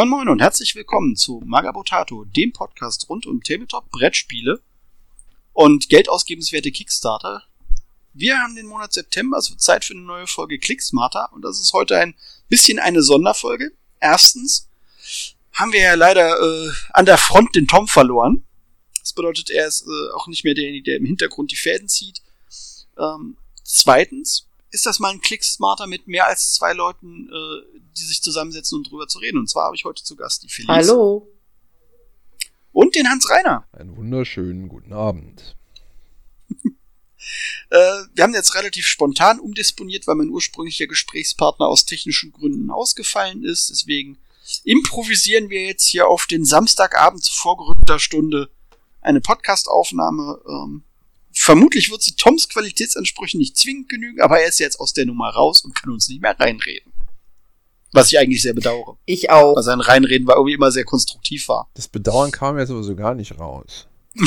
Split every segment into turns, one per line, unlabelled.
Moin Moin und herzlich willkommen zu Magabotato, dem Podcast rund um Tabletop, Brettspiele und geldausgebenswerte Kickstarter. Wir haben den Monat September, es wird Zeit für eine neue Folge Clicksmarter und das ist heute ein bisschen eine Sonderfolge. Erstens haben wir ja leider äh, an der Front den Tom verloren. Das bedeutet, er ist äh, auch nicht mehr derjenige, der im Hintergrund die Fäden zieht. Ähm, zweitens ist das mal ein Clicksmarter mit mehr als zwei Leuten, äh, die sich zusammensetzen und um drüber zu reden. Und zwar habe ich heute zu Gast die Felice.
Hallo.
Und den Hans Reiner.
Einen wunderschönen guten Abend.
äh, wir haben jetzt relativ spontan umdisponiert, weil mein ursprünglicher Gesprächspartner aus technischen Gründen ausgefallen ist. Deswegen improvisieren wir jetzt hier auf den Samstagabend zu vorgerückter Stunde eine Podcastaufnahme. Ähm, vermutlich wird sie Toms Qualitätsansprüchen nicht zwingend genügen, aber er ist jetzt aus der Nummer raus und kann uns nicht mehr reinreden. Was ich eigentlich sehr bedauere.
Ich auch.
Weil sein Reinreden war irgendwie immer sehr konstruktiv war.
Das Bedauern kam ja sowieso gar nicht raus.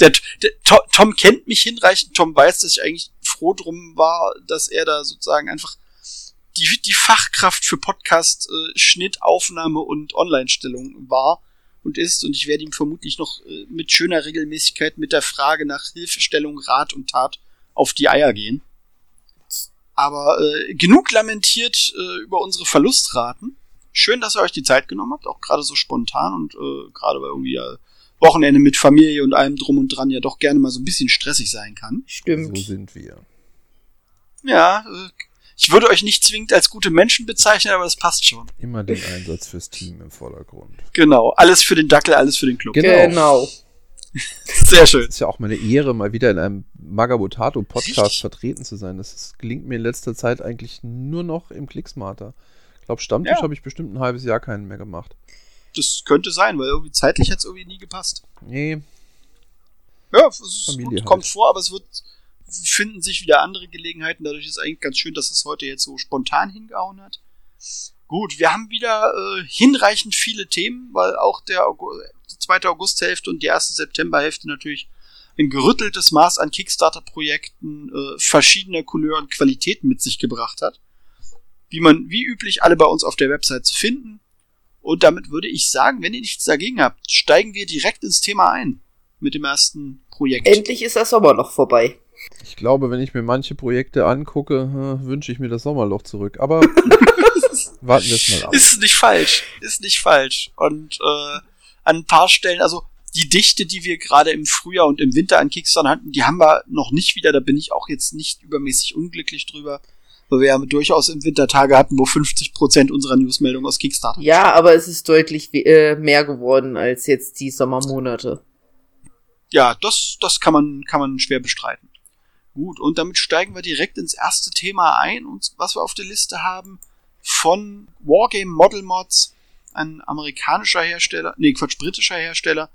der, der, Tom, Tom kennt mich hinreichend. Tom weiß, dass ich eigentlich froh drum war, dass er da sozusagen einfach die, die Fachkraft für Podcast, äh, Schnitt, Aufnahme und Online-Stellung war und ist. Und ich werde ihm vermutlich noch äh, mit schöner Regelmäßigkeit mit der Frage nach Hilfestellung, Rat und Tat auf die Eier gehen. Aber äh, genug lamentiert äh, über unsere Verlustraten. Schön, dass ihr euch die Zeit genommen habt, auch gerade so spontan und äh, gerade weil irgendwie ja Wochenende mit Familie und allem drum und dran ja doch gerne mal so ein bisschen stressig sein kann.
Stimmt.
So sind wir.
Ja, äh, ich würde euch nicht zwingend als gute Menschen bezeichnen, aber das passt schon.
Immer den Einsatz fürs Team im Vordergrund.
Genau, alles für den Dackel, alles für den Club.
Genau. genau.
Sehr schön.
Es ist ja auch meine Ehre, mal wieder in einem Magabotato-Podcast vertreten zu sein. Das gelingt mir in letzter Zeit eigentlich nur noch im Klicksmarter. Ich glaube, Stammtisch ja. habe ich bestimmt ein halbes Jahr keinen mehr gemacht.
Das könnte sein, weil irgendwie zeitlich hat es irgendwie nie gepasst.
Nee.
Ja, es ist gut, halt. kommt vor, aber es wird finden sich wieder andere Gelegenheiten. Dadurch ist eigentlich ganz schön, dass es heute jetzt so spontan hingehauen hat. Gut, wir haben wieder äh, hinreichend viele Themen, weil auch der August, die zweite Augusthälfte und die erste Septemberhälfte natürlich ein gerütteltes Maß an Kickstarter-Projekten äh, verschiedener Couleur und Qualitäten mit sich gebracht hat. Wie man, wie üblich, alle bei uns auf der Website zu finden. Und damit würde ich sagen, wenn ihr nichts dagegen habt, steigen wir direkt ins Thema ein. Mit dem ersten Projekt.
Endlich ist das Sommerloch vorbei.
Ich glaube, wenn ich mir manche Projekte angucke, wünsche ich mir das Sommerloch zurück. Aber warten wir es mal ab.
Ist nicht falsch. Ist nicht falsch. Und äh, an ein paar Stellen, also die Dichte, die wir gerade im Frühjahr und im Winter an Kickstarter hatten, die haben wir noch nicht wieder. Da bin ich auch jetzt nicht übermäßig unglücklich drüber. Weil wir ja durchaus im Winter Tage hatten, wo 50% unserer Newsmeldungen aus Kickstarter
Ja, standen. aber es ist deutlich äh, mehr geworden als jetzt die Sommermonate.
Ja, das, das kann man, kann man schwer bestreiten. Gut, und damit steigen wir direkt ins erste Thema ein, und was wir auf der Liste haben von Wargame Model Mods, ein amerikanischer Hersteller, nee, Quatsch, britischer Hersteller,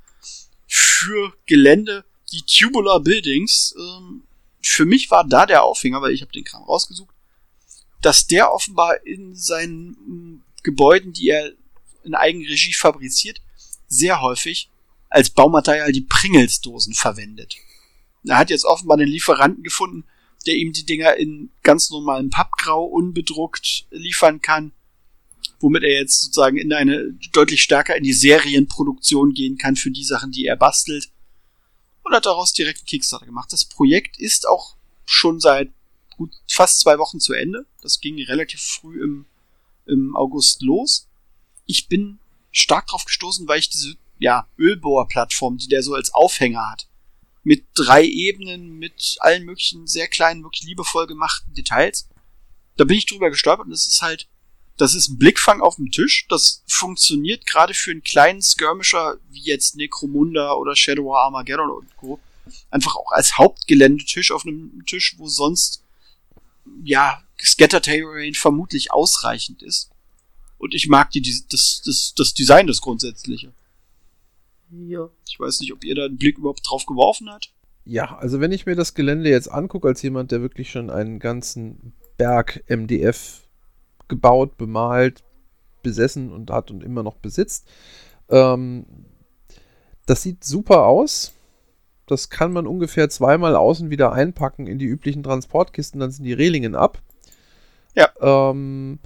für Gelände, die Tubular Buildings. Ähm, für mich war da der Aufhänger, weil ich habe den Kram rausgesucht, dass der offenbar in seinen mm, Gebäuden, die er in Eigenregie fabriziert, sehr häufig als Baumaterial die Pringles-Dosen verwendet. Er hat jetzt offenbar den Lieferanten gefunden, der ihm die Dinger in ganz normalem Pappgrau unbedruckt liefern kann, womit er jetzt sozusagen in eine deutlich stärker in die Serienproduktion gehen kann für die Sachen, die er bastelt. Und hat daraus direkt einen Kickstarter gemacht. Das Projekt ist auch schon seit gut fast zwei Wochen zu Ende. Das ging relativ früh im, im August los. Ich bin stark drauf gestoßen, weil ich diese ja, Ölbohrplattform, die der so als Aufhänger hat, mit drei Ebenen, mit allen möglichen sehr kleinen, wirklich liebevoll gemachten Details. Da bin ich drüber gestolpert und das ist halt, das ist ein Blickfang auf dem Tisch. Das funktioniert gerade für einen kleinen Skirmisher wie jetzt Necromunda oder Shadow Armageddon und Co. Einfach auch als Hauptgeländetisch auf einem Tisch, wo sonst, ja, Scatter Terrain vermutlich ausreichend ist. Und ich mag die, das, das, das Design, das grundsätzliche. Ja. Ich weiß nicht, ob ihr da einen Blick überhaupt drauf geworfen habt.
Ja, also wenn ich mir das Gelände jetzt angucke, als jemand, der wirklich schon einen ganzen Berg MDF gebaut, bemalt, besessen und hat und immer noch besitzt, ähm, das sieht super aus. Das kann man ungefähr zweimal außen wieder einpacken in die üblichen Transportkisten, dann sind die Rehlingen ab.
Ja.
Ähm,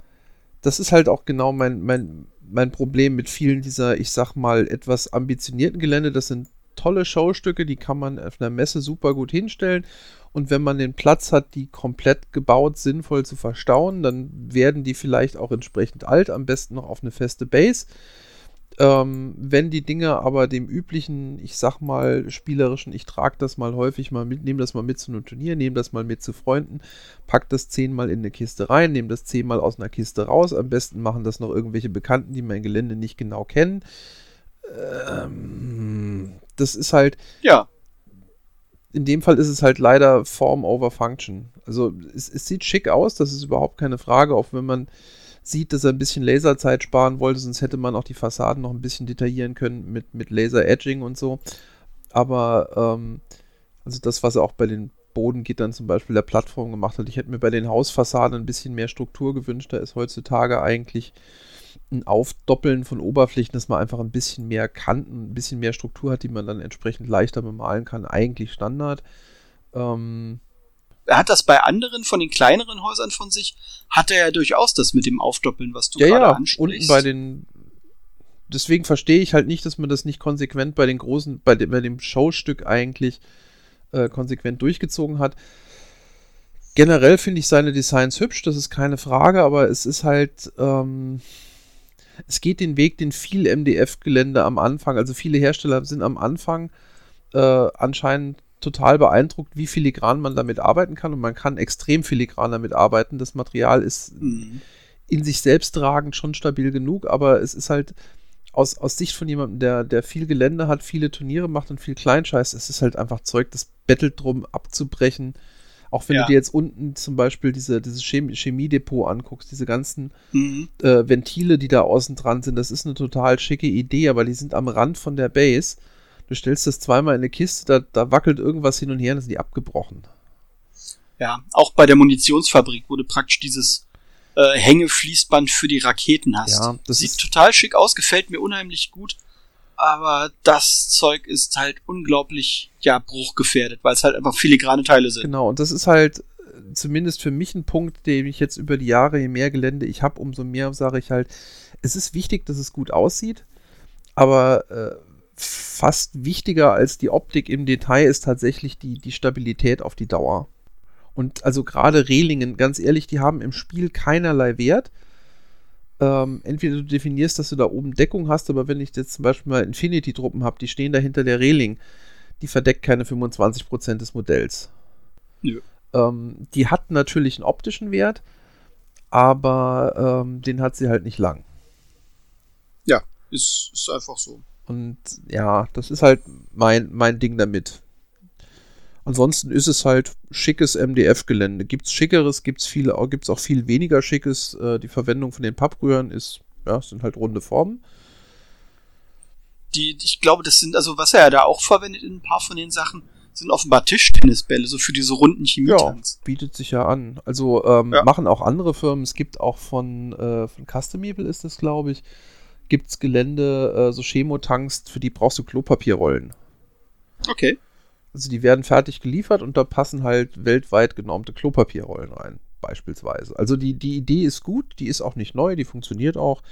das ist halt auch genau mein, mein, mein Problem mit vielen dieser, ich sag mal, etwas ambitionierten Gelände. Das sind tolle Showstücke, die kann man auf einer Messe super gut hinstellen. Und wenn man den Platz hat, die komplett gebaut sinnvoll zu verstauen, dann werden die vielleicht auch entsprechend alt, am besten noch auf eine feste Base. Ähm, wenn die Dinge aber dem üblichen, ich sag mal, spielerischen, ich trage das mal häufig mal mit, nehme das mal mit zu einem Turnier, nehme das mal mit zu Freunden, pack das zehnmal in eine Kiste rein, nehme das zehnmal aus einer Kiste raus. Am besten machen das noch irgendwelche Bekannten, die mein Gelände nicht genau kennen. Ähm, das ist halt.
Ja.
In dem Fall ist es halt leider Form over Function. Also es, es sieht schick aus, das ist überhaupt keine Frage, auch wenn man sieht, dass er ein bisschen Laserzeit sparen wollte, sonst hätte man auch die Fassaden noch ein bisschen detaillieren können mit, mit Laser-Edging und so. Aber ähm, also das, was er auch bei den Bodengittern zum Beispiel der Plattform gemacht hat, ich hätte mir bei den Hausfassaden ein bisschen mehr Struktur gewünscht. Da ist heutzutage eigentlich ein Aufdoppeln von Oberflächen, dass man einfach ein bisschen mehr Kanten, ein bisschen mehr Struktur hat, die man dann entsprechend leichter bemalen kann, eigentlich Standard. Ähm,
er hat das bei anderen von den kleineren Häusern von sich, hat er ja durchaus das mit dem Aufdoppeln, was du
ja,
gerade
ja,
ansprichst.
Unten bei den. Deswegen verstehe ich halt nicht, dass man das nicht konsequent bei den großen, bei dem, bei dem Showstück eigentlich äh, konsequent durchgezogen hat. Generell finde ich seine Designs hübsch, das ist keine Frage, aber es ist halt, ähm, es geht den Weg, den viel MDF-Gelände am Anfang, also viele Hersteller sind am Anfang äh, anscheinend total beeindruckt, wie filigran man damit arbeiten kann. Und man kann extrem filigran damit arbeiten. Das Material ist mhm. in sich selbst tragend schon stabil genug, aber es ist halt aus, aus Sicht von jemandem, der, der viel Gelände hat, viele Turniere macht und viel Kleinscheiß, es ist halt einfach Zeug, das bettelt drum abzubrechen. Auch wenn ja. du dir jetzt unten zum Beispiel diese, dieses Chemie Chemiedepot anguckst, diese ganzen mhm. äh, Ventile, die da außen dran sind, das ist eine total schicke Idee, aber die sind am Rand von der Base. Du stellst das zweimal in eine Kiste, da, da wackelt irgendwas hin und her, dann sind die abgebrochen.
Ja, auch bei der Munitionsfabrik, wo du praktisch dieses äh, Hängefließband für die Raketen hast. Ja, das sieht total schick aus, gefällt mir unheimlich gut, aber das Zeug ist halt unglaublich, ja, bruchgefährdet, weil es halt einfach filigrane Teile sind.
Genau, und das ist halt äh, zumindest für mich ein Punkt, den ich jetzt über die Jahre, je mehr Gelände ich habe, umso mehr sage ich halt, es ist wichtig, dass es gut aussieht, aber äh, fast wichtiger als die Optik im Detail ist tatsächlich die, die Stabilität auf die Dauer. Und also gerade Rehlingen, ganz ehrlich, die haben im Spiel keinerlei Wert. Ähm, entweder du definierst, dass du da oben Deckung hast, aber wenn ich jetzt zum Beispiel mal Infinity-Truppen habe, die stehen da hinter der Reling, die verdeckt keine 25% des Modells. Ja. Ähm, die hat natürlich einen optischen Wert, aber ähm, den hat sie halt nicht lang.
Ja, ist, ist einfach so.
Und ja, das ist halt mein, mein Ding damit. Ansonsten ist es halt schickes MDF-Gelände. Gibt es schickeres, gibt es viel, gibt's auch viel weniger schickes. Äh, die Verwendung von den Papprühren ist, ja, sind halt runde Formen.
Die, ich glaube, das sind, also was er ja da auch verwendet in ein paar von den Sachen, sind offenbar Tischtennisbälle, so für diese runden Chemietanks.
Ja, bietet sich ja an. Also ähm, ja. machen auch andere Firmen. Es gibt auch von, äh, von Customable ist das, glaube ich, gibt es Gelände, äh, so Chemotanks, für die brauchst du Klopapierrollen.
Okay.
Also die werden fertig geliefert und da passen halt weltweit genormte Klopapierrollen rein, beispielsweise. Also die, die Idee ist gut, die ist auch nicht neu, die funktioniert auch.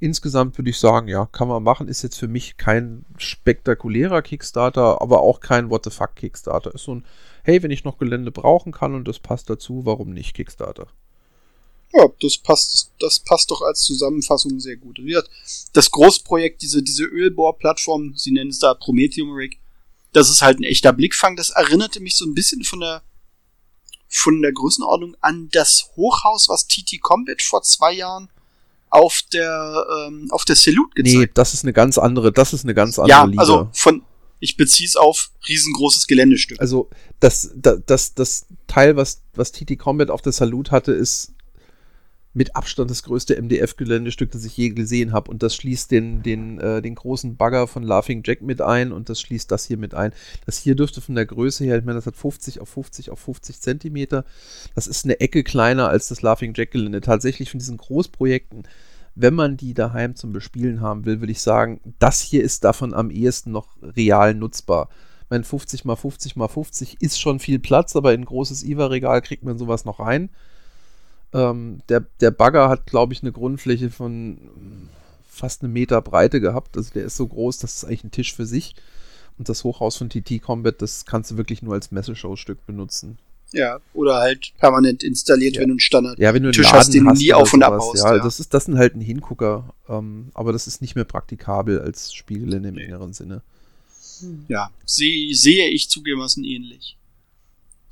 Insgesamt würde ich sagen, ja, kann man machen. Ist jetzt für mich kein spektakulärer Kickstarter, aber auch kein What the fuck Kickstarter. Ist so ein, hey, wenn ich noch Gelände brauchen kann und das passt dazu, warum nicht Kickstarter?
Ja, das passt, das passt doch als Zusammenfassung sehr gut. Das Großprojekt, diese, diese Ölbohrplattform, sie nennen es da Prometheum Rig, das ist halt ein echter Blickfang. Das erinnerte mich so ein bisschen von der, von der Größenordnung an das Hochhaus, was TT Combat vor zwei Jahren auf der, ähm, auf der Salute gezeigt Nee,
das ist eine ganz andere, das ist eine ganz andere ja, Liga.
also von, ich beziehe es auf riesengroßes Geländestück.
Also das, das, das, das Teil, was, was TT Combat auf der Salute hatte, ist mit Abstand das größte MDF-Geländestück, das ich je gesehen habe. Und das schließt den, den, äh, den großen Bagger von Laughing Jack mit ein und das schließt das hier mit ein. Das hier dürfte von der Größe her, ich meine, das hat 50 auf 50 auf 50 Zentimeter. Das ist eine Ecke kleiner als das Laughing Jack-Gelände. Tatsächlich von diesen Großprojekten, wenn man die daheim zum Bespielen haben will, würde ich sagen, das hier ist davon am ehesten noch real nutzbar. Mein 50 mal 50 mal 50 ist schon viel Platz, aber in ein großes IWA-Regal kriegt man sowas noch rein. Ähm, der, der Bagger hat, glaube ich, eine Grundfläche von fast eine Meter Breite gehabt. Also der ist so groß, das ist eigentlich ein Tisch für sich. Und das Hochhaus von TT Combat, das kannst du wirklich nur als Messeshow-Stück benutzen.
Ja, oder halt permanent installiert,
Ja.
wenn du einen Standard
Ja, wenn du einen
Tisch
Laden
hast, den du nie auf und
sowas,
abbaust.
Ja,
Ja,
Das, ist, das sind halt ein Hingucker, ähm, aber das ist nicht mehr praktikabel als Spielgelände im engeren Sinne.
ja sehe, sehe ich zugegebenermaßen ähnlich.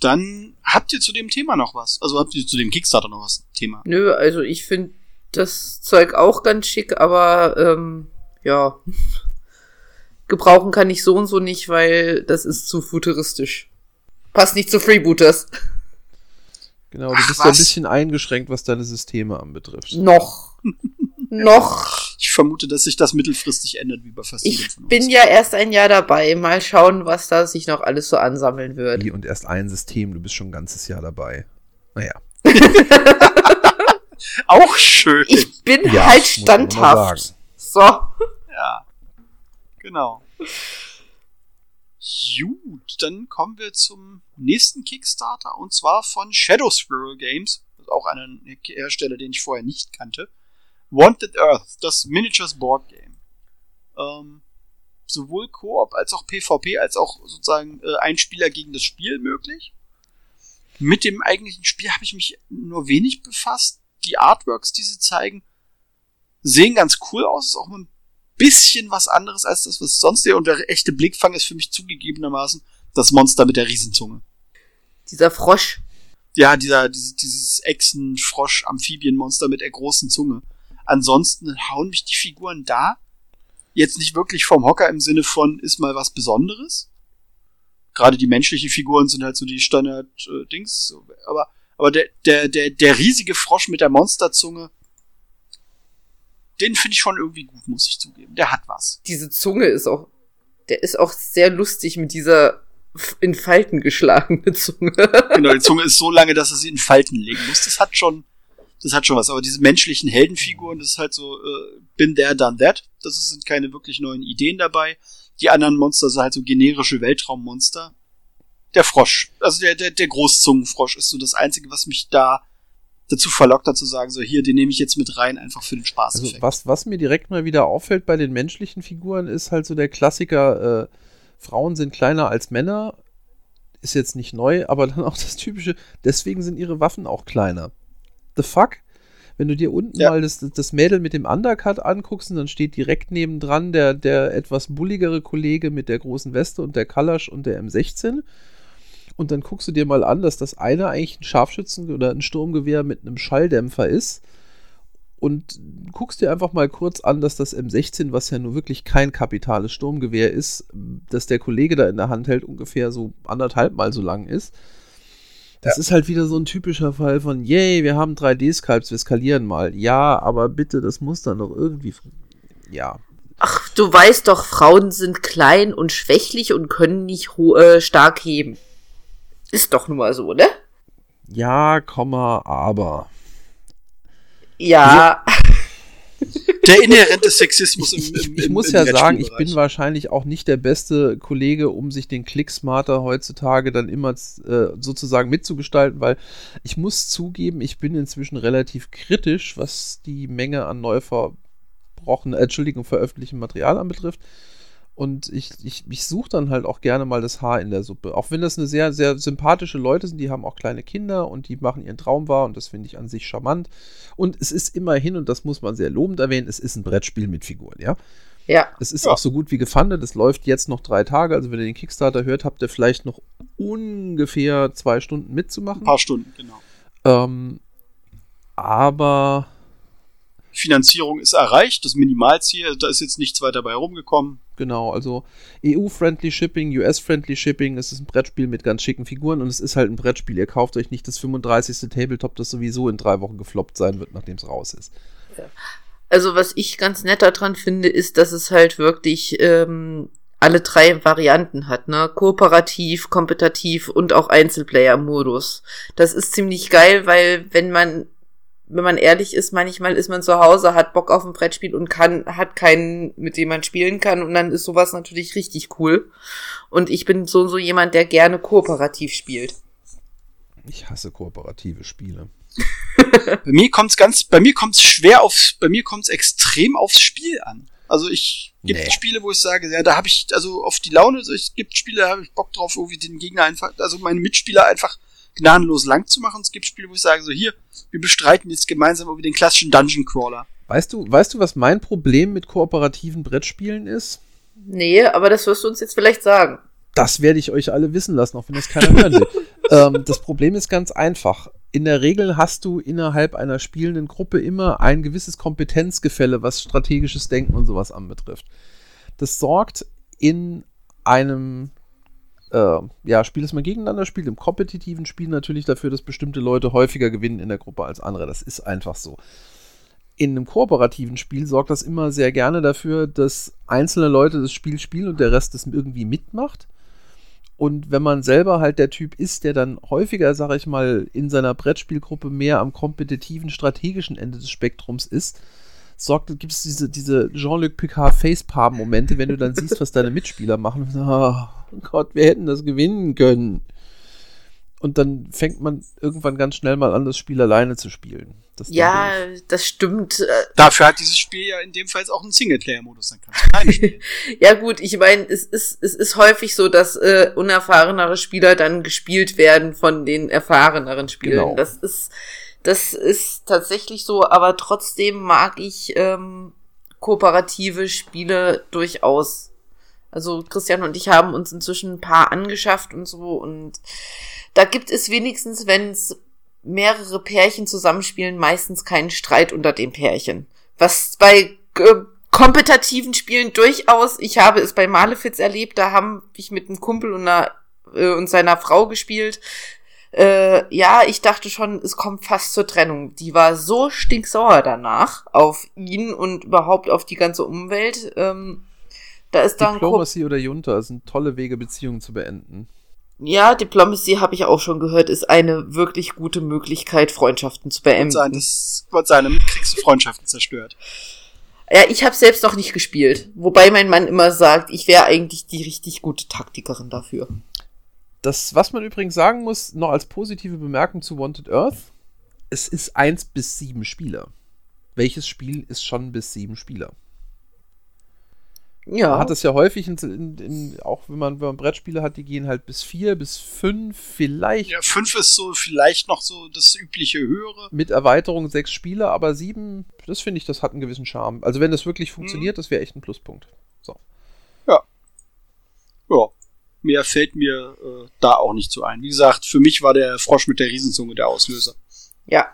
Dann habt ihr zu dem Thema noch was? Also habt ihr zu dem Kickstarter noch was Thema?
Nö, also ich finde das Zeug auch ganz schick, aber ähm, ja. Gebrauchen kann ich so und so nicht, weil das ist zu futuristisch. Passt nicht zu Freebooters.
Genau, du
Ach,
bist ja ein
was?
bisschen eingeschränkt, was deine Systeme anbetrifft.
Noch. Noch.
Ich vermute, dass sich das mittelfristig ändert, wie bei fast jedem
Ich
von uns.
bin ja erst ein Jahr dabei. Mal schauen, was da sich noch alles so ansammeln wird.
Wie und erst ein System, du bist schon ein ganzes Jahr dabei. Naja.
Auch schön.
Ich bin
Ja,
halt standhaft. So.
Ja, genau. Gut, dann kommen wir zum nächsten Kickstarter und zwar von Shadow Squirrel Games, das ist auch ein Hersteller, den ich vorher nicht kannte. Wanted Earth, das Miniatures Board Game. Ähm, sowohl Koop als auch PvP als auch sozusagen äh, ein Spieler gegen das Spiel möglich. Mit dem eigentlichen Spiel habe ich mich nur wenig befasst. Die Artworks, die sie zeigen, sehen ganz cool aus. Ist auch mal ein bisschen was anderes als das, was sonst hier. Und der echte Blickfang ist für mich zugegebenermaßen das Monster mit der Riesenzunge.
Dieser Frosch.
Ja, dieser, dieses, dieses Echsen-Frosch-Amphibienmonster mit der großen Zunge. Ansonsten hauen mich die Figuren da jetzt nicht wirklich vom Hocker im Sinne von, ist mal was Besonderes. Gerade die menschlichen Figuren sind halt so die Standard-Dings. so. aber aber der, der, der, der riesige Frosch mit der Monsterzunge, den finde ich schon irgendwie gut, muss ich zugeben. Der hat was.
Diese Zunge ist auch, der ist auch sehr lustig mit dieser in Falten geschlagene Zunge.
Genau, die Zunge ist so lange, dass er sie in Falten legen muss. Das hat schon, das hat schon was. Aber diese menschlichen Heldenfiguren, das ist halt so, äh, bin there, done that. Das sind keine wirklich neuen Ideen dabei. Die anderen Monster sind halt so generische Weltraummonster. Der Frosch, also der, der, der Großzungenfrosch ist so das Einzige, was mich da dazu verlockt hat zu sagen, so hier, den nehme ich jetzt mit rein, einfach für den Spaß.
Also was, was mir direkt mal wieder auffällt bei den menschlichen Figuren, ist halt so der Klassiker, äh, Frauen sind kleiner als Männer. Ist jetzt nicht neu, aber dann auch das typische, deswegen sind ihre Waffen auch kleiner. The fuck? Wenn du dir unten
Ja.
mal das, das Mädel mit dem Undercut anguckst, und dann steht direkt nebendran der, der etwas bulligere Kollege mit der großen Weste und der Kalasch und der M16. Und dann guckst du dir mal an, dass das eine eigentlich ein Scharfschützen- oder ein Sturmgewehr mit einem Schalldämpfer ist. Und guckst dir einfach mal kurz an, dass das M16, was ja nur wirklich kein kapitales Sturmgewehr ist, dass der Kollege da in der Hand hält, ungefähr so anderthalb Mal so lang ist. Das ist halt wieder so ein typischer Fall von, yay, wir haben 3D-Sculpts, wir skalieren mal. Ja, aber bitte, das muss dann doch irgendwie. Ja.
Ach, du weißt doch, Frauen sind klein und schwächlich und können nicht äh, stark heben. Ist doch nun mal so, ne?
Ja, Komma, aber.
Ja.
Der inhärente Sexismus im, im,
Ich, ich
im,
muss
im
ja sagen, ich bin wahrscheinlich auch nicht der beste Kollege, um sich den Clicksmarter heutzutage dann immer äh, sozusagen mitzugestalten, weil ich muss zugeben, ich bin inzwischen relativ kritisch, was die Menge an neu verbrochenen, äh, Entschuldigung, veröffentlichten Material anbetrifft. Und ich, ich, ich suche dann halt auch gerne mal das Haar in der Suppe. Auch wenn das eine sehr, sehr sympathische Leute sind, die haben auch kleine Kinder und die machen ihren Traum wahr und das finde ich an sich charmant. Und es ist immerhin, und das muss man sehr lobend erwähnen, es ist ein Brettspiel mit Figuren, ja.
Ja.
Es ist
Ja.
auch so gut wie gefundet. Es läuft jetzt noch drei Tage. Also, wenn ihr den Kickstarter hört, habt ihr vielleicht noch ungefähr zwei Stunden
Ein
mitzumachen.
paar Stunden, genau.
Ähm, aber
Finanzierung ist erreicht, das Minimalziel, da ist jetzt nichts weiter bei rumgekommen.
Genau, also EU-friendly Shipping, US-friendly Shipping. Es ist ein Brettspiel mit ganz schicken Figuren und es ist halt ein Brettspiel. Ihr kauft euch nicht das 35. Tabletop, das sowieso in drei Wochen gefloppt sein wird, nachdem es raus ist.
Also was ich ganz nett daran finde, ist, dass es halt wirklich ähm, alle drei Varianten hat, ne? Kooperativ, kompetitiv und auch Einzelplayer-Modus. Das ist ziemlich geil, weil wenn man, wenn man ehrlich ist, manchmal ist man zu Hause, hat Bock auf ein Brettspiel und kann, hat keinen, mit dem man spielen kann und dann ist sowas natürlich richtig cool. Und ich bin so so jemand, der gerne kooperativ spielt.
Ich hasse kooperative Spiele.
bei mir kommt's ganz, bei mir kommt's schwer aufs, bei mir kommt's extrem aufs Spiel an. Also ich gibt
Nee.
Spiele, wo ich sage, ja, da habe ich also auf die Laune, also es gibt Spiele, da habe ich Bock drauf, irgendwie den Gegner einfach, also meine Mitspieler einfach gnadenlos lang zu machen. Es gibt Spiele, wo ich sage, so hier, wir bestreiten jetzt gemeinsam irgendwie den klassischen Dungeon Crawler.
Weißt du, weißt du, was mein Problem mit kooperativen Brettspielen ist?
Nee, aber das wirst du uns jetzt vielleicht sagen.
Das werde ich euch alle wissen lassen, auch wenn das keiner hören will. ähm, das Problem ist ganz einfach. In der Regel hast du innerhalb einer spielenden Gruppe immer ein gewisses Kompetenzgefälle, was strategisches Denken und sowas anbetrifft. Das sorgt in einem äh, ja, Spiel, das man gegeneinander spielt, im kompetitiven Spiel natürlich dafür, dass bestimmte Leute häufiger gewinnen in der Gruppe als andere. Das ist einfach so. In einem kooperativen Spiel sorgt das immer sehr gerne dafür, dass einzelne Leute das Spiel spielen und der Rest das irgendwie mitmacht. Und wenn man selber halt der Typ ist, der dann häufiger, sag ich mal, in seiner Brettspielgruppe mehr am kompetitiven, strategischen Ende des Spektrums ist, sorgt, gibt es diese, diese Jean-Luc Picard Facepalm-Momente, wenn du dann siehst, was deine Mitspieler machen. Und, Oh Gott, wir hätten das gewinnen können. Und dann fängt man irgendwann ganz schnell mal an, das Spiel alleine zu spielen. Das
Ja, das stimmt. Äh,
Dafür hat dieses Spiel ja in dem Fall auch einen Singleplayer-Modus, dann kannst du alleine spielen.
Ja gut, ich meine, es ist, es ist häufig so, dass äh, unerfahrenere Spieler dann gespielt werden von den erfahreneren Spielern.
Genau.
Das ist, das ist tatsächlich so, aber trotzdem mag ich ähm, kooperative Spiele durchaus. Also Christian und ich haben uns inzwischen ein paar angeschafft und so und da gibt es wenigstens, wenn es mehrere Pärchen zusammenspielen, meistens keinen Streit unter den Pärchen. Was bei äh, kompetitiven Spielen durchaus, ich habe es bei Malefiz erlebt, da haben ich mit einem Kumpel und, einer, äh, und seiner Frau gespielt. Äh, ja, ich dachte schon, es kommt fast zur Trennung. Die war so stinksauer danach auf ihn und überhaupt auf die ganze Umwelt. Ähm, da ist dann
Diplomacy oder Junta sind tolle Wege, Beziehungen zu beenden.
ja, Diplomacy habe ich auch schon gehört, ist eine wirklich gute Möglichkeit, Freundschaften zu beenden.
Und sein, das wird sein, damit kriegst du Freundschaften zerstört.
Ja, ich habe selbst noch nicht gespielt. Wobei mein Mann immer sagt, ich wäre eigentlich die richtig gute Taktikerin dafür.
Das, was man übrigens sagen muss, noch als positive Bemerkung zu Wanted Earth, es ist eins bis sieben Spieler. Welches Spiel ist schon bis sieben Spieler?
Ja.
Man hat es ja häufig, in, in, in, auch wenn man, wenn man Brettspiele hat, die gehen halt bis vier, bis fünf, vielleicht
Ja, fünf ist so vielleicht noch so das übliche höhere.
mit Erweiterung sechs Spieler, aber sieben, das finde ich, das hat einen gewissen Charme. Also wenn das wirklich funktioniert, das wäre echt ein Pluspunkt. So.
Ja, mehr fällt mir äh, da auch nicht so ein. Wie gesagt, für mich war der Frosch mit der Riesenzunge der Auslöser.
ja.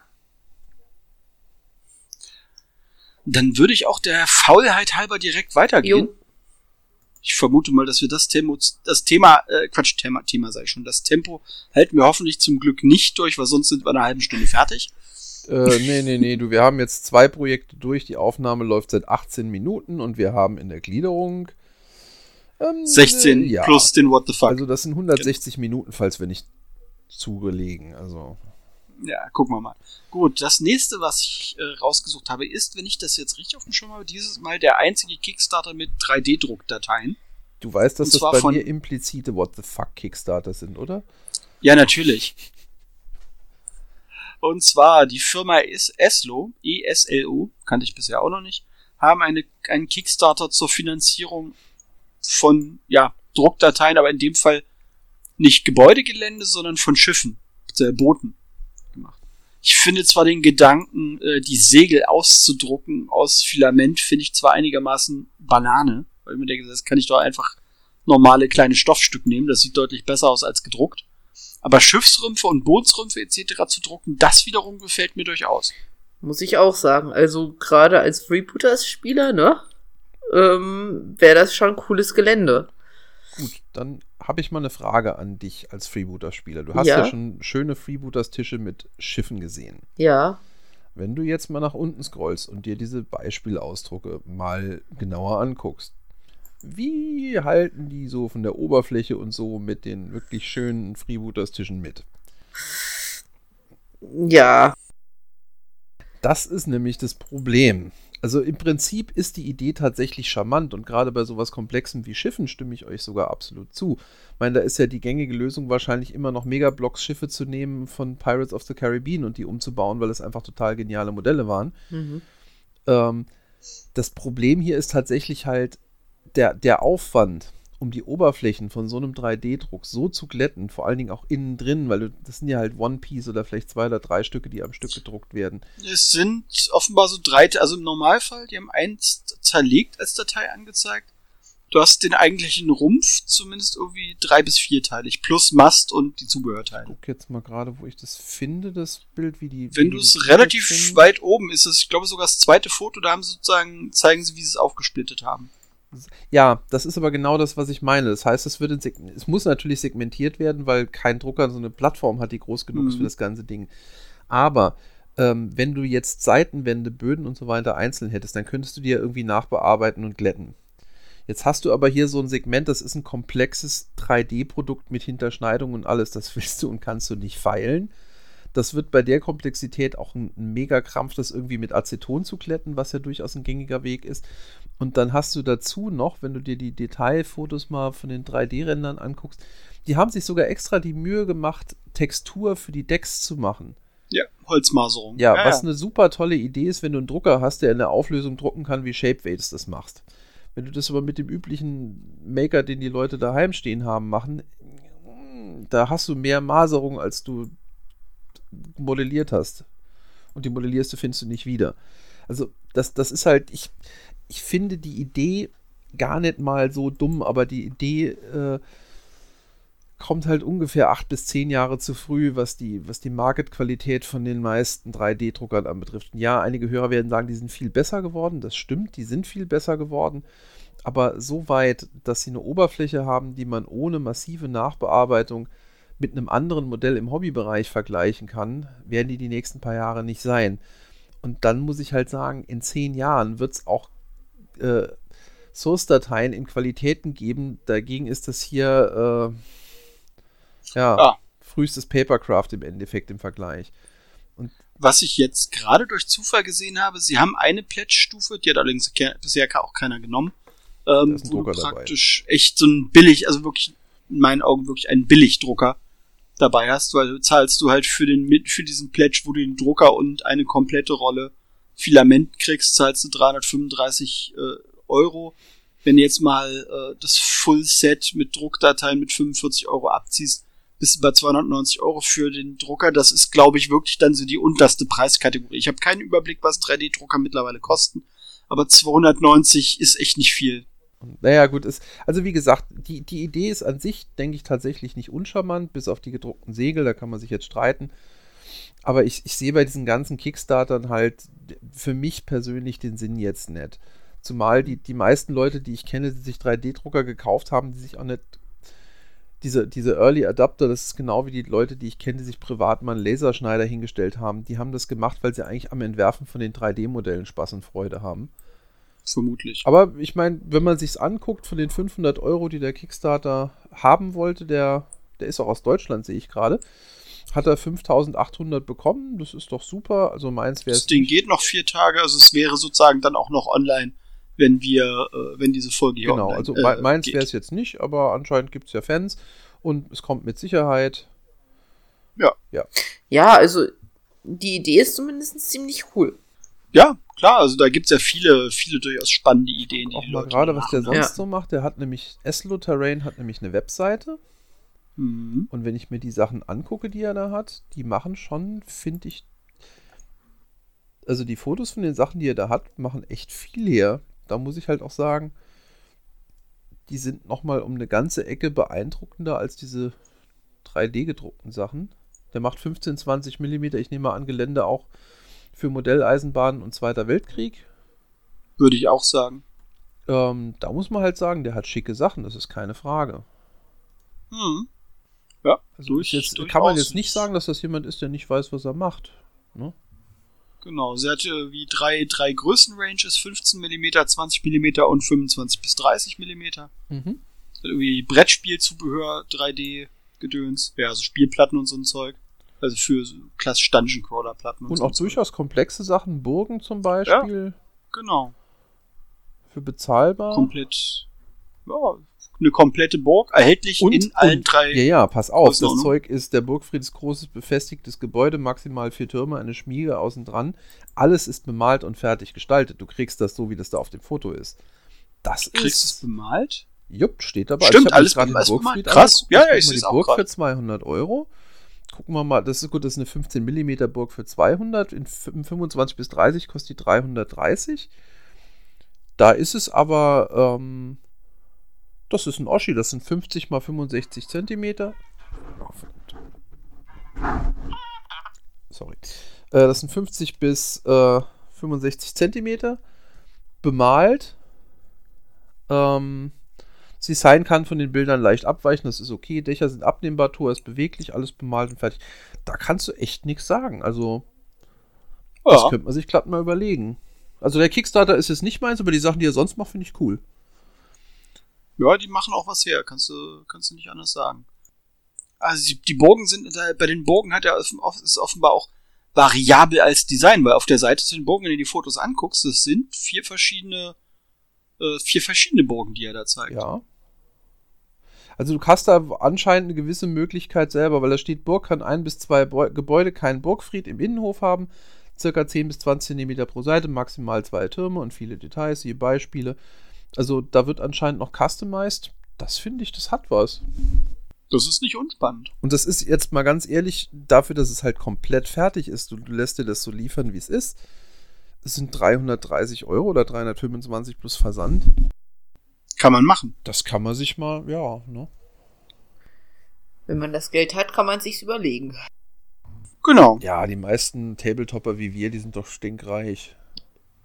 Dann würde ich auch der Faulheit halber direkt weitergehen.
Jo.
Ich vermute mal, dass wir das Thema, das Thema, äh, Quatsch, Thema, Thema sage ich schon, das Tempo halten wir hoffentlich zum Glück nicht durch, weil sonst sind wir in einer halben Stunde fertig.
Äh, nee, nee, nee, du, wir haben jetzt zwei Projekte durch. Die Aufnahme läuft seit 18 Minuten und wir haben in der Gliederung ähm,
16
äh, ja.
plus den What the fuck.
Also das sind 160 Minuten, falls wir nicht zugelegen. Also
Ja, gucken wir mal. Gut, das nächste, was ich äh, rausgesucht habe, ist, wenn ich das jetzt richtig auf dem Schirm habe, dieses Mal der einzige Kickstarter mit 3D-Druckdateien.
du weißt, dass das bei
von-
mir implizite What the fuck Kickstarter sind, oder?
Ja, natürlich. Und zwar die Firma ist Eslo, E-S-L-O, kannte ich bisher auch noch nicht, haben eine, einen Kickstarter zur Finanzierung von, ja, Druckdateien, aber in dem Fall nicht Gebäudegelände, sondern von Schiffen, äh, Booten gemacht. Ich finde zwar den Gedanken, äh, die Segel auszudrucken aus Filament, finde ich zwar einigermaßen Banane, weil ich mir denke, das kann ich doch einfach normale kleine Stoffstück nehmen, das sieht deutlich besser aus als gedruckt. Aber Schiffsrümpfe und Bootsrümpfe etc. zu drucken, das wiederum gefällt mir durchaus.
Muss ich auch sagen. Also gerade als Freebooters-Spieler, ne? Ähm, Wäre das schon cooles Gelände.
Gut, dann habe ich mal eine Frage an dich als Freebooter-Spieler. Du hast ja.
Ja.
schon schöne Freebooters-Tische mit Schiffen gesehen.
Ja.
Wenn du jetzt mal nach unten scrollst und dir diese Beispielausdrucke mal genauer anguckst, wie halten die so von der Oberfläche und so mit den wirklich schönen Freebooters-Tischen mit?
Ja.
Das ist nämlich das Problem. Also im Prinzip ist die Idee tatsächlich charmant und gerade bei sowas Komplexem wie Schiffen stimme ich euch sogar absolut zu. Ich meine, da ist ja die gängige Lösung wahrscheinlich immer noch Megablocks-Schiffe zu nehmen von Pirates of the Caribbean und die umzubauen, weil es einfach total geniale Modelle waren. Mhm. Ähm, das Problem hier ist tatsächlich halt der, der Aufwand um die Oberflächen von so einem 3D-Druck so zu glätten, vor allen Dingen auch innen drin, weil du, das sind ja halt One-Piece oder vielleicht zwei oder drei Stücke, die am Stück gedruckt werden.
Es sind offenbar so drei, also im Normalfall, die haben eins zerlegt als Datei angezeigt. Du hast den eigentlichen Rumpf zumindest irgendwie drei bis vierteilig, plus Mast und die Zubehörteile. Ich
guck jetzt mal gerade, wo ich das finde, das Bild, wie die.
Wenn du es relativ weit oben ist, es, ich glaube sogar das zweite Foto, da haben sie sozusagen, zeigen sie, wie sie es aufgesplittet haben.
Ja, das ist aber genau das, was ich meine. Das heißt, es, wird es muss natürlich segmentiert werden, weil kein Drucker so eine Plattform hat, die groß genug mhm. ist für das ganze Ding. Aber ähm, wenn du jetzt Seitenwände, Böden und so weiter einzeln hättest, dann könntest du ja irgendwie nachbearbeiten und glätten. Jetzt hast du aber hier so ein Segment, das ist ein komplexes 3D-Produkt mit Hinterschneidung und alles. Das willst du und kannst du nicht feilen. Das wird bei der Komplexität auch ein, ein Mega-Krampf, das irgendwie mit Aceton zu kletten, was ja durchaus ein gängiger Weg ist. Und dann hast du dazu noch, wenn du dir die Detailfotos mal von den 3D-Rändern anguckst, die haben sich sogar extra die Mühe gemacht, Textur für die Decks zu machen.
Ja, Holzmaserung.
Ja, ja was ja. eine super tolle Idee ist, wenn du einen Drucker hast, der in der Auflösung drucken kann, wie Shapeways das machst. Wenn du das aber mit dem üblichen Maker, den die Leute daheim stehen haben, machen, da hast du mehr Maserung, als du modelliert hast. Und die modellierst du findest du nicht wieder. Also, das, das ist halt, ich, ich finde die Idee gar nicht mal so dumm, aber die Idee äh, kommt halt ungefähr acht bis zehn Jahre zu früh, was die, was die Marketqualität von den meisten 3D-Druckern anbetrifft. Ja, einige Hörer werden sagen, die sind viel besser geworden. Das stimmt, die sind viel besser geworden. Aber so weit, dass sie eine Oberfläche haben, die man ohne massive Nachbearbeitung mit einem anderen Modell im Hobbybereich vergleichen kann, werden die die nächsten paar Jahre nicht sein. Und dann muss ich halt sagen, in zehn Jahren wird es auch äh, Source-Dateien in Qualitäten geben. Dagegen ist das hier äh, ja, ah. frühestes Papercraft im Endeffekt im Vergleich.
Und was ich jetzt gerade durch Zufall gesehen habe, sie haben eine Pledge-Stufe, die hat allerdings bisher auch keiner genommen, ähm, wo du praktisch dabei. echt so ein billig, also wirklich in meinen Augen wirklich einen Billigdrucker dabei hast, weil du zahlst du halt für den für diesen Pledge, wo du den Drucker und eine komplette Rolle Filament kriegst, zahlst du 335 äh, Euro. Wenn du jetzt mal äh, das Full Set mit Druckdateien mit 45 Euro abziehst, bist du bei 290 Euro für den Drucker. Das ist, glaube ich, wirklich dann so die unterste Preiskategorie. Ich habe keinen Überblick, was 3D-Drucker mittlerweile kosten, aber 290 ist echt nicht viel.
Naja, gut, ist, also wie gesagt, die, die Idee ist an sich, denke ich, tatsächlich nicht uncharmant, bis auf die gedruckten Segel, da kann man sich jetzt streiten. Aber ich, ich sehe bei diesen ganzen Kickstartern halt für mich persönlich den Sinn jetzt nicht. Zumal die, die meisten Leute, die ich kenne, die sich 3D-Drucker gekauft haben, die sich auch nicht. Diese, diese Early Adapter, das ist genau wie die Leute, die ich kenne, die sich privat mal einen Laserschneider hingestellt haben. Die haben das gemacht, weil sie eigentlich am Entwerfen von den 3D-Modellen Spaß und Freude haben.
Vermutlich.
Aber ich meine, wenn man sich's anguckt, von den 500 Euro, die der Kickstarter haben wollte, der, der ist auch aus Deutschland, sehe ich gerade hat er 5800 bekommen. Das ist doch super. Also meins wäre
es. Das Ding geht noch vier Tage, also es wäre sozusagen dann auch noch online, wenn wir, äh, wenn diese Folge
hier Genau, also äh, meins wäre es jetzt nicht, aber anscheinend gibt es ja Fans und es kommt mit Sicherheit.
Ja.
Ja, ja also die Idee ist zumindest ziemlich cool.
Ja, klar, also da gibt es ja viele, viele durchaus spannende Ideen,
die auch die mal gerade, was der sonst ja. so macht. Der hat nämlich, Eslo Terrain hat nämlich eine Webseite. Mhm. Und wenn ich mir die Sachen angucke, die er da hat, die machen schon, finde ich, also die Fotos von den Sachen, die er da hat, machen echt viel her. Da muss ich halt auch sagen, die sind nochmal um eine ganze Ecke beeindruckender als diese 3D-gedruckten Sachen. Der macht 15, 20 Millimeter, ich nehme mal an, Gelände auch für Modelleisenbahnen und Zweiter Weltkrieg.
Würde ich auch sagen.
Ähm, da muss man halt sagen, der hat schicke Sachen, das ist keine Frage.
Hm.
Ja, also durch, jetzt, kann man jetzt nicht sagen, dass das jemand ist, der nicht weiß, was er macht. Ne?
Genau, sie hat äh, wie drei, drei Größenranges, 15 mm, 20 mm und 25 bis 30 mm. Mhm. Irgendwie Brettspielzubehör, 3D-Gedöns, ja, also Spielplatten und so ein Zeug. Also für so klassisch Dungeon Crawler Platten
und, und so auch durchaus komplexe Sachen, Burgen zum Beispiel.
Genau.
Für bezahlbar.
Komplett. Ja, eine komplette Burg, erhältlich
Und-
in allen
und-
drei.
Ja, ja, pass auf. Das
Größenordnung.
Zeug ist der Burgfried ist großes befestigtes Gebäude, maximal vier Türme, eine Schmiede außen dran. Alles ist bemalt und fertig gestaltet. Du kriegst das so, wie das da auf dem Foto ist. Das
Kriegst du es
ist.
bemalt?
Jupp, steht dabei.
Stimmt, alles bemalt,
Burgfried
bemalt. Krass. Ja, ja, ich seh's
die
auch
Burg
grad.
für 200 Euro. Gucken wir mal, das ist gut, das ist eine 15 mm Burg für 200. In f- im 25 bis 30 kostet die 330. Da ist es aber, ähm, das ist ein Oschi, das sind 50 mal 65 Zentimeter. Oh. Sorry. Äh, das sind 50 bis äh, 65 Zentimeter. Bemalt. Ähm, das Design kann von den Bildern leicht abweichen, das ist okay. Dächer sind abnehmbar, Tor ist beweglich, alles bemalt und fertig. Da kannst du echt nichts sagen. Also, das
Ja.
könnte man sich glatt mal überlegen. Also, der Kickstarter ist jetzt nicht meins, aber die Sachen, die er sonst macht, finde ich cool.
Ja, die machen auch was her, kannst du, kannst du nicht anders sagen. Also die, die Burgen sind, bei den Burgen hat er ist offenbar auch variabel als Design, weil auf der Seite zu den Burgen, wenn du die Fotos anguckst, das sind vier verschiedene, äh, vier verschiedene Burgen, die er da zeigt.
Ja. Also du hast da anscheinend eine gewisse Möglichkeit selber, weil da steht, Burg kann ein bis zwei Beu Gebäude keinen Burgfried im Innenhof haben, circa 10 bis 20 Zentimeter pro Seite, maximal zwei Türme und viele Details, siehe Beispiele. Also da wird anscheinend noch customized. Das finde ich, das hat was.
Das ist nicht unspannend.
Und das ist jetzt mal ganz ehrlich, dafür, dass es halt komplett fertig ist, du, du lässt dir das so liefern, wie es ist. Es sind 330 Euro oder 325 plus Versand.
Kann man machen.
Das kann man sich mal, ja, ne?
Wenn man das Geld hat, kann man sich's überlegen.
Genau.
Ja, die meisten Tabletopper wie wir, die sind doch stinkreich.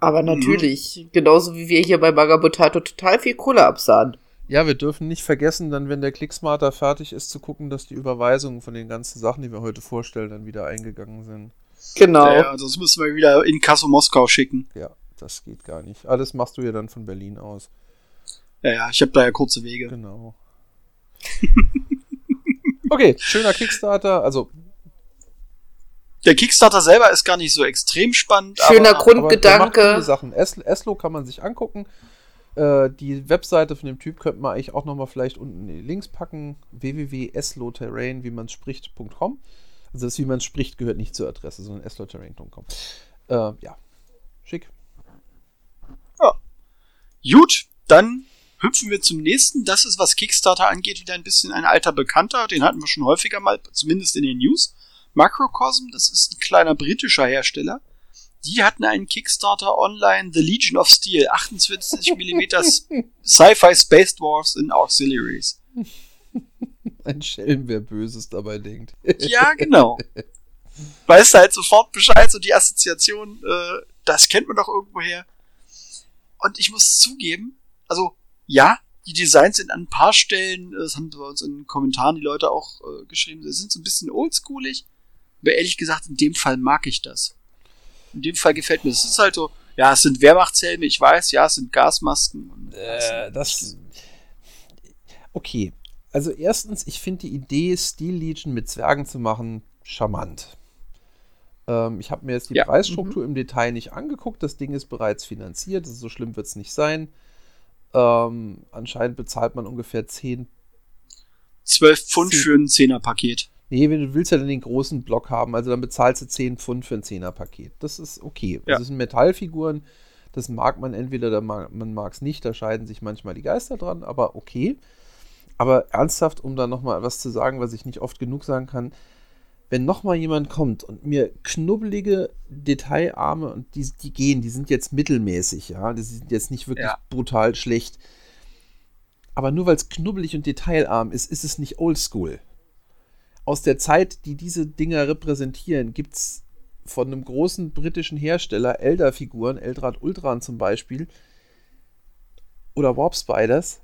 Aber natürlich, genauso wie wir hier bei Magabotato total viel Kohle absahen.
Ja, wir dürfen nicht vergessen, dann, wenn der Clicksmarter fertig ist, zu gucken, dass die Überweisungen von den ganzen Sachen, die wir heute vorstellen, dann wieder eingegangen sind.
Genau.
Ja, ja, sonst müssen wir wieder in Kasso Moskau schicken.
Ja, das geht gar nicht. Alles machst du ja dann von Berlin aus.
Ja, ja, ich habe da ja kurze Wege.
Genau. okay, schöner Kickstarter. Also,
Der Kickstarter selber ist gar nicht so extrem spannend.
Schöner
aber,
aber
Grundgedanke.
Sachen. Es Eslo kann man sich angucken. Äh, die Webseite von dem Typ könnte man eigentlich auch nochmal vielleicht unten in die Links packen. www.esloterrain, wie man spricht.com. Also das, wie man spricht, gehört nicht zur Adresse, sondern esloterrain.com. Äh, ja, schick.
Gut, dann hüpfen wir zum nächsten. Das ist, was Kickstarter angeht, wieder ein bisschen ein alter Bekannter. Den hatten wir schon häufiger mal, zumindest in den News. Macrocosm, das ist ein kleiner britischer Hersteller. Die hatten einen Kickstarter online, The Legion of Steel, 28 mm Sci-Fi Space Dwarfs in Auxiliaries.
Ein Schelm, wer Böses dabei denkt.
Ja, genau. Weißt du halt sofort Bescheid, so die Assoziation, äh, das kennt man doch irgendwoher. Und ich muss zugeben, also ja, die Designs sind an ein paar Stellen, äh, das haben bei uns in den Kommentaren die Leute auch äh, geschrieben, sie sind so ein bisschen oldschoolig. Aber ehrlich gesagt, in dem Fall mag ich das. In dem Fall gefällt mir das. Es ist halt so, ja, es sind Wehrmachtshelme, ich weiß, ja, es sind Gasmasken. Und
Äh, das. Okay. Also erstens, ich finde die Idee, Steel Legion mit Zwergen zu machen, charmant. Ähm, ich habe mir jetzt die
Ja.
Preisstruktur im Detail nicht angeguckt. Das Ding ist bereits finanziert. Also so schlimm wird es nicht sein. Ähm, anscheinend bezahlt man ungefähr 10.
12 Pfund
Sie-
für ein Zehnerpaket.
Nee, wenn du willst ja dann den großen Block haben, also dann bezahlst du 10 Pfund für ein 10er-Paket. Das ist okay.
Ja.
Das sind Metallfiguren. Das mag man entweder, mag, man mag es nicht. Da scheiden sich manchmal die Geister dran, aber okay. Aber ernsthaft, um da nochmal was zu sagen, was ich nicht oft genug sagen kann, wenn nochmal jemand kommt und mir knubbelige Detailarme und die, die gehen, die sind jetzt mittelmäßig, ja, die sind jetzt nicht wirklich
Ja.
brutal schlecht. Aber nur weil es knubbelig und detailarm ist, ist es nicht oldschool. Aus der Zeit, die diese Dinger repräsentieren, gibt es von einem großen britischen Hersteller Elder-Figuren, Eldrad Ultran zum Beispiel, oder Warp Spiders.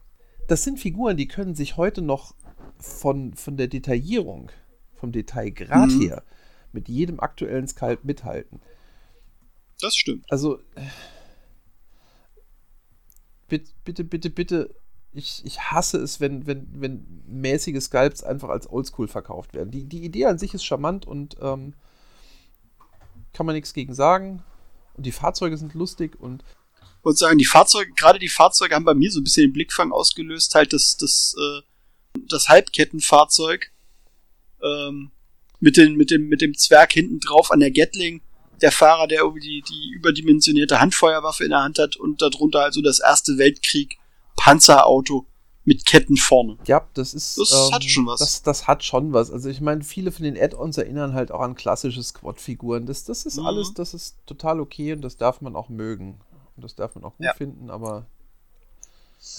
Das sind Figuren, die können sich heute noch von, von der Detaillierung, vom Detailgrad
Mhm.
her, mit jedem aktuellen Skalp mithalten.
Das stimmt.
Also, äh, bitte, bitte, bitte, bitte, ich, ich hasse es, wenn, wenn, wenn mäßige Sculpts einfach als Oldschool verkauft werden. Die, die Idee an sich ist charmant und ähm, kann man nichts gegen sagen. Und die Fahrzeuge sind lustig und
Und sagen, die Fahrzeuge, gerade die Fahrzeuge haben bei mir so ein bisschen den Blickfang ausgelöst, halt das, das, äh, das Halbkettenfahrzeug, ähm, mit den, mit dem, mit dem Zwerg hinten drauf an der Gatling, der Fahrer, der irgendwie die, die überdimensionierte Handfeuerwaffe in der Hand hat und darunter also das erste Weltkrieg Panzerauto mit Ketten vorne.
Ja, das ist.
Das
ähm,
hat schon was.
Das, das hat schon was. Also ich meine, viele von den Add-ons erinnern halt auch an klassische Squad-Figuren. Das, das ist
Mhm.
alles, das ist total okay und das darf man auch mögen. Und das darf man auch gut
Ja.
finden, aber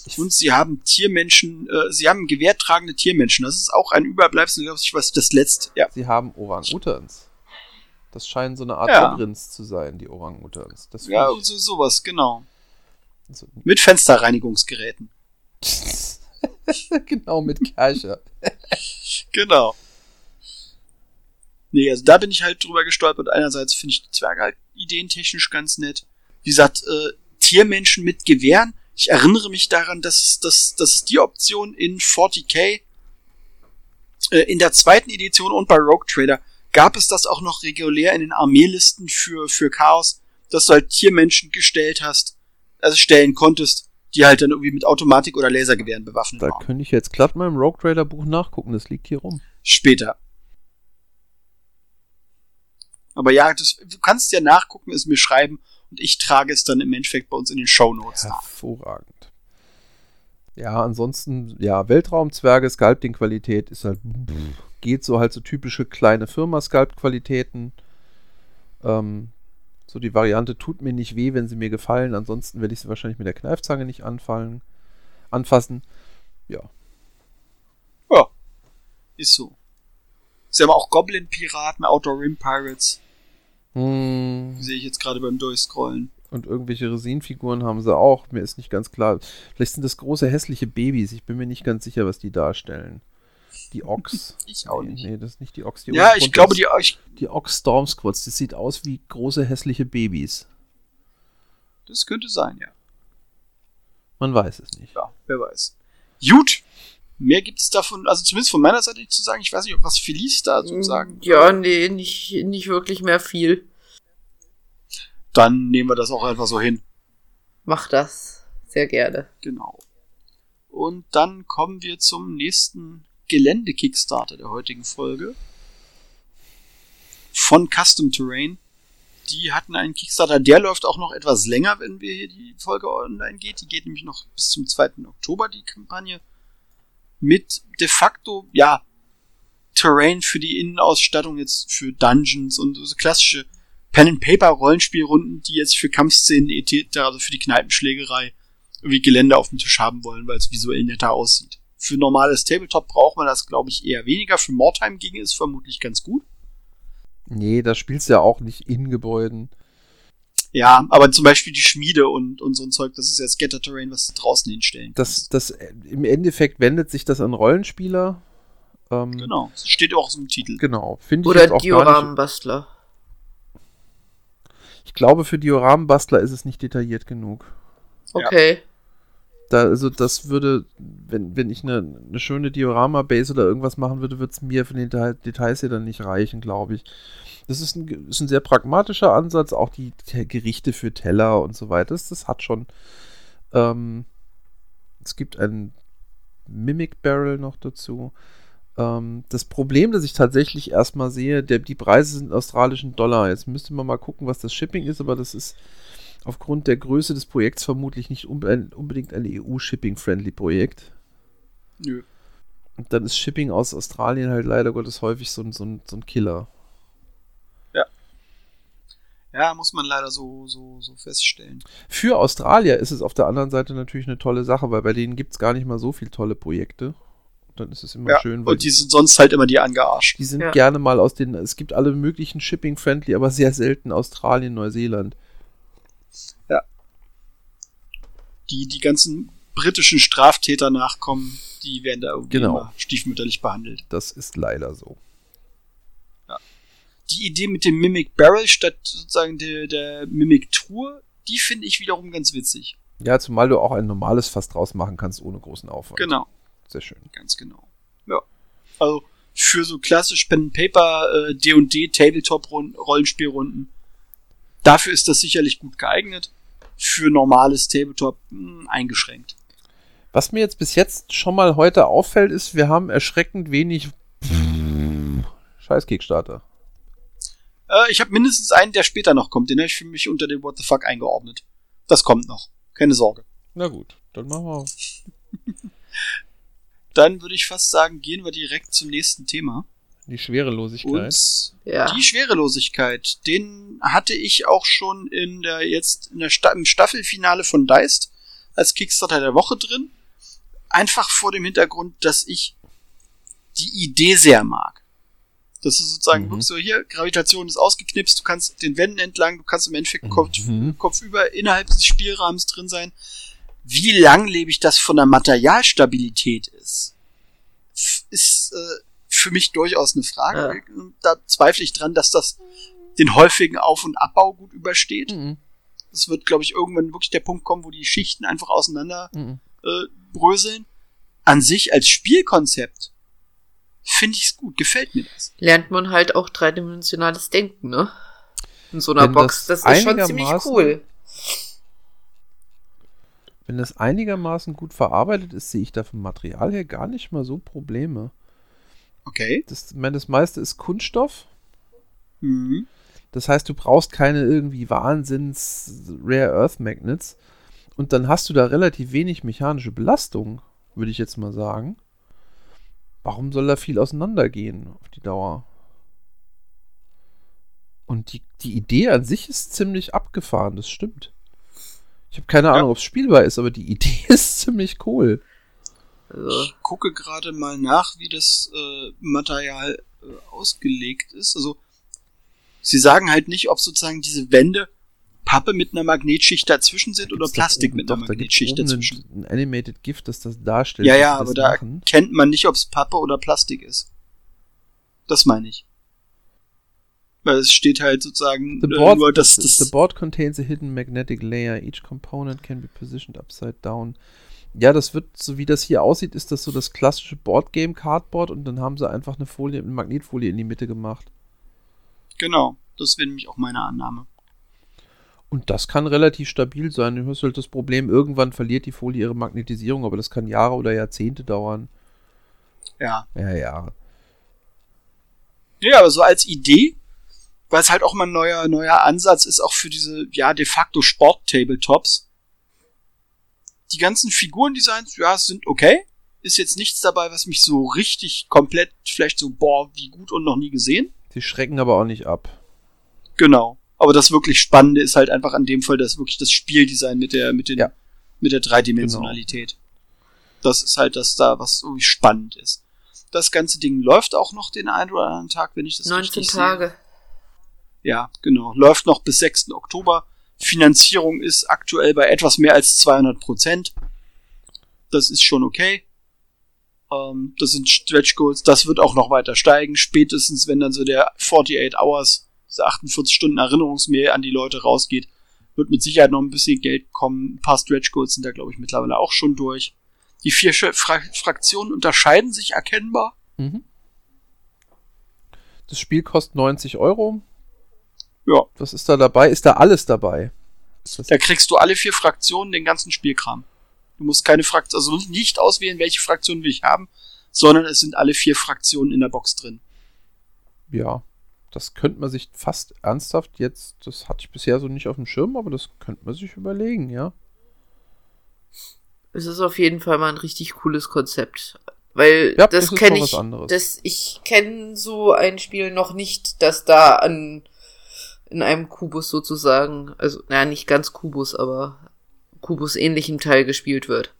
ich
Und sie haben Tiermenschen, äh, sie haben gewehrtragende Tiermenschen. Das ist auch ein Überbleibsel, glaube ich, was das letzte. Ja.
sie haben Orang-Utans. Das scheinen so eine Art
Ja.
Zu sein, die Orang-Utans.
Ja, so, sowas, genau.
So,
Mit Fensterreinigungsgeräten.
genau, mit Kercher.
Genau. Nee, also da bin ich halt drüber gestolpert. Einerseits finde ich die Zwerge halt ideentechnisch ganz nett. Wie gesagt, äh, Tiermenschen mit Gewehren. Ich erinnere mich daran, dass, dass, dass es die Option in 40k äh, in der zweiten Edition und bei Rogue Trader gab es das auch noch regulär in den Armeelisten für, für Chaos, dass du halt Tiermenschen gestellt hast, also stellen konntest, die halt dann irgendwie mit Automatik- oder Lasergewehren bewaffnet
Da
waren.
könnte ich jetzt glatt mal im Rogue Trader Buch nachgucken, das liegt hier rum.
Später. Aber ja, das, du kannst ja nachgucken, es mir schreiben und ich trage es dann im Endeffekt bei uns in den Show Notes nach.
Hervorragend. Ja, ansonsten, ja, Weltraumzwerge, Sculpting-Qualität ist halt, pff, geht so halt so typische kleine Firma-Sculpt-Qualitäten. Ähm, so die Variante tut mir nicht weh, wenn sie mir gefallen. Ansonsten werde ich sie wahrscheinlich mit der Kneifzange nicht anfallen, anfassen. Ja,
Ja, ist so. Sie haben auch Goblin-Piraten, Outer Rim Pirates,
hm,
sehe ich jetzt gerade beim Durchscrollen.
und irgendwelche Resinfiguren haben sie auch. Mir ist nicht ganz klar. Vielleicht sind das große hässliche Babys. Ich bin mir nicht ganz sicher, was die darstellen. Die Ox.
Ich auch
nee,
nicht.
Nee, das ist nicht die Ox. Die
Ja, ich glaube,
ist-
die, ich,
Die Ox Storm Squads, das sieht aus wie große hässliche Babys.
das könnte sein, ja.
Man weiß es nicht.
Ja, wer weiß. Gut. Mehr gibt es davon, also zumindest von meiner Seite nicht zu sagen. Ich weiß nicht, ob was Felice da zu sagen.
Ja, nee, nicht, nicht wirklich mehr viel.
Dann nehmen wir das auch einfach so hin.
Mach das. Sehr gerne.
Genau. Und dann kommen wir zum nächsten Gelände-Kickstarter der heutigen Folge. Von Custom Terrain. Die hatten einen Kickstarter, der läuft auch noch etwas länger, wenn wir hier die Folge online geht. Die geht nämlich noch bis zum 2. Oktober, die Kampagne. Mit de facto, ja, Terrain für die Innenausstattung jetzt für Dungeons und so klassische Pen-and-Paper-Rollenspielrunden, die jetzt für Kampfszenen etc., also für die Kneipenschlägerei, irgendwie Gelände auf dem Tisch haben wollen, weil es visuell netter aussieht. Für normales Tabletop braucht man das, glaube ich, eher weniger. Für Mordheim ging es vermutlich ganz gut.
Nee, da spielst du ja auch nicht in Gebäuden.
Ja, aber zum Beispiel die Schmiede und, und so ein Zeug, das ist ja Scatter-Terrain, was du draußen hinstellen
Das, das, Im Endeffekt wendet sich das an Rollenspieler. Ähm,
Genau, das steht auch so im Titel.
Genau. Finde ich
Oder
jetzt auch gar nicht,
Dioramenbastler.
Ich glaube, für Dioramenbastler ist es nicht detailliert genug.
Okay.
Da, also das würde, wenn, wenn ich eine, eine schöne Diorama-Base oder irgendwas machen würde, würde es mir von den Deta- Details hier dann nicht reichen, glaube ich. Das ist ein, ist ein sehr pragmatischer Ansatz, auch die Te- Gerichte für Teller und so weiter. Das, das hat schon. Ähm, es gibt ein Mimic Barrel noch dazu. Ähm, das Problem, das ich tatsächlich erstmal sehe, der, die Preise sind in australischen Dollar. Jetzt müsste man mal gucken, was das Shipping ist, aber das ist aufgrund der Größe des Projekts vermutlich nicht unbe- unbedingt ein EU-Shipping-Friendly-Projekt.
Nö.
Und dann ist Shipping aus Australien halt leider Gottes häufig so ein, so ein, so ein Killer.
Ja, muss man leider so, so, so feststellen.
Für Australier ist es auf der anderen Seite natürlich eine tolle Sache, weil bei denen gibt es gar nicht mal so viele tolle Projekte. Und dann ist es immer
Ja,
schön, weil
und die sind sonst halt immer die angearscht.
die sind
Ja.
gerne mal aus den, es gibt alle möglichen Shipping-Friendly, aber sehr selten Australien, Neuseeland.
Die, die ganzen britischen Straftäter nachkommen, die werden da irgendwie
Genau.
stiefmütterlich behandelt.
Das ist leider so.
die Idee mit dem Mimic Barrel statt sozusagen der, der Mimic Tour, die finde ich wiederum ganz witzig.
Ja, zumal du auch ein normales Fass draus machen kannst, ohne großen Aufwand.
Genau,
Sehr schön.
ganz genau. Ja. Also für so klassisch Pen and Paper äh, D&D Tabletop Rollenspielrunden. Dafür ist das sicherlich gut geeignet. für normales Tabletop mh, eingeschränkt.
Was mir jetzt bis jetzt schon mal heute auffällt, ist, wir haben erschreckend wenig Scheiß Kickstarter.
Äh, ich habe mindestens einen, der später noch kommt. Den habe ich für mich unter dem What the fuck eingeordnet. Das kommt noch. Keine Sorge.
Na gut, dann machen wir.
Dann würde ich fast sagen, gehen wir direkt zum nächsten Thema.
Die Schwerelosigkeit.
Und
Ja.
die Schwerelosigkeit, den hatte ich auch schon in der jetzt in der Sta im Staffelfinale von Deist als Kickstarter der Woche drin. Einfach vor dem Hintergrund, dass ich die Idee sehr mag. Das ist sozusagen
Mhm.
so hier, Gravitation ist ausgeknipst, du kannst den Wänden entlang, du kannst im Endeffekt Kopf,
Mhm.
kopfüber innerhalb des Spielrahmens drin sein. Wie langlebig das von der Materialstabilität ist, ist äh, für mich durchaus eine Frage. Da zweifle ich dran, dass das den häufigen Auf- und Abbau gut übersteht.
Mhm.
Es wird, glaube ich, irgendwann wirklich der Punkt kommen, wo die Schichten einfach auseinander
Mhm.
äh, bröseln. An sich als Spielkonzept finde ich es gut, gefällt mir das.
Lernt man halt auch dreidimensionales Denken, ne? In so einer
Wenn
Box.
das
Das, ist schon ziemlich cool.
Wenn das einigermaßen gut verarbeitet ist, sehe ich da vom Material her gar nicht mal so Probleme.
Okay.
Das, das meiste ist Kunststoff.
Mhm.
Das heißt, du brauchst keine irgendwie Wahnsinns Rare Earth Magnets. Und dann hast du da relativ wenig mechanische Belastung, würde ich jetzt mal sagen. Warum soll da viel auseinandergehen auf die Dauer? Und die, die Idee an sich ist ziemlich abgefahren, das stimmt. Ich habe keine
Ja.
Ahnung, ob es spielbar ist, aber die Idee ist ziemlich cool.
Also,
Ich gucke gerade mal nach, wie das äh, Material äh, ausgelegt ist. Also, sie sagen halt nicht, ob sozusagen diese Wände Pappe mit einer Magnetschicht dazwischen sind oder
Gibt's doch
Plastik
oben-
mit einer
doch, da
Magnetschicht
oben
dazwischen.
Ein, Animated GIF, das das darstellt.
Ja, ja, aber da
machen.
kennt man nicht, ob es Pappe oder Plastik ist. Das meine ich. Weil es steht halt sozusagen
The
äh,
board,
nur, dass das
the board contains a hidden magnetic layer. Each component can be positioned upside down. Ja, das wird, so wie das hier aussieht, ist das so das klassische Boardgame Cardboard und dann haben sie einfach eine Folie, eine Magnetfolie in die Mitte gemacht.
genau. Das wäre nämlich auch meine Annahme.
Und das kann relativ stabil sein. Du hast halt das Problem, irgendwann verliert die Folie ihre Magnetisierung, aber das kann Jahre oder Jahrzehnte dauern.
Ja.
Ja, ja.
Ja, aber so als Idee, weil es halt auch mal ein neuer, neuer Ansatz ist, auch für diese, ja, de facto Sport-Tabletops. Die ganzen Figurendesigns, ja, sind okay. Ist jetzt nichts dabei, was mich so richtig komplett, vielleicht so, boah, wie gut und noch nie gesehen.
Sie schrecken aber auch nicht ab.
Genau. Aber das wirklich Spannende ist halt einfach an dem Fall das wirklich das Spieldesign mit der, mit den,
Ja.
mit der Dreidimensionalität. Das ist halt das da, was irgendwie spannend ist. Das ganze Ding läuft auch noch den einen oder anderen Tag, wenn ich das
19
richtig
Tage.
Sehe. Ja, genau. Läuft noch bis 6. Oktober. Finanzierung ist aktuell bei etwas mehr als 200 Prozent. Das ist schon okay. Ähm, das sind Stretch Goals. Das wird auch noch weiter steigen. Spätestens, wenn dann so der 48 Hours, diese 48 Stunden Erinnerungsmail an die Leute rausgeht, wird mit Sicherheit noch ein bisschen Geld kommen. Ein paar Stretch Goals sind da, glaube ich, mittlerweile auch schon durch. Die vier Fra Fraktionen unterscheiden sich erkennbar.
Mhm. Das Spiel kostet 90 Euro.
Ja.
Was ist da dabei? Ist da alles dabei?
Da kriegst du alle vier Fraktionen den ganzen Spielkram. Du musst keine Fraktion, also nicht auswählen, welche Fraktion will ich haben, sondern es sind alle vier Fraktionen in der Box drin.
Ja, das könnte man sich fast ernsthaft jetzt, das hatte ich bisher so nicht auf dem Schirm, aber das könnte man sich überlegen, ja.
Es ist auf jeden Fall mal ein richtig cooles Konzept. Weil
Ja,
das
das
kenne ich.
anderes.
Das, ich kenne so ein Spiel noch nicht, das da an in einem Kubus sozusagen, also naja, nicht ganz Kubus, aber Kubus ähnlichem Teil gespielt wird.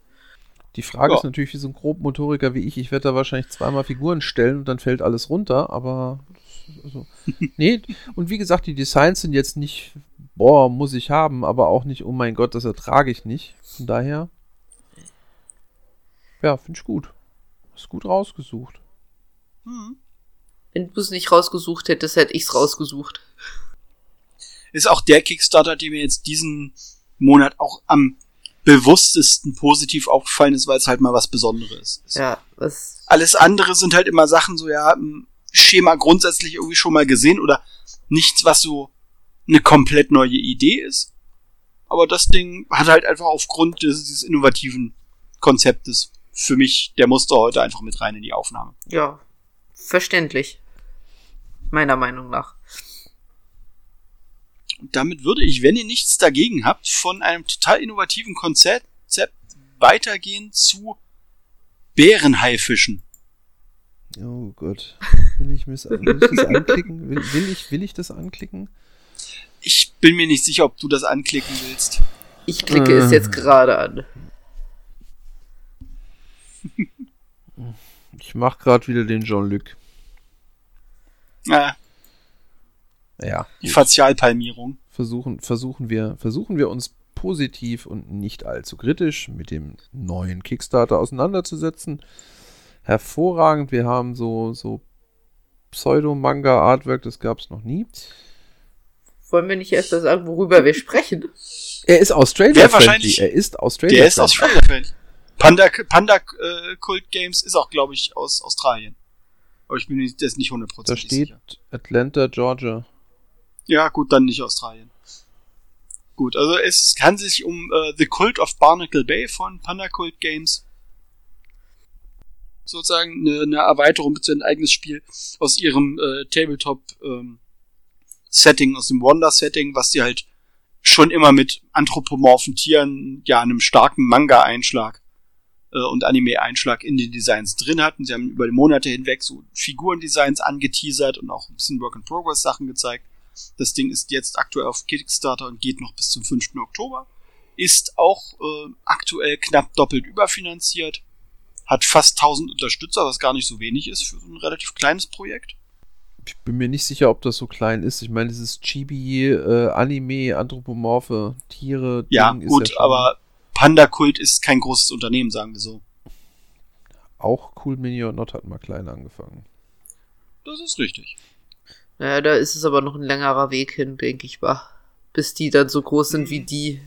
Die Frage
Ja.
ist natürlich, wie so ein Grobmotoriker wie ich, ich werde da wahrscheinlich zweimal Figuren stellen und dann fällt alles runter, aber also, nee, und wie gesagt, die Designs sind jetzt nicht, boah, muss ich haben, aber auch nicht, oh mein Gott, das ertrage ich nicht. Von daher, ja, finde ich gut. Ist gut rausgesucht.
Hm.
Wenn du es nicht rausgesucht hättest, hätte ich's rausgesucht.
Ist auch der Kickstarter, der mir jetzt diesen Monat auch am bewusstesten positiv aufgefallen ist, weil es halt mal was Besonderes ist.
Ja, was.
Alles andere sind halt immer Sachen so, ja, ein Schema grundsätzlich irgendwie schon mal gesehen oder nichts, was so eine komplett neue Idee ist. aber das Ding hat halt einfach aufgrund des, dieses innovativen Konzeptes für mich, der musste heute einfach mit rein in die Aufnahme.
Ja, verständlich. Meiner Meinung nach.
Und damit würde ich, wenn ihr nichts dagegen habt, von einem total innovativen Konzept weitergehen zu Bärenhaifischen.
Oh Gott. Will ich, mis- will ich das anklicken? Will, will, ich, will ich das anklicken?
Ich bin mir nicht sicher, ob du das anklicken willst.
Ich klicke es
Äh.
jetzt gerade an.
Ich mach gerade wieder den Jean-Luc.
Ah,
Ja.
die Facialpalmierung.
versuchen, versuchen, wir, versuchen wir uns positiv und nicht allzu kritisch mit dem neuen Kickstarter auseinanderzusetzen. Hervorragend, wir haben so, so Pseudo-Manga-Artwork, das gab es noch nie.
Wollen wir nicht erst mal sagen, worüber wir sprechen?
Er ist Australia
wahrscheinlich-
Er ist Australia
Der ist aus
friendly.
Australien. Panda, Panda äh, Cult Games ist auch, glaube ich, aus Australien. Aber ich bin mir nicht, das ist nicht
Da
hundertprozentig
steht
sicher.
Atlanta, Georgia.
Ja, gut, dann nicht Australien. Gut, also es handelt sich um äh, The Cult of Barnacle Bay von Panda Cult Games. Sozusagen eine, eine Erweiterung zu ein eigenes Spiel aus ihrem äh, Tabletop ähm, Setting, aus dem Wonder-Setting, was die halt schon immer mit anthropomorphen Tieren, ja, einem starken Manga-Einschlag äh, und Anime-Einschlag in den Designs drin hatten. Sie haben über die Monate hinweg so Figurendesigns angeteasert und auch ein bisschen Work-in-Progress-Sachen gezeigt. Das Ding ist jetzt aktuell auf Kickstarter und geht noch bis zum 5. Oktober. Ist auch äh, aktuell knapp doppelt überfinanziert. Hat fast 1000 Unterstützer, was gar nicht so wenig ist für so ein relativ kleines Projekt.
Ich bin mir nicht sicher, ob das so klein ist. Ich meine, dieses Chibi, äh, Anime, anthropomorphe Tiere.
Ja,
Ding ist
gut,
schon
aber Panda Kult ist kein großes Unternehmen, sagen wir so.
Auch Cool Mini und Not hat mal klein angefangen.
Das ist richtig.
Naja, da ist es aber noch ein längerer Weg hin, denke ich mal. Bis die dann so groß sind wie die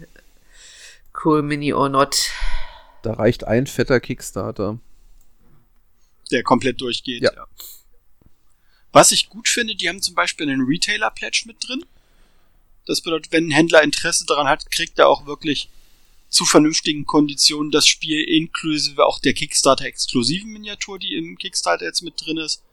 Cool Mini or Not.
Da reicht ein fetter Kickstarter.
Der komplett durchgeht.
Ja.
Ja. Was ich gut finde, die haben zum Beispiel einen Retailer-Pledge mit drin. Das bedeutet, wenn ein Händler Interesse daran hat, kriegt er auch wirklich zu vernünftigen Konditionen das Spiel inklusive auch der Kickstarter-exklusiven Miniatur, die im Kickstarter jetzt mit drin ist.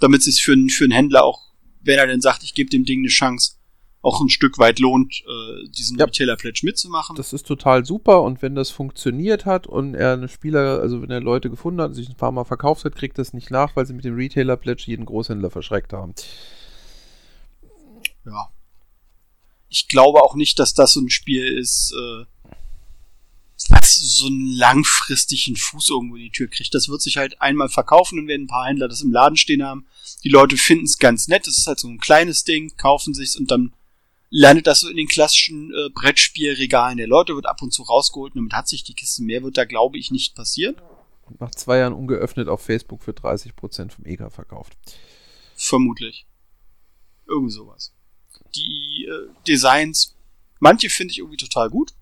Damit es sich für, einen- für einen Händler auch, wenn er denn sagt, ich gebe dem Ding eine Chance, auch ein Stück weit lohnt, äh, diesen
Ja.
Retailer-Pledge mitzumachen.
Das ist total super und wenn das funktioniert hat und er eine Spieler, also wenn er Leute gefunden hat und sich ein paar Mal verkauft hat, kriegt das nicht nach, weil sie mit dem Retailer-Pledge jeden Großhändler verschreckt haben.
ja. Ich glaube auch nicht, dass das so ein Spiel ist, äh, was so einen langfristigen Fuß irgendwo in die Tür kriegt. Das wird sich halt einmal verkaufen und werden ein paar Händler das im Laden stehen haben. Die Leute finden es ganz nett. Es ist halt so ein kleines Ding, kaufen sich's und dann landet das so in den klassischen äh, Brettspielregalen der Leute, wird ab und zu rausgeholt und damit hat sich die Kiste mehr, wird da glaube ich nicht passieren.
Nach zwei Jahren ungeöffnet auf Facebook für 30% vom EGA verkauft.
Vermutlich. Irgendwie sowas. Die äh, Designs, manche finde ich irgendwie total gut.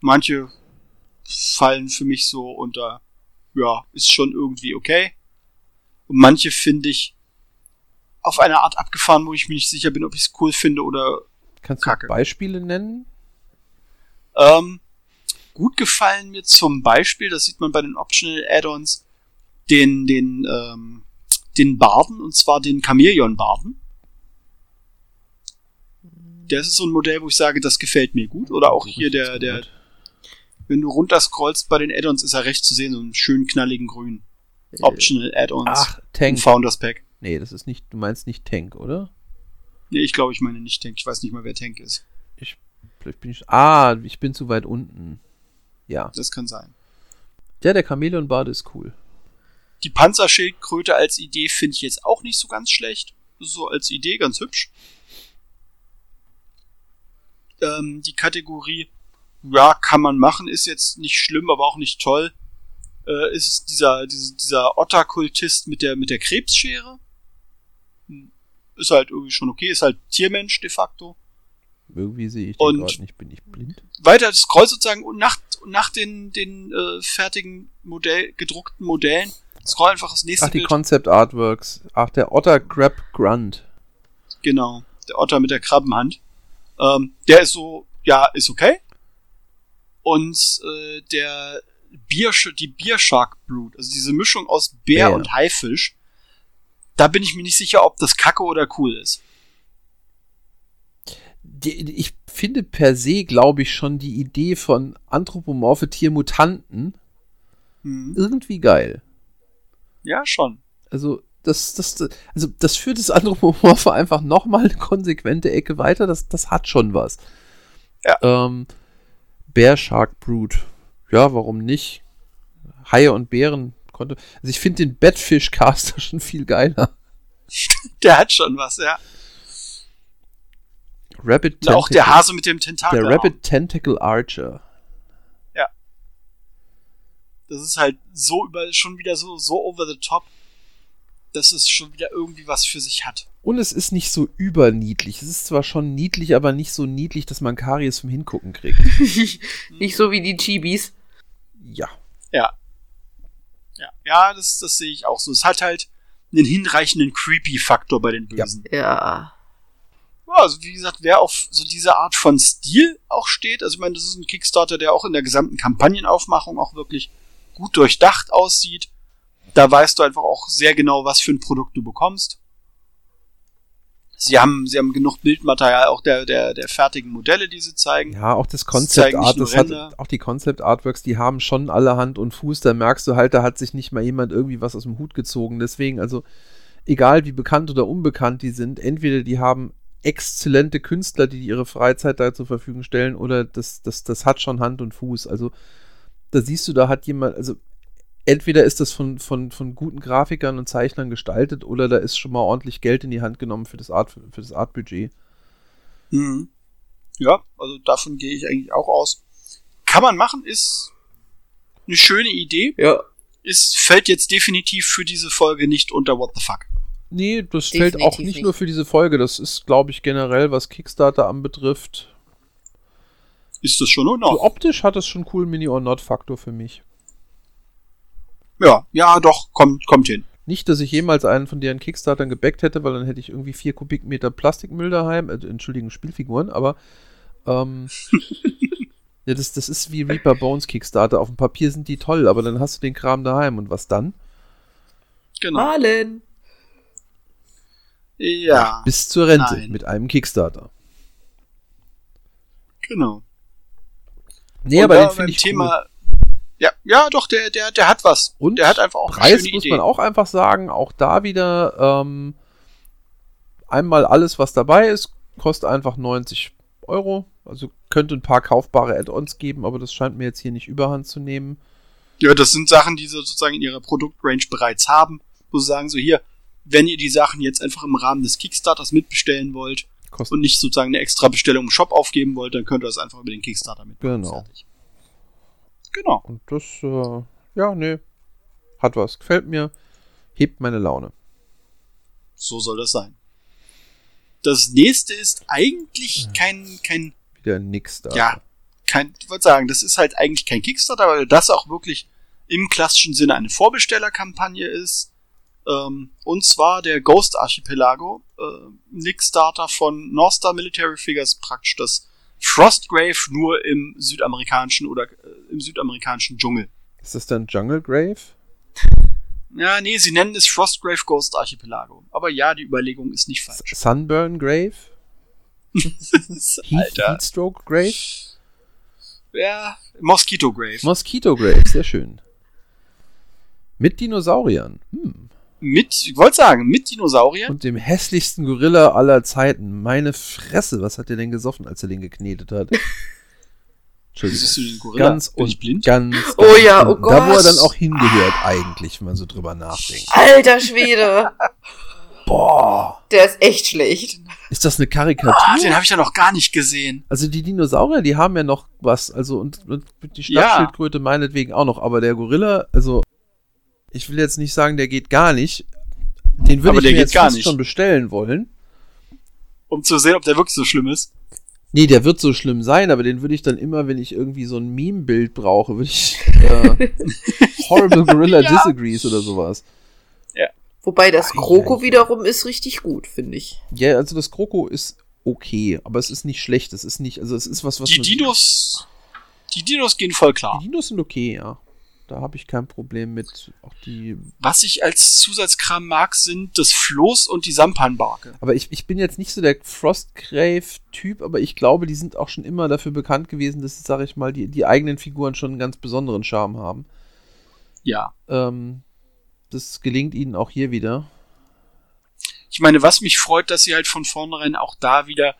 Manche fallen für mich so unter, ja, ist schon irgendwie okay. Und manche finde ich auf eine Art abgefahren, wo ich mir nicht sicher bin, ob ich es cool finde oder
Kannst
Kacke.
du Beispiele nennen?
Ähm, gut gefallen mir zum Beispiel, das sieht man bei den Optional Add-ons, den, den, ähm, den Barden, und zwar den Chameleon-Barden. Das ist so ein Modell, wo ich sage, das gefällt mir gut. Oder auch hier der, der, wenn du runterscrollst bei den Add-ons, ist er recht zu sehen, so einen schönen knalligen Grün. Optional Add-ons.
Ach, Tank.
Founders Pack.
Nee, das ist nicht, du meinst nicht Tank, oder?
Nee, ich glaube, ich meine nicht Tank. Ich weiß nicht mal, wer Tank ist.
Ich, vielleicht bin ich, ah, ich bin zu weit unten. Ja.
Das kann sein.
Ja, der Chamäleon-Bade ist cool.
Die Panzerschildkröte als Idee finde ich jetzt auch nicht so ganz schlecht. So als Idee ganz hübsch. Ähm, die Kategorie, ja, kann man machen, ist jetzt nicht schlimm, aber auch nicht toll. Äh, ist dieser, dieser, dieser Otterkultist mit der, mit der Krebsschere. Hm, Ist halt irgendwie schon okay, ist halt Tiermensch de facto.
Irgendwie sehe ich den gerade nicht. Bin ich blind?
weiter scroll sozusagen und nach, nach den, den äh, fertigen Modell, gedruckten Modellen, scroll einfach das nächste
Ach, die
Bild.
Concept Artworks. Ach, der Otter Grab Grunt.
Genau, der Otter mit der Krabbenhand. Ähm, der ist so ja, ist okay. Und äh, der Bier, die Biershark Brut, also diese Mischung aus Bär
Ja.
und Haifisch, da bin ich mir nicht sicher, ob das kacke oder cool ist.
Die, ich finde per se, glaube ich, schon die Idee von anthropomorphe Tiermutanten
Hm.
irgendwie geil.
Ja, schon.
Also, das, das, also das führt das Anthropomorphe einfach nochmal eine konsequente Ecke weiter. Das, das hat schon was.
Ja.
Ähm, Bear Shark Brute. Ja, warum nicht? Haie und Bären konnte. Also ich finde den Batfish Caster schon viel geiler.
Der hat schon was, ja.
Rabbit
Und auch der Hase mit dem Tentakel.
Der Rabbit Tentacle Archer.
Das ist halt so über, schon wieder so, so over the top, dass es schon wieder irgendwie was für sich hat.
Und es ist nicht so überniedlich. Es ist zwar schon niedlich, aber nicht so niedlich, dass man Karies vom Hingucken kriegt.
Nicht so wie die Chibis.
Ja.
Ja. Ja, ja das, das sehe ich auch so. Es hat halt einen hinreichenden Creepy-Faktor bei den Bösen.
Ja.
Ja, also wie gesagt, wer auf so diese Art von Stil auch steht, also ich meine, das ist ein Kickstarter, der auch in der gesamten Kampagnenaufmachung auch wirklich gut durchdacht aussieht. Da weißt du einfach auch sehr genau, was für ein Produkt du bekommst. Sie haben, sie haben genug Bildmaterial auch der, der, der fertigen Modelle, die sie zeigen.
Ja, auch das Concept Art, das hat, auch die Concept Artworks, die haben schon alle Hand und Fuß. Da merkst du halt, da hat sich nicht mal jemand irgendwie was aus dem Hut gezogen. Deswegen, also, egal wie bekannt oder unbekannt die sind, entweder die haben exzellente Künstler, die ihre Freizeit da zur Verfügung stellen, oder das, das, das hat schon Hand und Fuß. Also, da siehst du, da hat jemand, also, entweder ist das von, von, von guten Grafikern und Zeichnern gestaltet, oder da ist schon mal ordentlich Geld in die Hand genommen für das Art, für das Artbudget.
Mhm. Ja, also davon gehe ich eigentlich auch aus. Kann man machen, ist eine schöne Idee.
Ja.
Ist, fällt jetzt definitiv für diese Folge nicht unter What the fuck.
Nee, das fällt
Definitiv
auch nicht,
nicht.
nur für diese Folge. Das ist, glaube ich, generell, was Kickstarter anbetrifft.
Ist das schon in
So optisch hat es schon cool Mini-or-Not-Faktor für mich.
Ja, ja, doch, kommt, kommt hin.
Nicht, dass ich jemals einen von deren Kickstartern gebackt hätte, weil dann hätte ich irgendwie vier Kubikmeter Plastikmüll daheim. Äh, Entschuldigen, Spielfiguren, aber ähm, ja, das, das ist wie Reaper Bones Kickstarter. Auf dem Papier sind die toll, aber dann hast du den Kram daheim und was dann?
Genau.
Malen.
Ja,
Bis zur Rente
Nein.
mit einem Kickstarter.
genau.
Nee,
Und
aber den finde ich
Thema. Ja, ja, doch, der, der, der hat was.
Und
der hat einfach auch
Preis
eine
muss man auch einfach sagen, auch da wieder ähm, einmal alles, was dabei ist, kostet einfach 90 Euro. Also könnte ein paar kaufbare Add-ons geben, aber das scheint mir jetzt hier nicht überhand zu nehmen.
Ja, das sind Sachen, die sie sozusagen in ihrer Produktrange bereits haben, wo sie sagen, so hier, wenn ihr die Sachen jetzt einfach im Rahmen des Kickstarters mitbestellen wollt
Kostet
und nicht sozusagen eine extra Bestellung im Shop aufgeben wollt, dann könnt ihr das einfach über den Kickstarter mitmachen.
Genau.
Fertig. Genau.
und das, äh, ja, nee, hat was. Gefällt mir, hebt meine Laune.
So soll das sein. Das nächste ist eigentlich kein, kein,
Wieder nix da.
ja, kein, ich wollte sagen, das ist halt eigentlich kein Kickstarter, weil das auch wirklich im klassischen Sinne eine Vorbestellerkampagne ist. Ähm, und zwar der Ghost Archipelago, äh, Kickstarter von North Star Military Figures, praktisch das Frostgrave nur im südamerikanischen oder äh, im südamerikanischen Dschungel.
Ist das dann Jungle Grave?
Ja, nee, sie nennen es Frostgrave Ghost Archipelago. Aber ja, die Überlegung ist nicht falsch.
Sunburn Grave?
Alter.
Heatstroke Grave?
Ja, Mosquito Grave.
Mosquito Grave, sehr schön. Mit Dinosauriern. Hm.
Mit, ich wollte sagen, mit Dinosauriern.
Und dem hässlichsten Gorilla aller Zeiten. Meine Fresse, was hat der denn gesoffen, als er den geknetet hat? Entschuldigung.
Siehst du den Gorilla?
Ganz
Bin ich
und
blind?
ganz,
Oh
ganz
ja, oh
unten. Da, wo er
Gott.
dann auch hingehört, eigentlich, wenn man so drüber nachdenkt.
Alter Schwede.
Boah.
Der ist echt schlecht.
Ist das eine Karikatur?
Ah, den habe ich ja noch gar nicht gesehen.
Also die Dinosaurier, die haben ja noch was, also und, und die
Ja.
Stadtschildkröte meinetwegen auch noch, aber der Gorilla, also ich will jetzt nicht sagen, der geht gar nicht. Den würde ich mir jetzt
gar
fast
nicht.
schon bestellen wollen.
Um zu sehen, ob der wirklich so schlimm ist.
Nee, der wird so schlimm sein, aber den würde ich dann immer, wenn ich irgendwie so ein Meme-Bild brauche, würde ich äh, Horrible Gorilla
Ja.
Disagrees oder sowas.
Wobei das Kroko wiederum ist richtig gut, finde ich.
Ja, also das Kroko ist okay, aber es ist nicht schlecht. Es ist nicht, also es ist was, was.
Die Dinos, die Dinos gehen voll klar.
Die Dinos sind okay, ja. Da habe ich kein Problem mit. Auch die.
Was ich als Zusatzkram mag, sind das Floß und die Sampanbarke.
Aber ich, ich bin jetzt nicht so der Frostgrave-Typ, aber ich glaube, die sind auch schon immer dafür bekannt gewesen, dass, sage ich mal, die, die eigenen Figuren schon einen ganz besonderen Charme haben.
Ja.
Ähm, das gelingt ihnen auch hier wieder.
Ich meine, was mich freut, dass sie halt von vornherein auch da wieder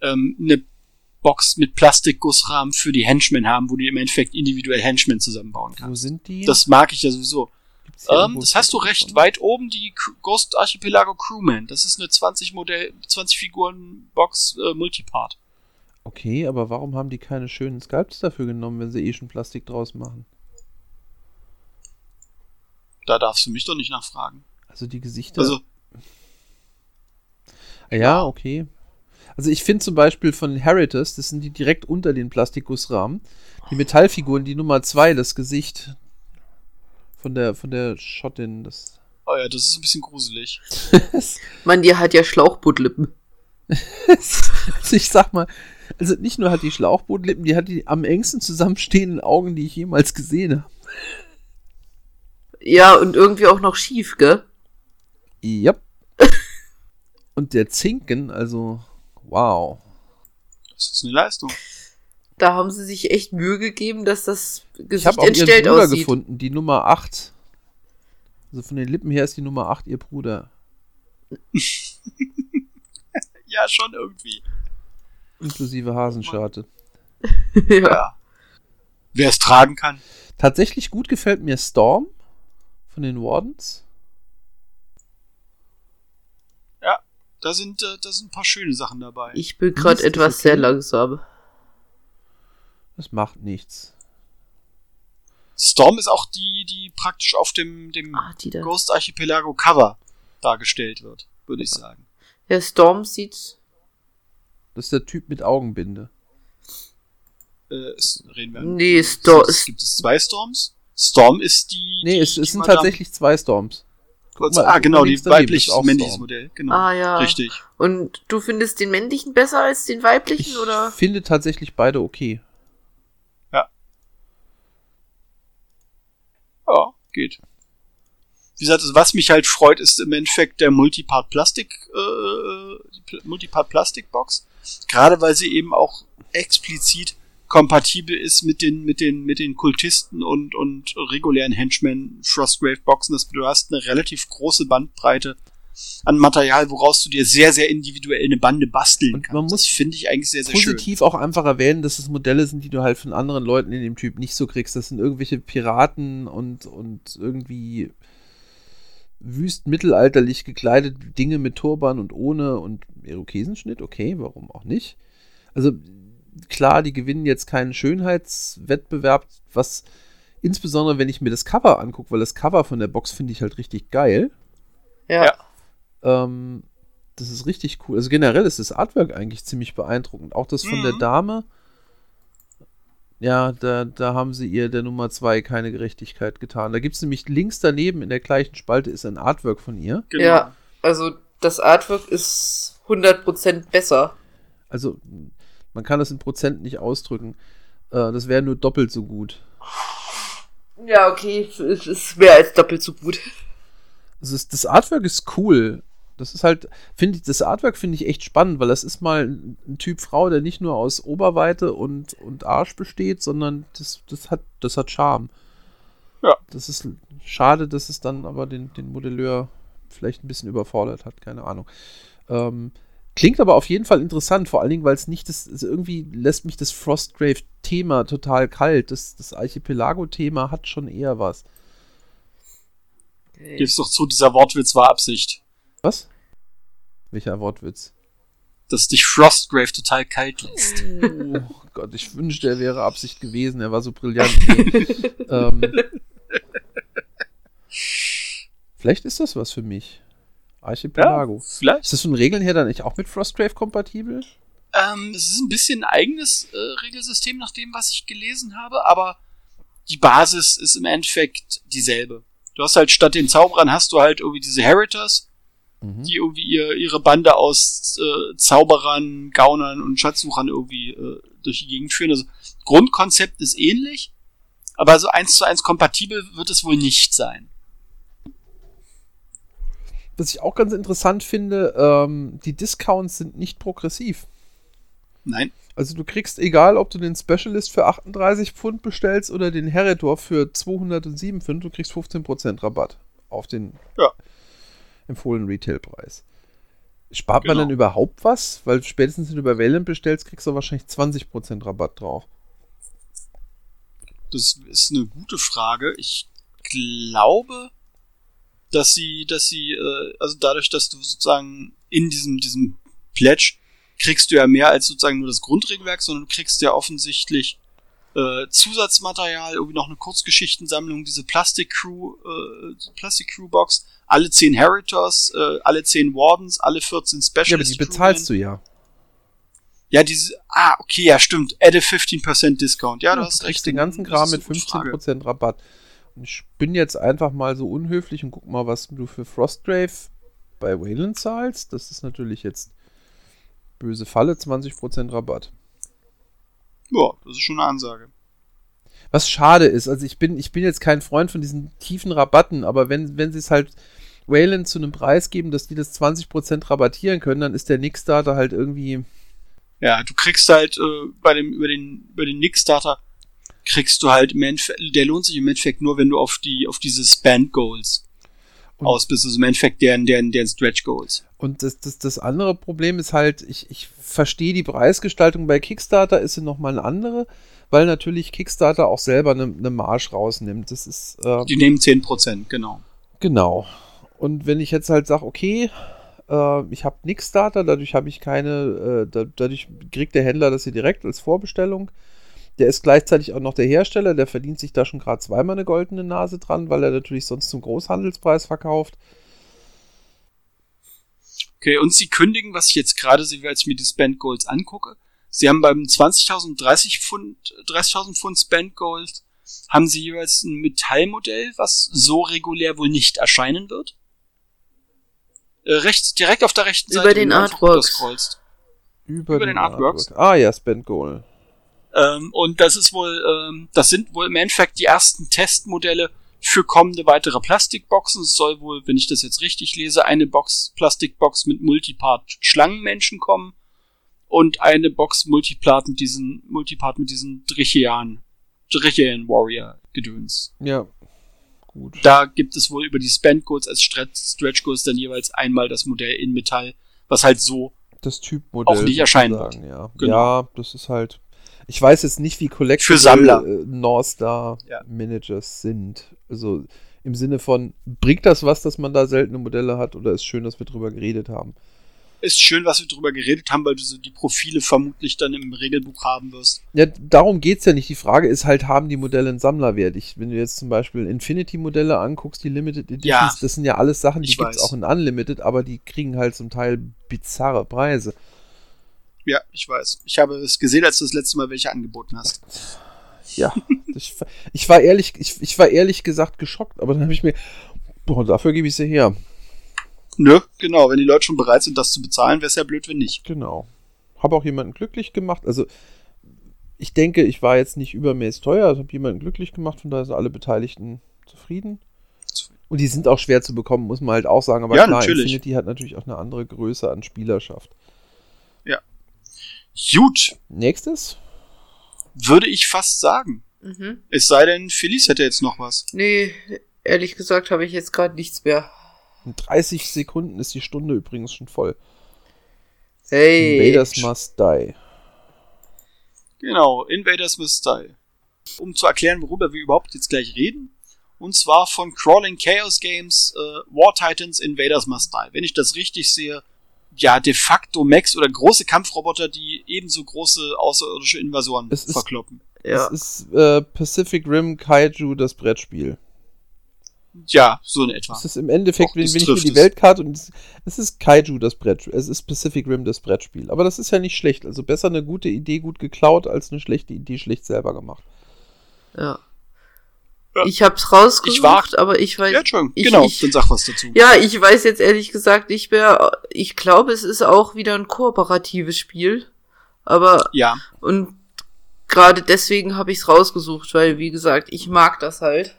ähm, eine Box mit Plastikgussrahmen für die Henchmen haben, wo du im Endeffekt individuell Henchmen zusammenbauen kannst.
Wo sind die?
Das mag ich ja sowieso. Ähm, das hast du recht weit oben, die Ghost Archipelago Crewman. Das ist eine 20 Modell, 20 Figuren Box äh, Multipart.
Okay, aber warum haben die keine schönen Sculpts dafür genommen, wenn sie eh schon Plastik draus machen?
Da darfst du mich doch nicht nachfragen.
Also die Gesichter.
Also,
ja, okay. Also ich finde zum Beispiel von Heritage, das sind die direkt unter den Plastikgussrahmen, die Metallfiguren, die Nummer 2, das Gesicht von der von der Schottin, das
oh ja, das ist ein bisschen gruselig.
Man, die hat ja Schlauchbootlippen.
also ich sag mal, also nicht nur hat die Schlauchbootlippen, die hat die am engsten zusammenstehenden Augen, die ich jemals gesehen habe.
Ja, und irgendwie auch noch schief, gell?
Ja. Und der Zinken, also wow.
Das ist eine Leistung.
Da haben sie sich echt Mühe gegeben, dass das
Ich
Gesicht
habe auch ihren
entstellt
Bruder
aussieht.
gefunden, die Nummer 8. Also von den Lippen her ist die Nummer 8 ihr Bruder.
Ja, schon irgendwie.
Inklusive Hasenscharte.
ja.
Ja. Wer es tragen kann.
Tatsächlich gut gefällt mir Storm von den Wardens.
Da sind, äh, da sind ein paar schöne Sachen dabei.
Ich bin gerade etwas
okay?
sehr langsam.
Das macht nichts.
Storm ist auch die, die praktisch auf dem, dem
Ah, die.
Ghost Archipelago Cover dargestellt wird, würde ich sagen.
Der Storm sieht.
Das ist der Typ mit Augenbinde.
Äh, es, reden wir.
Nee, Storm.
Es gibt es zwei Storms. Storm ist die.
Nee,
die,
es,
die
es sind
Madame-
tatsächlich zwei Storms.
Kurz,
Guck mal,
ah, genau, die
links daneben
weiblich
ist auch
männliches
Storm.
Modell. Genau.
Ah, ja.
Richtig.
Und du findest den männlichen besser als den weiblichen,
Ich
oder?
finde tatsächlich beide okay.
Ja, geht. Wie gesagt, was mich halt freut, ist im Endeffekt der Multipart Plastik, äh, die Pl Multipart Plastik Box. Gerade weil sie eben auch explizit kompatibel ist mit den, mit den, mit den Kultisten und, und regulären Henchmen Frostgrave Boxen. Das, du hast eine relativ große Bandbreite an Material, woraus du dir sehr, sehr individuell eine Bande basteln
Und
kannst.
man muss
finde ich eigentlich sehr, sehr schön.
Positiv auch einfach erwähnen, dass es Modelle sind, die du halt von anderen Leuten in dem Typ nicht so kriegst. Das sind irgendwelche Piraten und, und irgendwie wüst mittelalterlich gekleidete Dinge mit Turban und ohne und Irokesenschnitt. Okay, warum auch nicht? Also klar, die gewinnen jetzt keinen Schönheitswettbewerb, was insbesondere, wenn ich mir das Cover angucke, weil das Cover von der Box finde ich halt richtig geil.
Ja.
Ja.
Ähm, das ist richtig cool. Also generell ist das Artwork eigentlich ziemlich beeindruckend. Auch das von
Mhm.
der Dame. Ja, da, da haben sie ihr der Nummer 2 keine Gerechtigkeit getan. Da gibt es nämlich links daneben in der gleichen Spalte ist ein Artwork von ihr.
Genau.
Ja. Also, das Artwork ist 100% besser.
Also, man kann das in Prozent nicht ausdrücken. Äh, das wäre nur doppelt so gut.
Ja, okay. Es ist mehr als doppelt so gut.
Also das, das Artwork ist cool. Das ist halt, finde ich, das Artwork finde ich echt spannend, weil das ist mal ein, ein Typ Frau, der nicht nur aus Oberweite und, und Arsch besteht, sondern das, das hat, das hat Charme.
Ja.
Das ist schade, dass es dann aber den, den Modelleur vielleicht ein bisschen überfordert hat, keine Ahnung. Ähm, klingt aber auf jeden Fall interessant, vor allen Dingen, weil es nicht das, also irgendwie lässt mich das Frostgrave-Thema total kalt. Das, das Archipelago-Thema hat schon eher was.
Gib's doch zu, dieser Wortwitz war Absicht.
Was? Welcher Wortwitz?
Dass dich Frostgrave total kalt lässt.
Oh Gott, ich wünschte, er wäre Absicht gewesen. Er war so brillant. Ähm, vielleicht ist das was für mich. Archipelago.
vielleicht.
Ist das von Regeln her dann nicht auch mit Frostgrave kompatibel?
Ähm, es ist ein bisschen ein eigenes äh, Regelsystem nach dem, was ich gelesen habe, aber die Basis ist im Endeffekt dieselbe. Du hast halt statt den Zauberern hast du halt irgendwie diese Heritors mhm. die irgendwie ihr, ihre Bande aus äh, Zauberern, Gaunern und Schatzsuchern irgendwie äh, durch die Gegend führen. Also Grundkonzept ist ähnlich, aber so eins zu eins kompatibel wird es wohl nicht sein.
Was ich auch ganz interessant finde, ähm, die Discounts sind nicht progressiv.
Nein.
Also du kriegst, egal ob du den Specialist für 38 Pfund bestellst oder den Heredor für 207 Pfund, du kriegst 15% Rabatt auf den
ja.
empfohlenen Retailpreis. Spart
Genau.
man denn überhaupt was? Weil spätestens wenn du über Valent bestellst, kriegst du wahrscheinlich 20% Rabatt drauf.
Das ist eine gute Frage. Ich glaube, dass sie, dass sie, äh, also dadurch, dass du sozusagen in diesem, diesem Pledge kriegst du ja mehr als sozusagen nur das Grundregelwerk, sondern du kriegst ja offensichtlich äh, Zusatzmaterial, irgendwie noch eine Kurzgeschichtensammlung, diese Plastic Crew, äh, Plastic Crew Box, alle 10 Heritors, äh, alle 10 Wardens, alle 14 Specialist.
Ja, aber die bezahlst du ja.
Ja, diese, ah, okay, ja, stimmt. Add a 15% Discount. Ja, du hast
du
recht.
kriegst den ganzen Kram mit
eine gute Frage.
15% Rabatt. Ich bin jetzt einfach mal so unhöflich und guck mal, was du für Frostgrave bei Wayland zahlst. Das ist natürlich jetzt böse Falle, 20% Rabatt.
Ja, das ist schon eine Ansage.
Was schade ist, also ich bin, ich bin jetzt kein Freund von diesen tiefen Rabatten, aber wenn, wenn sie es halt Wayland zu einem Preis geben, dass die das 20% rabattieren können, dann ist der Nix-Starter halt irgendwie.
Ja, du kriegst halt äh, bei dem über den über den Nix-Starter kriegst du halt im Endeffekt, der lohnt sich im Endeffekt nur, wenn du auf die auf diese Spend Goals
Und-
aus bist, also im Endeffekt deren deren deren Stretch Goals.
Und das, das, das andere Problem ist halt, ich, ich verstehe die Preisgestaltung bei Kickstarter, ist sie nochmal eine andere, weil natürlich Kickstarter auch selber eine, eine Marge rausnimmt. Das ist, äh,
Die nehmen 10%, genau.
Genau. Und wenn ich jetzt halt sage, okay, äh, ich habe Nix-Starter, dadurch habe ich keine, äh, da, dadurch kriegt der Händler das hier direkt als Vorbestellung. Der ist gleichzeitig auch noch der Hersteller, der verdient sich da schon gerade zweimal eine goldene Nase dran, weil er natürlich sonst zum Großhandelspreis verkauft.
Okay, und sie kündigen, was ich jetzt gerade sehe, als ich mir die Spend Goals angucke. Sie haben beim 20.000 30 Pfund 30.000 Pfund Spend Goals haben sie jeweils ein Metallmodell, was so regulär wohl nicht erscheinen wird. Äh, rechts, direkt auf der rechten
Über
Seite.
den
du einfach
Artworks.
Über,
Über den Artworks.
Ah ja, Spend Goal.
Ähm, und das ist wohl, ähm, das sind wohl im Endeffekt die ersten Testmodelle für kommende weitere Plastikboxen. Es soll wohl, wenn ich das jetzt richtig lese, eine Box, Plastikbox mit Multipart Schlangenmenschen kommen und eine Box Multipart mit diesen, Multipart mit diesen Drichian, Drichian Warrior Gedöns.
Ja. Gut.
Da gibt es wohl über die Spend Goals als Stretch, Goals dann jeweils einmal das Modell in Metall, was halt so
Das Typmodell.
Auch nicht erscheinen
sozusagen, Ja.
Genau.
ja, das ist halt. Ich weiß jetzt nicht, wie Collectible
Für Sammler.
äh, North Star
Ja.
Managers sind. Also im Sinne von, bringt das was, dass man da seltene Modelle hat oder ist schön, dass wir drüber geredet haben?
ist schön, was wir drüber geredet haben, weil du so die Profile vermutlich dann im Regelbuch haben wirst.
Ja, darum geht's ja nicht. Die Frage ist halt, haben die Modelle einen Sammlerwert? Ich, wenn du jetzt zum Beispiel Infinity-Modelle anguckst, die Limited Editions,
Ja,
das sind ja alles Sachen, die gibt's
weiß.
auch in Unlimited, aber die kriegen halt zum Teil bizarre Preise.
Ja, ich weiß. Ich habe es gesehen, als du das letzte Mal welche angeboten hast.
Ja, ich, ich war ehrlich, ich, ich war ehrlich gesagt geschockt, aber dann habe ich mir, boah, dafür gebe ich sie her.
Nö, genau. Wenn die Leute schon bereit sind, das zu bezahlen, wäre es ja blöd, wenn nicht.
Genau. Habe auch jemanden glücklich gemacht. Also, ich denke, ich war jetzt nicht übermäßig teuer, also habe jemanden glücklich gemacht, von daher sind alle Beteiligten zufrieden. Und die sind auch schwer zu bekommen, muss man halt auch sagen. Aber
Ja,
klar,
natürlich.
Infinity hat natürlich auch eine andere Größe an Spielerschaft.
Gut,
Nächstes?
würde ich fast sagen.
Mhm.
Es sei denn, Felice hätte jetzt noch was.
Nee, ehrlich gesagt habe ich jetzt gerade nichts mehr.
In 30 Sekunden ist die Stunde übrigens schon voll.
Hey.
Invaders Must Die.
Genau, Invaders Must Die. Um zu erklären, worüber wir überhaupt jetzt gleich reden. Und zwar von Crawling Chaos Games äh, War Titans Invaders Must Die. Wenn ich das richtig sehe, ja, de facto Max oder große Kampfroboter, die ebenso große außerirdische Invasoren
Es ist-
verkloppen.
Ja.
Das ist äh, Pacific Rim Kaiju, das Brettspiel.
Ja, so in etwa.
Es ist im Endeffekt,
Och,
wenn, ich mir die
es.
Weltkarte und es, es ist Kaiju das Brettspiel, es ist Pacific Rim das Brettspiel. Aber das ist ja nicht schlecht. Also besser eine gute Idee gut geklaut als eine schlechte Idee schlecht selber gemacht.
Ja.
Ja.
Ich hab's rausgesucht,
Ich war-
aber ich weiß.
Ja, Entschuldigung.
ich,
genau,
Ich,
dann sag was dazu.
ja, ich weiß jetzt ehrlich gesagt nicht mehr. Ich glaube, es ist auch wieder ein kooperatives Spiel. Aber
Ja.
und gerade deswegen habe ich's rausgesucht, weil wie gesagt, ich mag das halt.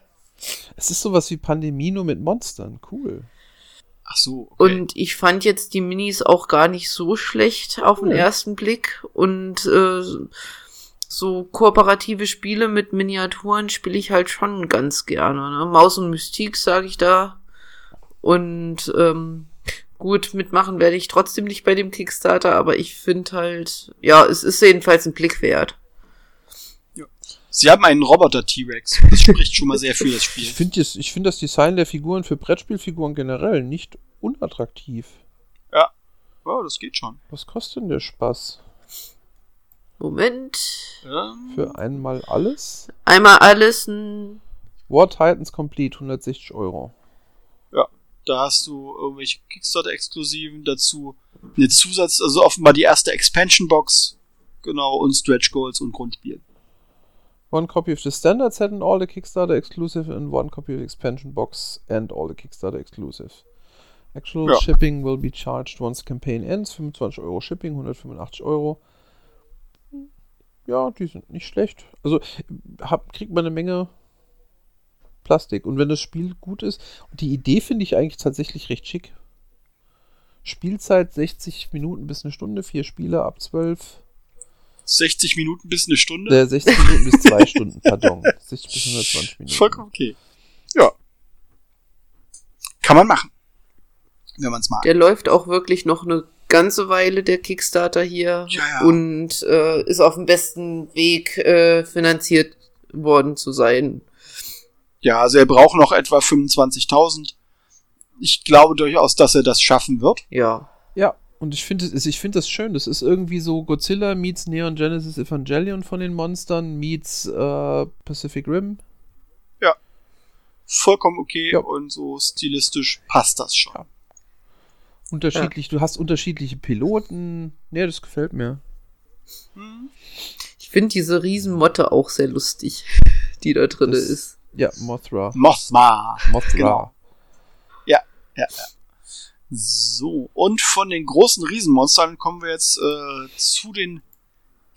Es ist sowas wie Pandemie nur mit Monstern. Cool.
Ach so. Okay.
Und ich fand jetzt die Minis auch gar nicht so schlecht auf den ersten Blick. Und äh, so kooperative Spiele mit Miniaturen spiele ich halt schon ganz gerne. Ne? Maus und Mystik sage ich da. Und ähm, gut, mitmachen werde ich trotzdem nicht bei dem Kickstarter, aber ich finde halt, ja, es ist jedenfalls ein Blick wert.
Sie haben einen Roboter T-Rex. Das spricht schon mal sehr für das Spiel.
Ich finde find das Design der Figuren für Brettspielfiguren generell nicht unattraktiv.
Oh, das geht schon.
Was kostet denn der Spaß?
Moment.
Ähm,
Für einmal alles?
Einmal alles ein.
War Titans Complete 160 Euro.
da hast du irgendwelche Kickstarter-Exklusiven dazu. Eine Zusatz, also offenbar die erste Expansion-Box. Genau, und Stretch Goals und Grundspiel.
One copy of the standard set and all the Kickstarter exclusive and one copy of the expansion box and all the Kickstarter exclusive. Actual
Ja.
shipping will be charged once campaign ends. 25 Euro Shipping, 185 Euro. Ja, die sind nicht schlecht. Also hab, kriegt man eine Menge Plastik. Und wenn das Spiel gut ist, und die Idee finde ich eigentlich tatsächlich recht schick. Spielzeit 60 Minuten bis eine Stunde, vier Spiele ab 12.
60 Minuten bis eine Stunde.
Äh, 60 Minuten bis 2 Stunden, pardon. 60 bis 120 Minuten.
Vollkommen okay. Ja. Kann man machen. Wenn man es mag.
Der läuft auch wirklich noch eine ganze Weile, der Kickstarter hier.
Ja, ja.
Und äh, ist auf dem besten Weg, äh, finanziert worden zu sein.
Ja, also er braucht noch etwa 25.000. Ich glaube durchaus, dass er das schaffen wird.
Ja.
Ja, und ich finde es- ich finde das schön. Das ist irgendwie so Godzilla meets Neon Genesis Evangelion von den Monstern meets äh, Pacific Rim.
Vollkommen okay
Ja.
und so stilistisch passt das schon.
Ja. Unterschiedlich, du hast unterschiedliche Piloten. Nee, das gefällt mir.
Hm.
Ich finde diese Riesenmotte auch sehr lustig, die da drin
Das-
ist.
Ja, Mothra.
Mothma.
Mothra.
Genau. Ja, ja. So, und von den großen Riesenmonstern kommen wir jetzt äh, zu den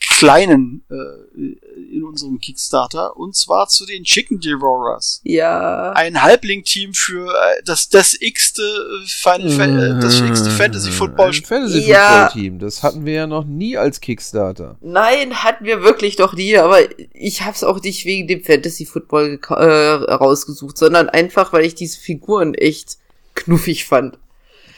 kleinen äh, in unserem Kickstarter und zwar zu den Chicken Devourers.
Ja.
Ein Halbling-Team für äh, das das x-te äh, Final Fa äh, das x-te Fantasy Football
Ein Fantasy
Ja.
Football Team. Das hatten wir ja noch nie als Kickstarter.
Nein, hatten wir wirklich doch nie, aber ich hab's auch nicht wegen dem Fantasy Football äh, rausgesucht, sondern einfach, weil ich diese Figuren echt knuffig fand.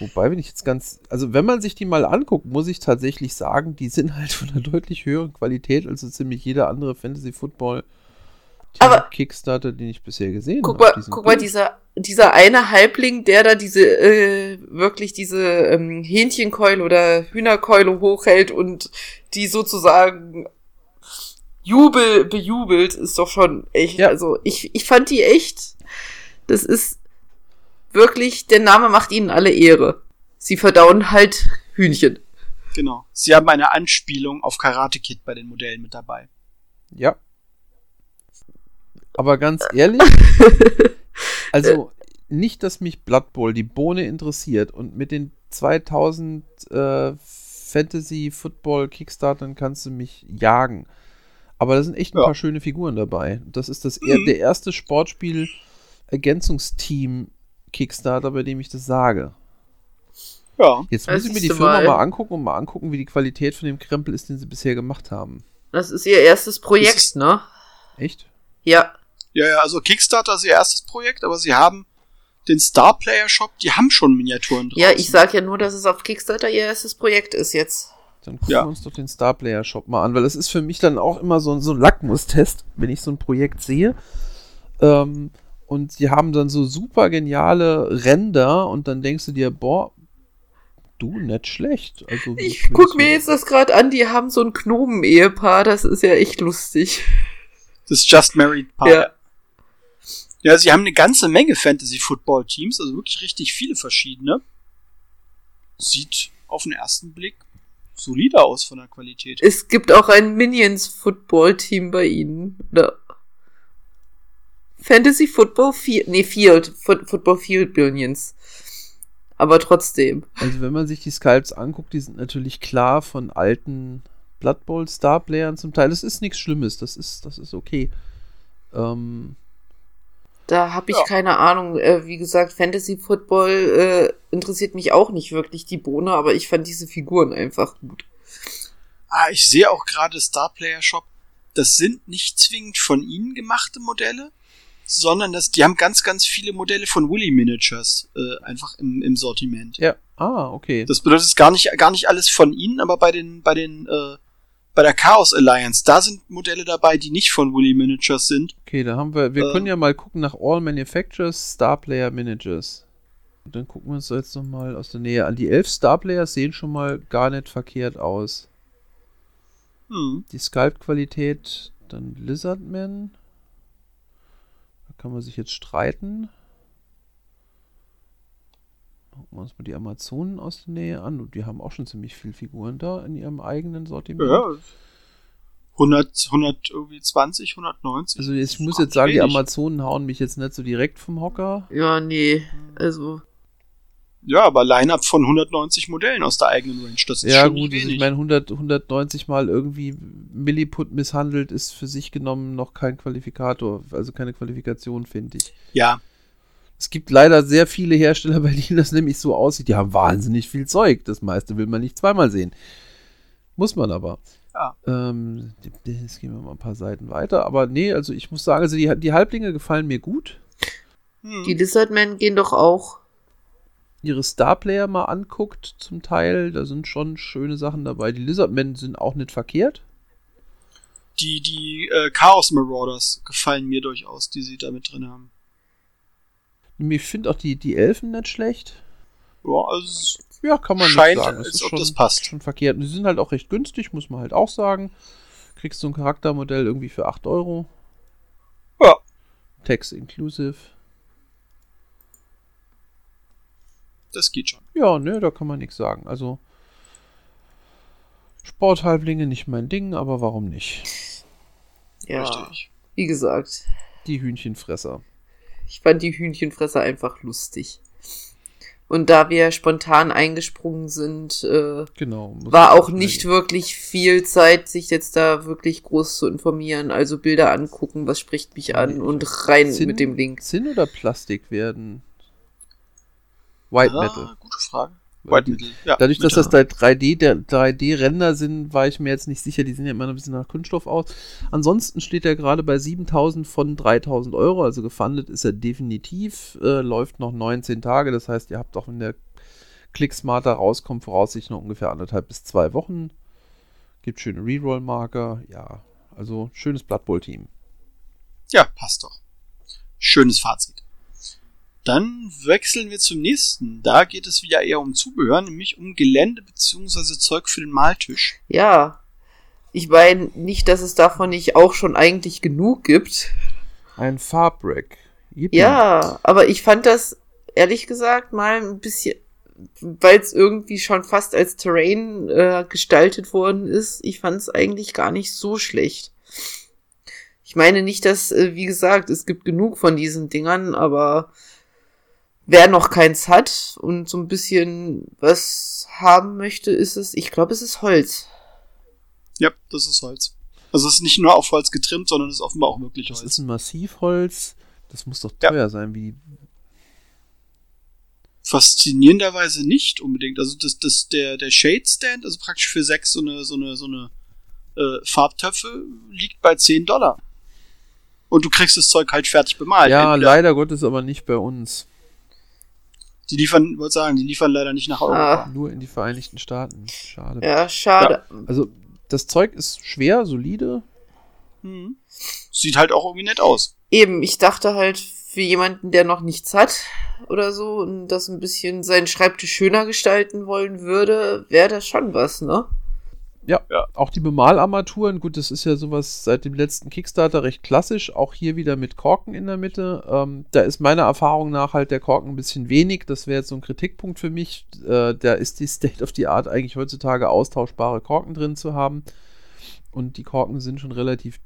Wobei, wenn ich jetzt ganz, also wenn man sich die mal anguckt, muss ich tatsächlich sagen, die sind halt von einer deutlich höheren Qualität als so ziemlich jeder andere Fantasy Football
Aber-
Kickstarter, den ich bisher gesehen
Guck
habe.
mal, guck mal,
gut.
dieser, dieser eine Halbling, der da diese, äh, wirklich diese ähm, Hähnchenkeule oder Hühnerkeule hochhält und die sozusagen Jubel bejubelt, ist doch schon echt,
Ja.
also ich, ich fand die echt, das ist wirklich, der Name macht ihnen alle Ehre. Sie verdauen halt Hühnchen.
Genau. Sie haben eine Anspielung auf Karate Kid bei den Modellen mit dabei.
Ja. Aber ganz ehrlich, also nicht, dass mich Blood Bowl die Bohne interessiert und mit den 2000 äh, Fantasy Football Kickstartern kannst du mich jagen. Aber da sind echt ein
Ja.
paar schöne Figuren dabei. Das ist das er
Mhm.
der erste Sportspiel Ergänzungsteam Kickstarter, bei dem ich das sage.
Ja.
Jetzt muss ich mir die Firma
mal.
mal angucken und mal angucken, wie die Qualität von dem Krempel ist, den sie bisher gemacht haben.
Das ist ihr erstes Projekt,
ist-
ne?
Echt?
Ja.
Ja, ja, also Kickstarter ist ihr erstes Projekt, aber sie haben den Star Player Shop, die haben schon Miniaturen draußen.
Ja, ich sag ja nur, dass es auf Kickstarter ihr erstes Projekt ist jetzt.
Dann gucken
Ja.
wir uns doch den Starplayer Shop mal an, weil das ist für mich dann auch immer so, ein- so ein Lackmustest, wenn ich so ein Projekt sehe. Ähm, und die haben dann so super geniale Ränder und dann denkst du dir, boah, du, nicht schlecht. Also,
Ich guck mir jetzt das gerade an, die haben so ein Gnomen-Ehepaar, das ist ja echt lustig.
Das Just Married Paar.
Ja.
Ja, sie haben eine ganze Menge Fantasy Football Teams, also wirklich richtig viele verschiedene. Sieht auf den ersten Blick solider aus von der Qualität.
Es gibt auch ein Minions-Football-Team bei ihnen. Oder Fantasy Football Field, nee, Field, Foot, Football Field Billions. Aber trotzdem.
Also wenn man sich die Sculpts anguckt, die sind natürlich klar von alten Blood Bowl Star Playern zum Teil. Das ist nichts Schlimmes, das ist, das ist okay. Ähm,
Da habe ich
Ja.
keine Ahnung. Äh, wie gesagt, Fantasy Football äh, interessiert mich auch nicht wirklich die Bohne, aber ich fand diese Figuren einfach gut.
Ah, ich sehe auch gerade Star Player Shop. Das sind nicht zwingend von ihnen gemachte Modelle, sondern das, die haben ganz, ganz viele Modelle von Willy Miniatures äh, einfach im, im Sortiment.
ja, ah, okay.
Das bedeutet, es gar nicht, gar nicht alles von ihnen, aber bei den, bei den, äh, bei der Chaos Alliance, da sind Modelle dabei, die nicht von Willy Miniatures sind.
Okay, da haben wir, wir
Äh.
können ja mal gucken nach All Manufacturers Star Player Managers. Und dann gucken wir uns das jetzt nochmal aus der Nähe an. Die elf Star Players sehen schon mal gar nicht verkehrt aus.
Hm.
Die Sculpt-Qualität, dann Lizardman. Kann man sich jetzt streiten. Gucken wir uns mal die Amazonen aus der Nähe an. Und die haben auch schon ziemlich viele Figuren da in ihrem eigenen Sortiment.
Ja. 100, 100, irgendwie 20, 190.
Also ich muss jetzt sagen, die
wenig.
Amazonen hauen mich jetzt nicht so direkt vom Hocker.
Ja, nee. Also,
Ja, aber Line-Up von 190 Modellen aus der eigenen Range, das ist
Ja
schon
gut,
nicht wenig.
ich meine 100, 190 mal irgendwie Milliput misshandelt ist für sich genommen noch kein Qualifikator, also keine Qualifikation, finde ich.
ja,
Es gibt leider sehr viele Hersteller, bei denen das nämlich so aussieht, die haben wahnsinnig viel Zeug. Das meiste will man nicht zweimal sehen. Muss man aber.
Ja.
Ähm, jetzt gehen wir mal ein paar Seiten weiter. Aber nee, also ich muss sagen, also die, die Halblinge gefallen mir gut.
hm.
die Lizardmen gehen doch auch.
Ihre Starplayer mal anguckt, zum Teil, da sind schon schöne Sachen dabei. Die Lizardmen sind auch nicht verkehrt.
die, die äh, Chaos Marauders gefallen mir durchaus, die sie da mit drin haben.
Ich finde auch die, die Elfen nicht schlecht.
Ja, also
Ja, kann man
Scheint,
nicht sagen.
als
ist
ob
schon,
das passt.
schon verkehrt. Und sie sind halt auch recht günstig, muss man halt auch sagen. Kriegst du ein Charaktermodell irgendwie für 8 Euro.
ja,
Tax inclusive.
Das geht schon.
Ja, ne, da kann man nichts sagen. Also Sporthalblinge nicht mein Ding, aber warum nicht?
Ja,
Richtig.
wie gesagt,
Die Hühnchenfresser.
ich fand die Hühnchenfresser einfach lustig. Und da wir spontan eingesprungen sind, äh,
Genau.
war auch nicht
gehen.
wirklich viel Zeit, sich jetzt da wirklich groß zu informieren. Also Bilder angucken, was spricht mich an und rein
Zinn-
mit dem Link.
Zinn oder Plastik werden? White
ah,
Metal.
Gute Frage. White Metal. Ja,
Dadurch, dass das da 3D, der 3D-Ränder sind, war ich mir jetzt nicht sicher. Die sehen ja immer noch ein bisschen nach Kunststoff aus. Ansonsten steht er gerade bei 7000 von 3000 Euro. Also gefundet ist er definitiv. Äh, läuft noch 19 Tage. Das heißt, ihr habt auch, wenn der Clicksmarter rauskommt, voraussichtlich noch ungefähr anderthalb bis zwei Wochen. Gibt schöne Reroll-Marker. Ja, also schönes Blood Bowl-Team.
Ja, passt doch. Schönes Fazit. Dann wechseln wir zum nächsten. Da geht es wieder eher um Zubehör, nämlich um Gelände bzw. Zeug für den Maltisch.
Ja. Ich meine nicht, dass es davon nicht auch schon eigentlich genug gibt.
Ein Farbrack. Yippie.
Ja, aber ich fand das ehrlich gesagt mal ein bisschen, weil es irgendwie schon fast als Terrain äh, gestaltet worden ist. Ich fand es eigentlich gar nicht so schlecht. Ich meine nicht, dass, äh, wie gesagt, es gibt genug von diesen Dingern, aber wer noch keins hat und so ein bisschen was haben möchte, ist es, ich glaube, es ist Holz.
Ja, das ist Holz. Also es ist nicht nur auf Holz getrimmt, sondern es ist offenbar auch wirklich
Das ist
Holz.
ein Massivholz. Das muss doch
Ja.
teuer sein, wie
Faszinierenderweise nicht unbedingt. Also das, das, der, der Shade Stand, also praktisch für sechs so eine, so eine, so eine äh, Farbtöpfe, liegt bei 10 Dollar. Und du kriegst das Zeug halt fertig bemalt.
Ja,
Entweder-
leider Gottes aber nicht bei uns.
Die liefern, wollte sagen, die liefern leider nicht nach Europa.
Ah.
Nur in die Vereinigten Staaten. Schade.
Ja, schade.
Also, das Zeug ist schwer, solide.
Hm. Sieht halt auch irgendwie nett aus.
Eben, ich dachte halt, für jemanden, der noch nichts hat oder so und das ein bisschen seinen Schreibtisch schöner gestalten wollen würde, wäre das schon was, ne?
Ja,
Ja.
auch die Bemalarmaturen, gut, das ist ja sowas seit dem letzten Kickstarter recht klassisch. Auch hier wieder mit Korken in der Mitte. Ähm, da ist meiner Erfahrung nach halt der Korken ein bisschen wenig. Das wäre jetzt so ein Kritikpunkt für mich. Äh, da ist die State of the Art eigentlich heutzutage austauschbare Korken drin zu haben. Und die Korken sind schon relativ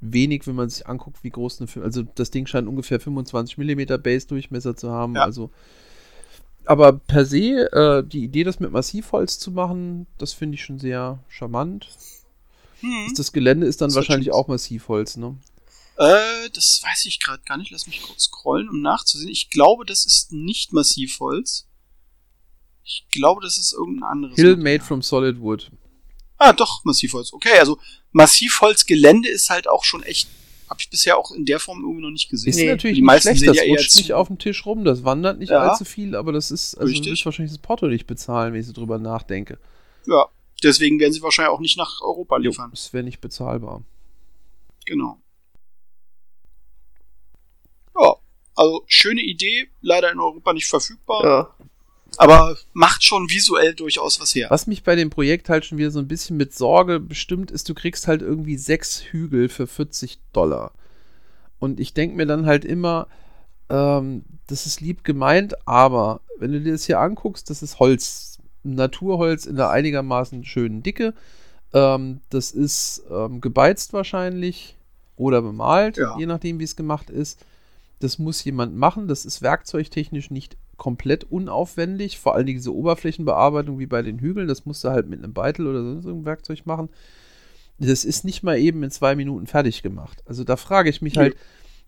wenig, wenn man sich anguckt, wie groß eine, also das Ding scheint ungefähr 25 mm Base-Durchmesser zu haben,
Ja.
also aber per se, äh, die Idee, das mit Massivholz zu machen, das finde ich schon sehr charmant.
Hm.
Das Gelände ist dann
Das
wahrscheinlich auch Massivholz, ne?
Äh, das weiß ich gerade gar nicht. Lass mich kurz scrollen, um nachzusehen. Ich glaube, das ist nicht Massivholz. Ich glaube, das ist irgendein anderes.
Hill
Material.
made from solid wood.
Ah, doch, Massivholz. Okay, also Massivholzgelände ist halt auch schon echt. Habe ich bisher auch in der Form irgendwie noch nicht gesehen.
Ist
Nee.
natürlich
Die
nicht
meisten
schlecht,
sind
das
ja eher
rutscht
zu-
nicht auf dem Tisch rum, das wandert nicht
Ja.
allzu viel, aber das ist, also du
Richtig.
wirst wahrscheinlich das Porto nicht bezahlen, wenn ich so drüber nachdenke.
Ja, deswegen werden sie wahrscheinlich auch nicht nach Europa
Jo,
liefern.
das wäre nicht bezahlbar.
Genau. Ja, also schöne Idee, leider in Europa nicht verfügbar,
Ja.
Aber macht schon visuell durchaus was her.
Was mich bei dem Projekt halt schon wieder so ein bisschen mit Sorge bestimmt ist, du kriegst halt irgendwie sechs Hügel für 40 Dollar. Und ich denke mir dann halt immer, ähm, das ist lieb gemeint, aber wenn du dir das hier anguckst, das ist Holz, Naturholz in der einigermaßen schönen Dicke. Ähm, das ist ähm, gebeizt wahrscheinlich oder bemalt,
Ja.
je nachdem, wie es gemacht ist. Das muss jemand machen. Das ist werkzeugtechnisch nicht komplett unaufwendig. Vor allem diese Oberflächenbearbeitung wie bei den Hügeln, das musst du halt mit einem Beitel oder sonst irgendeinem Werkzeug machen. Das ist nicht mal eben in zwei Minuten fertig gemacht. Also da frage ich mich halt,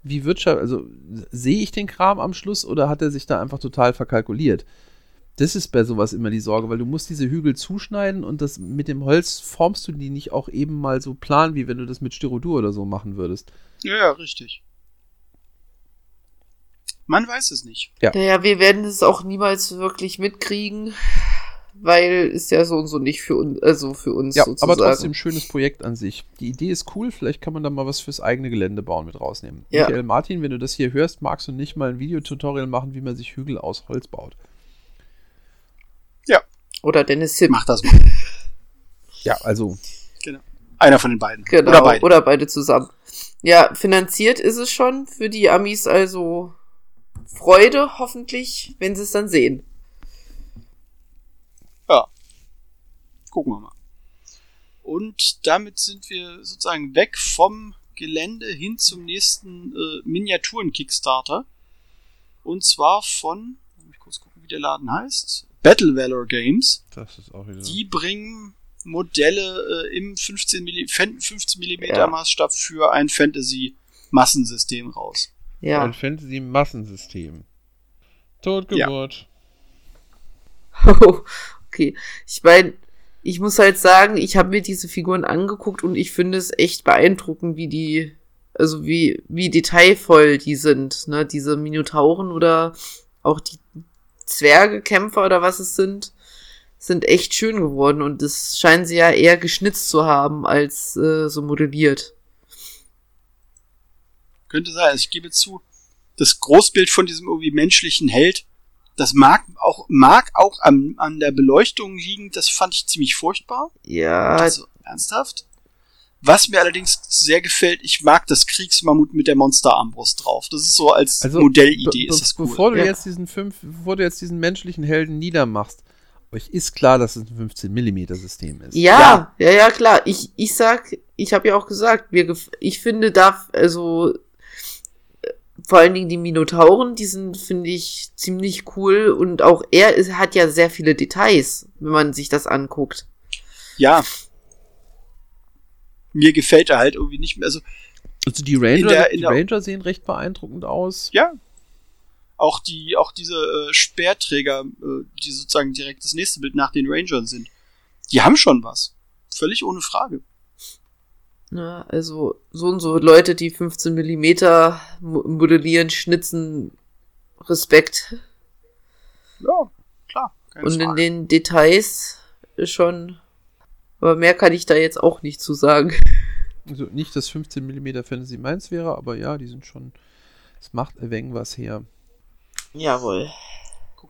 wie Wirtschaft, also sehe ich den Kram am Schluss oder hat er sich da einfach total verkalkuliert? Das ist bei sowas immer die Sorge, weil du musst diese Hügel zuschneiden und das mit dem Holz formst du die nicht auch eben mal so plan, wie wenn du das mit Styrodur oder so machen würdest.
Ja, ja, richtig. Man weiß es nicht.
Naja, wir werden es auch niemals wirklich mitkriegen, weil ist ja so und so nicht für uns, also für uns
Ja,
sozusagen.
aber trotzdem schönes Projekt an sich. Die Idee ist cool, vielleicht kann man da mal was fürs eigene Gelände bauen mit rausnehmen.
Ja.
Michael Martin, wenn du das hier hörst, magst du nicht mal ein Videotutorial machen, wie man sich Hügel aus Holz baut.
Oder Dennis Sim.
Mach das mal.
Ja, also
Einer von den beiden.
Genau,
Oder beide.
oder beide zusammen. Ja, finanziert ist es schon für die Amis, also Freude hoffentlich, wenn sie es dann sehen.
Gucken wir mal. Und damit sind wir sozusagen weg vom Gelände hin zum nächsten äh, Miniaturen-Kickstarter. Und zwar von, muss ich kurz gucken, wie der Laden heißt. Battle Valor Games.
das ist auch wieder.
Die bringen Modelle äh, im 15 mm, 15 mm
Ja.
Maßstab für ein Fantasy-Massensystem raus.
Ja.
Ein Fantasy-Massensystem. Totgeburt.
okay. Ich meine, ich muss halt sagen, ich habe mir diese Figuren angeguckt und ich finde es echt beeindruckend, wie die, also wie, wie detailvoll die sind, ne? Diese Minotauren oder auch die Zwergekämpfer oder was es sind, sind echt schön geworden und das scheinen sie ja eher geschnitzt zu haben als äh, so modelliert.
Könnte sein. Also ich gebe zu, das Großbild von diesem irgendwie menschlichen Held, das mag auch, mag auch an, an der Beleuchtung liegen, das fand ich ziemlich furchtbar.
Ja,
Also ernsthaft. Was mir allerdings sehr gefällt, ich mag das Kriegsmammut mit der Monsterarmbrust drauf. Das ist so als
Also,
Modellidee
be-
ist das cool.
Bevor du
Ja.
jetzt diesen fünf, bevor du jetzt diesen menschlichen Helden niedermachst, euch ist klar, dass es ein 15 mm System ist.
Ja, ja, ja, klar. Ich, ich sag, ich habe ja auch gesagt, mir gef ich finde da, also vor allen Dingen die Minotauren, die sind, finde ich, ziemlich cool und auch er ist, hat ja sehr viele Details, wenn man sich das anguckt.
Ja. Mir gefällt er halt irgendwie nicht mehr. Also
Also die Ranger,
der- in
die Ranger sehen recht beeindruckend aus.
ja, auch die, auch diese äh, Speerträger, äh, die sozusagen direkt das nächste Bild nach den Rangern sind, die haben schon was. Völlig ohne Frage.
Ja, also so und so Leute, die 15 Millimeter mo- modellieren, schnitzen, Respekt.
Ja, klar.
Und in den Details schon, aber mehr kann ich da jetzt auch nicht zu sagen.
Also nicht, dass 15 mm Fantasy meins wäre, aber ja, die sind schon. Es macht ein wenig was her.
Jawohl.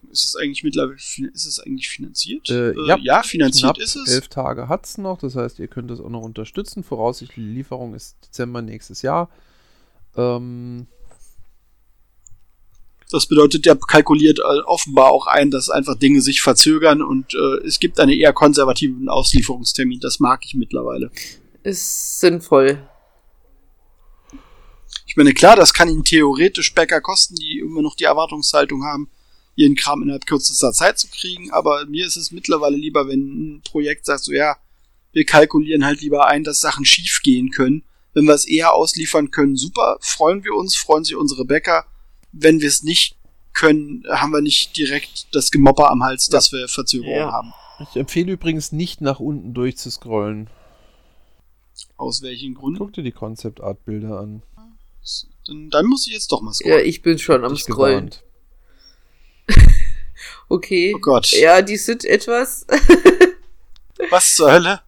Gucken, ist es eigentlich mittlerweile, ist es eigentlich finanziert?
Äh, ja.
ja, finanziert ist es.
elf Tage hat es noch, das heißt, ihr könnt das auch noch unterstützen. Voraussichtliche Lieferung ist Dezember nächstes Jahr. Ähm,
Das bedeutet, der kalkuliert äh, offenbar auch ein, dass einfach Dinge sich verzögern und äh, es gibt einen eher konservativen Auslieferungstermin. Das mag ich mittlerweile.
Ist sinnvoll.
Ich meine, klar, das kann ihn theoretisch Bäcker kosten, die immer noch die Erwartungshaltung haben, ihren Kram innerhalb kürzester Zeit zu kriegen, aber mir ist es mittlerweile lieber, wenn ein Projekt sagt, so ja, wir kalkulieren halt lieber ein, dass Sachen schief gehen können. Wenn wir es eher ausliefern können, super, freuen wir uns, freuen sich unsere Bäcker. Wenn wir es nicht können, haben wir nicht direkt das Gemopper am Hals, dass wir Verzögerungen
Ja.
haben.
Ich empfehle übrigens nicht nach unten durchzuscrollen.
Aus welchen Gründen?
Guck dir die Concept Art Bilder an.
Dann, dann muss ich jetzt doch mal
Ja,
scrollen.
ich bin schon am Scrollen.
gewarnt.
Okay.
Oh Gott.
Ja, die sind etwas.
Was zur Hölle?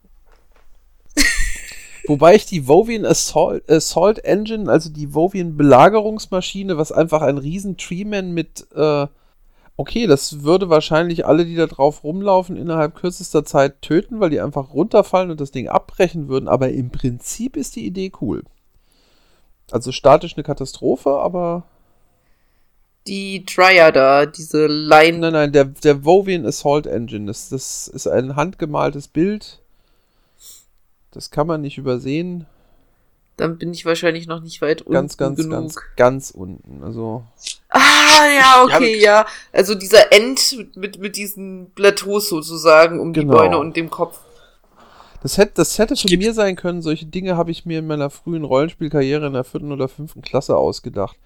Wobei ich die Vovian Assault, Assault Engine, also die Vovian Belagerungsmaschine, was einfach ein riesen Treeman mit, äh, okay, das würde wahrscheinlich alle, die da drauf rumlaufen, innerhalb kürzester Zeit töten, weil die einfach runterfallen und das Ding abbrechen würden, aber im Prinzip ist die Idee cool. Also statisch eine Katastrophe, aber
Die Triada, diese Line.
nein, nein, der, der Vovian Assault Engine, das, das ist ein handgemaltes Bild. Das kann man nicht übersehen.
Dann bin ich wahrscheinlich noch nicht weit unten
Ganz, ganz,
genug.
ganz, ganz unten. Also.
Ah, ja, okay,
Ja.
Also dieser End mit, mit diesen Plateaus sozusagen um
Genau.
die Beine und dem Kopf.
Das hätte, das hätte von
geb-
mir sein können. Solche Dinge habe ich mir in meiner frühen Rollenspielkarriere in der vierten oder fünften Klasse ausgedacht.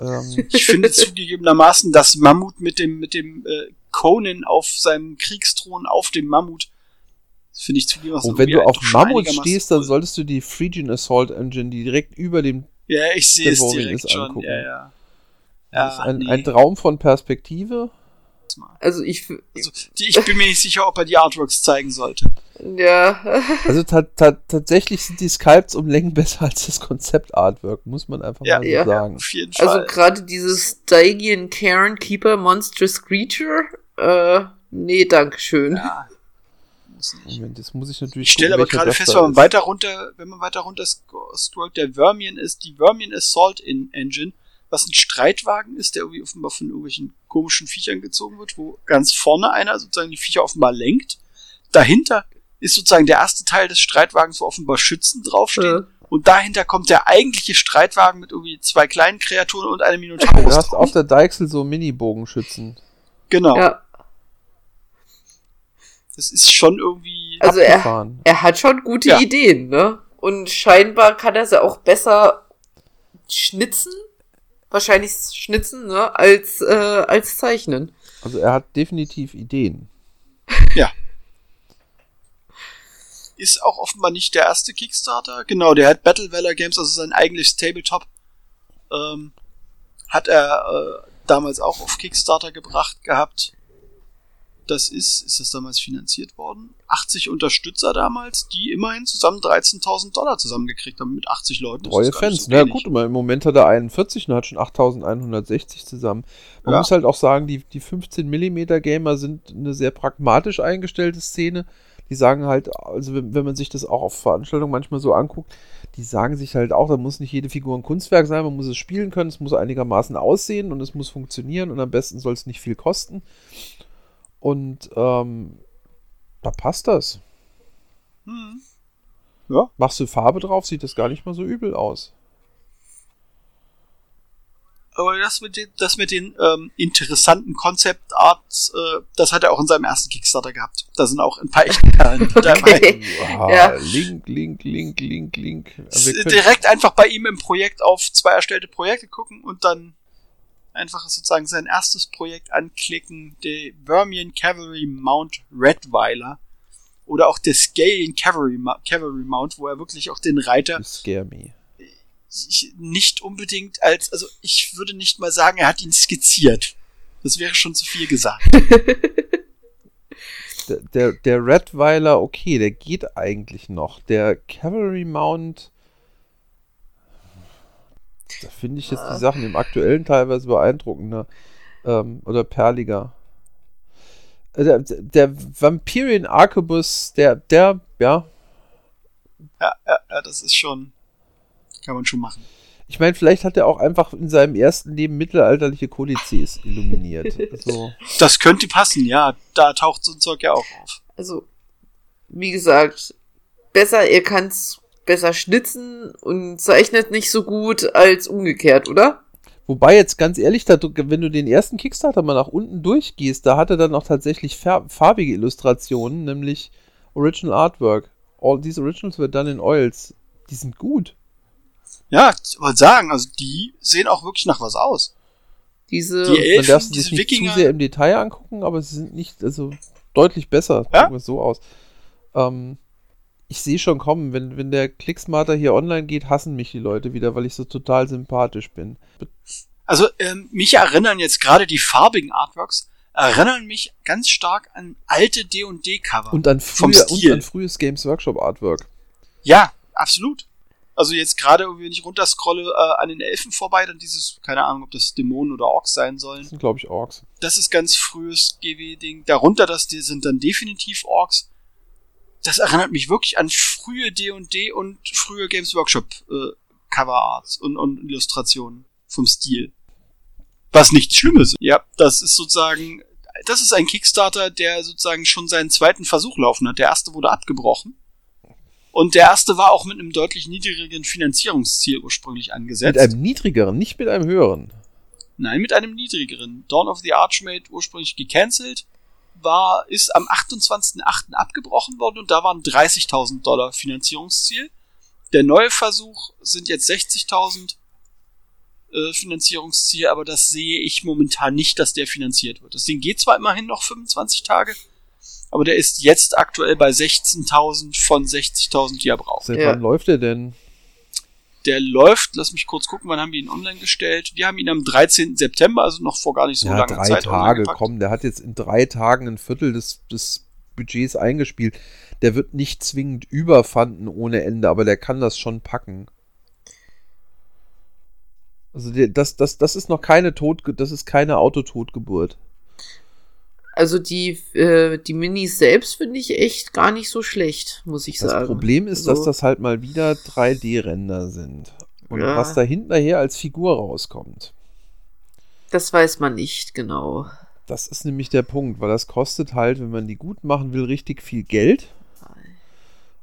Ähm,
Ich finde zugegebenermaßen das Mammut mit dem, mit dem äh, Conan auf seinem Kriegsthron auf dem Mammut. Das finde ich zugegebenermaßen
und wenn du auf Mammut stehst, dann solltest du die Phrygian Assault Engine, die direkt über dem.
Ja, ich sehe es direkt
ist
schon.
angucken.
Ja, ja.
Das ist
Ja,
ein,
nee.
ein Traum von Perspektive.
Also ich,
Also, die, ich bin mir nicht sicher, ob er die Artworks zeigen sollte.
ja,
Also ta ta tatsächlich sind die Sculpts um Längen besser als das Konzept-Artwork, muss man einfach
Ja.
mal so
Ja.
sagen.
Auf jeden Fall.
also gerade dieses Stygian Karen Keeper Monstrous Creature, äh, nee, dankeschön.
ja.
Moment, das muss ich natürlich.
Ich stelle aber gerade fest, wenn man weiter runter, wenn man weiter runter sc- scrollt, der Vermion ist die Vermion Assault in Engine, was ein Streitwagen ist, der irgendwie offenbar von irgendwelchen komischen Viechern gezogen wird, wo ganz vorne einer sozusagen die Viecher offenbar lenkt. Dahinter ist sozusagen der erste Teil des Streitwagens, wo offenbar Schützen draufstehen.
Äh,
Und dahinter kommt der eigentliche Streitwagen mit irgendwie zwei kleinen Kreaturen und einem
Du
Minotaurus.
hast
drauf.
auf der Deichsel so Mini-Bogenschützen.
genau.
ja,
Das ist schon irgendwie.
also er, er hat schon gute
Ja.
Ideen, ne? Und scheinbar kann er sie auch besser schnitzen, wahrscheinlich schnitzen, ne, als, äh, als zeichnen.
Also er hat definitiv Ideen.
ist auch offenbar nicht der erste Kickstarter. Genau, der hat Battle Valor Games, also sein eigentliches Tabletop, ähm, hat er äh, damals auch auf Kickstarter gebracht gehabt. Das ist, ist das damals finanziert worden? 80 Unterstützer damals, die immerhin zusammen 13.000 Dollar zusammengekriegt haben mit 80 Leuten.
Treue Fans.
so
Na gut, im Moment hat er 41 und hat schon 8160 zusammen. Man
Ja.
muss halt auch sagen, die, die 15mm Gamer sind eine sehr pragmatisch eingestellte Szene. Die sagen halt, also wenn, wenn man sich das auch auf Veranstaltungen manchmal so anguckt, die sagen sich halt auch, da muss nicht jede Figur ein Kunstwerk sein, man muss es spielen können, es muss einigermaßen aussehen und es muss funktionieren und am besten soll es nicht viel kosten. Und ähm, da passt das.
Hm. Ja,
Machst du Farbe drauf, sieht das gar nicht mal so übel aus.
aber das mit den, das mit den ähm, interessanten Concept Arts, äh, das hat er auch in seinem ersten Kickstarter gehabt. Da sind auch ein paar echte Perlen dabei.
Okay.
Wow,
Ja.
Link, Link, Link, Link, Link.
Direkt einfach bei ihm im Projekt auf zwei erstellte Projekte gucken und dann einfach sozusagen sein erstes Projekt anklicken, der Vermian Cavalry Mount Redweiler oder auch der Scalian Cavalry, Cavalry Mount, wo er wirklich auch den Reiter nicht unbedingt als, also ich würde nicht mal sagen, er hat ihn skizziert. Das wäre schon zu viel gesagt.
Der, der, der Redweiler, okay, der geht eigentlich noch. Der Cavalry Mount, da finde ich jetzt die Sachen im aktuellen teilweise beeindruckender. Ähm, oder perliger. Äh, Der, der Vampirian Arquebus, der, der, ja,
Ja, ja, ja, das ist schon, kann man schon machen.
ich meine, vielleicht hat er auch einfach in seinem ersten Leben mittelalterliche Kodizes illuminiert. So.
Das könnte passen, ja. Da taucht so ein Zeug ja auch auf.
Also, wie gesagt, besser, er kann's besser schnitzen und zeichnet nicht so gut als umgekehrt, oder?
Wobei jetzt ganz ehrlich, da, wenn du den ersten Kickstarter mal nach unten durchgehst, da hat er dann auch tatsächlich farbige Illustrationen, nämlich Original Artwork. All these Originals were done in Oils. Die sind gut.
Ja, ich wollte sagen, also die sehen auch wirklich nach was aus.
Diese
die Elfen, Man darf sie sich nicht Wikinger. zu sehr im Detail angucken, aber sie sind nicht, also deutlich besser, ja? sagen wir so aus. Ähm, ich sehe schon kommen, wenn, wenn der Clicksmarter hier online geht, hassen mich die Leute wieder, weil ich so total sympathisch bin.
Also ähm, mich erinnern jetzt gerade die farbigen Artworks, erinnern mich ganz stark an alte D&D-Cover.
Und an, frühe, und an frühes Games Workshop Artwork.
Ja, absolut. Also jetzt gerade, wenn ich runterscrolle äh, an den Elfen vorbei, dann dieses, keine Ahnung, ob das Dämonen oder Orks sein sollen. Das
sind, glaube ich, Orks.
Das ist ganz frühes GW-Ding. Darunter, das die sind dann definitiv Orks das erinnert mich wirklich an frühe D&D und frühe Games Workshop äh, Coverarts und, und Illustrationen vom Stil. Was nichts Schlimmes. Ja, das ist sozusagen, das ist ein Kickstarter, der sozusagen schon seinen zweiten Versuch laufen hat. Der erste wurde abgebrochen. Und der erste war auch mit einem deutlich niedrigeren Finanzierungsziel ursprünglich angesetzt.
Mit einem niedrigeren, nicht mit einem höheren.
Nein, mit einem niedrigeren. Dawn of the Archmage ursprünglich gecancelt war, ist am 28.08. abgebrochen worden und da waren 30.000 Dollar Finanzierungsziel. Der neue Versuch sind jetzt 60.000 äh, Finanzierungsziel, aber das sehe ich momentan nicht, dass der finanziert wird. Das Ding geht zwar immerhin noch 25 Tage, aber der ist jetzt aktuell bei 16.000 von 60.000, die er braucht.
Seit ja. wann läuft der denn?
Der läuft, lass mich kurz gucken, wann haben wir ihn online gestellt? Wir haben ihn am 13. September, also noch vor gar nicht so ja, langer
Zeit. Drei Tage, komm, der hat jetzt in drei Tagen ein Viertel des, des Budgets eingespielt. Der wird nicht zwingend überfanden ohne Ende, aber der kann das schon packen. Also das, das, das ist noch keine Tot, das ist keine Autototgeburt.
Also die, äh, die Minis selbst finde ich echt gar nicht so schlecht, muss ich
das
sagen.
Das Problem ist, also, dass das halt mal wieder 3D-Ränder sind. Und ja. was da hinterher als Figur rauskommt.
Das weiß man nicht genau.
Das ist nämlich der Punkt, weil das kostet halt, wenn man die gut machen will, richtig viel Geld.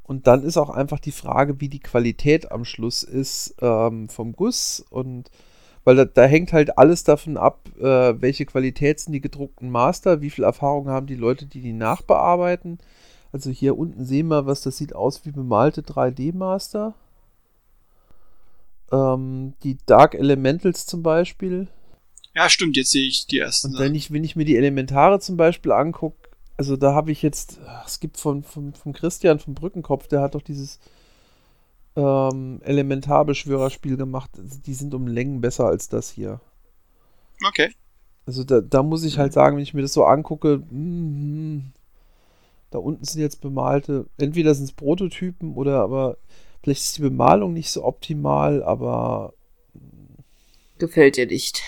Und dann ist auch einfach die Frage, wie die Qualität am Schluss ist ähm, vom Guss und weil da, da, hängt halt alles davon ab, äh, welche Qualität sind die gedruckten Master, wie viel Erfahrung haben die Leute, die die nachbearbeiten. Also hier unten sehen wir, was das sieht aus wie bemalte 3D-Master. Ähm, die Dark Elementals zum Beispiel.
Ja, stimmt, jetzt sehe ich die ersten.
Und wenn ich, wenn ich mir die Elementare zum Beispiel angucke, also da habe ich jetzt, es gibt von, von, von Christian vom Brückenkopf, der hat doch dieses ähm, Elementarbeschwörerspiel gemacht. Die sind um Längen besser als das hier.
Okay.
Also da, da muss ich halt sagen, wenn ich mir das so angucke, mm, da unten sind jetzt bemalte, entweder sind es Prototypen oder aber vielleicht ist die Bemalung nicht so optimal, aber
gefällt dir nicht.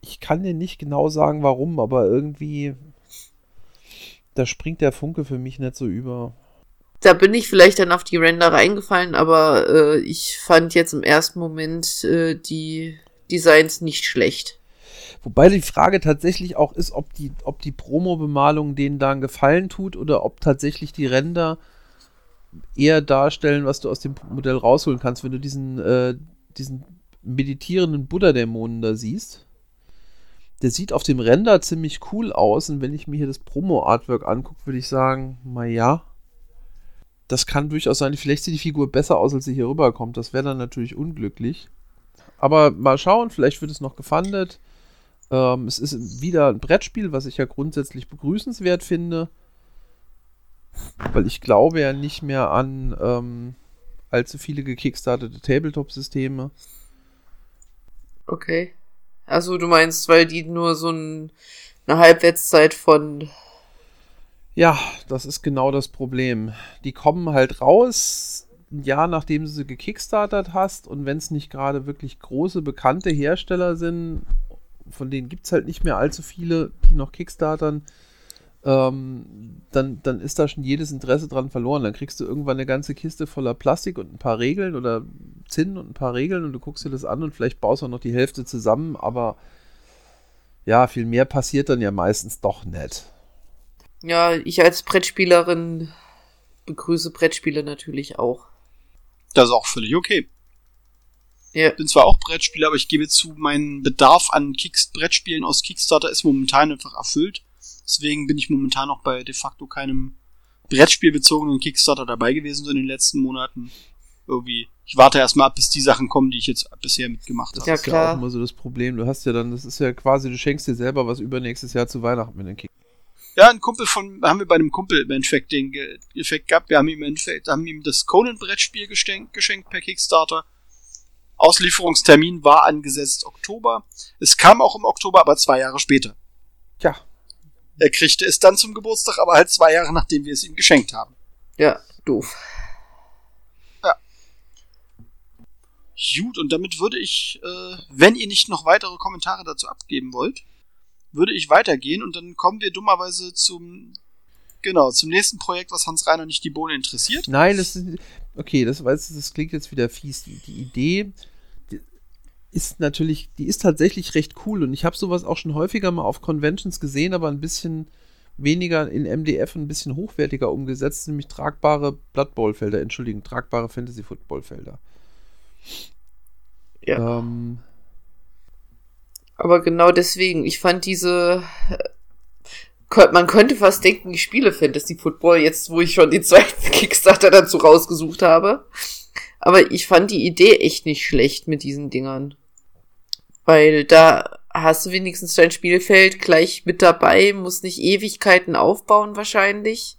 Ich kann dir nicht genau sagen, warum, aber irgendwie da springt der Funke für mich nicht so über
da bin ich vielleicht dann auf die Render reingefallen, aber äh, ich fand jetzt im ersten Moment äh, die Designs nicht schlecht.
Wobei die Frage tatsächlich auch ist, ob die, ob die Promo-Bemalung denen da einen Gefallen tut oder ob tatsächlich die Render eher darstellen, was du aus dem Modell rausholen kannst, wenn du diesen, äh, diesen meditierenden Buddha-Dämonen da siehst. Der sieht auf dem Render ziemlich cool aus und wenn ich mir hier das Promo-Artwork angucke, würde ich sagen, na ja, das kann durchaus sein. Vielleicht sieht die Figur besser aus, als sie hier rüberkommt. Das wäre dann natürlich unglücklich. Aber mal schauen, vielleicht wird es noch gefundet. Ähm, es ist wieder ein Brettspiel, was ich ja grundsätzlich begrüßenswert finde. Weil ich glaube ja nicht mehr an ähm, allzu viele gekickstartete Tabletop-Systeme.
Okay. Also du meinst, weil die nur so ein, eine Halbwertszeit von
ja, das ist genau das Problem. Die kommen halt raus, ein Jahr nachdem du sie gekickstartert hast und wenn es nicht gerade wirklich große, bekannte Hersteller sind, von denen gibt es halt nicht mehr allzu viele, die noch kickstartern, ähm, dann, dann ist da schon jedes Interesse dran verloren. Dann kriegst du irgendwann eine ganze Kiste voller Plastik und ein paar Regeln oder Zinn und ein paar Regeln und du guckst dir das an und vielleicht baust du auch noch die Hälfte zusammen, aber ja, viel mehr passiert dann ja meistens doch nicht
ja, ich als Brettspielerin begrüße Brettspiele natürlich auch.
Das ist auch völlig okay.
Ja.
Ich bin zwar auch Brettspieler, aber ich gebe zu, mein Bedarf an Kicks Brettspielen aus Kickstarter ist momentan einfach erfüllt. Deswegen bin ich momentan auch bei de facto keinem Brettspielbezogenen Kickstarter dabei gewesen, so in den letzten Monaten. Irgendwie, ich warte erstmal ab, bis die Sachen kommen, die ich jetzt bisher mitgemacht habe.
Das
Ja,
ist ja
klar.
auch immer so das Problem. Du hast ja dann, das ist ja quasi, du schenkst dir selber was übernächstes Jahr zu Weihnachten mit den Kick.
Ja, ein Kumpel von, haben wir bei einem Kumpel im Endeffekt den Ge- Effekt gehabt. Wir haben ihm im Endeffekt, haben ihm das Conan-Brettspiel geschenkt, geschenkt per Kickstarter. Auslieferungstermin war angesetzt Oktober. Es kam auch im Oktober, aber zwei Jahre später.
Tja,
Er kriegte es dann zum Geburtstag, aber halt zwei Jahre nachdem wir es ihm geschenkt haben.
Ja, doof.
Gut, und damit würde ich, äh, wenn ihr nicht noch weitere Kommentare dazu abgeben wollt, würde ich weitergehen und dann kommen wir dummerweise zum, genau, zum nächsten Projekt, was Hans Reiner nicht die Bohne interessiert.
Nein, das ist. Okay, das, weiß, das klingt jetzt wieder fies. Die, die Idee die ist natürlich, die ist tatsächlich recht cool und ich habe sowas auch schon häufiger mal auf Conventions gesehen, aber ein bisschen weniger in MDF und ein bisschen hochwertiger umgesetzt, nämlich tragbare Blood Bowl Felder, Entschuldigung, tragbare Fantasy Football Felder.
Ja.
Ähm,
Aber genau deswegen, ich fand diese. äh, Man könnte fast denken, ich spiele Fantasy Football, jetzt wo ich schon den zweiten Kickstarter dazu rausgesucht habe. Aber ich fand die Idee echt nicht schlecht mit diesen Dingern. Weil da hast du wenigstens dein Spielfeld gleich mit dabei, musst nicht Ewigkeiten aufbauen wahrscheinlich.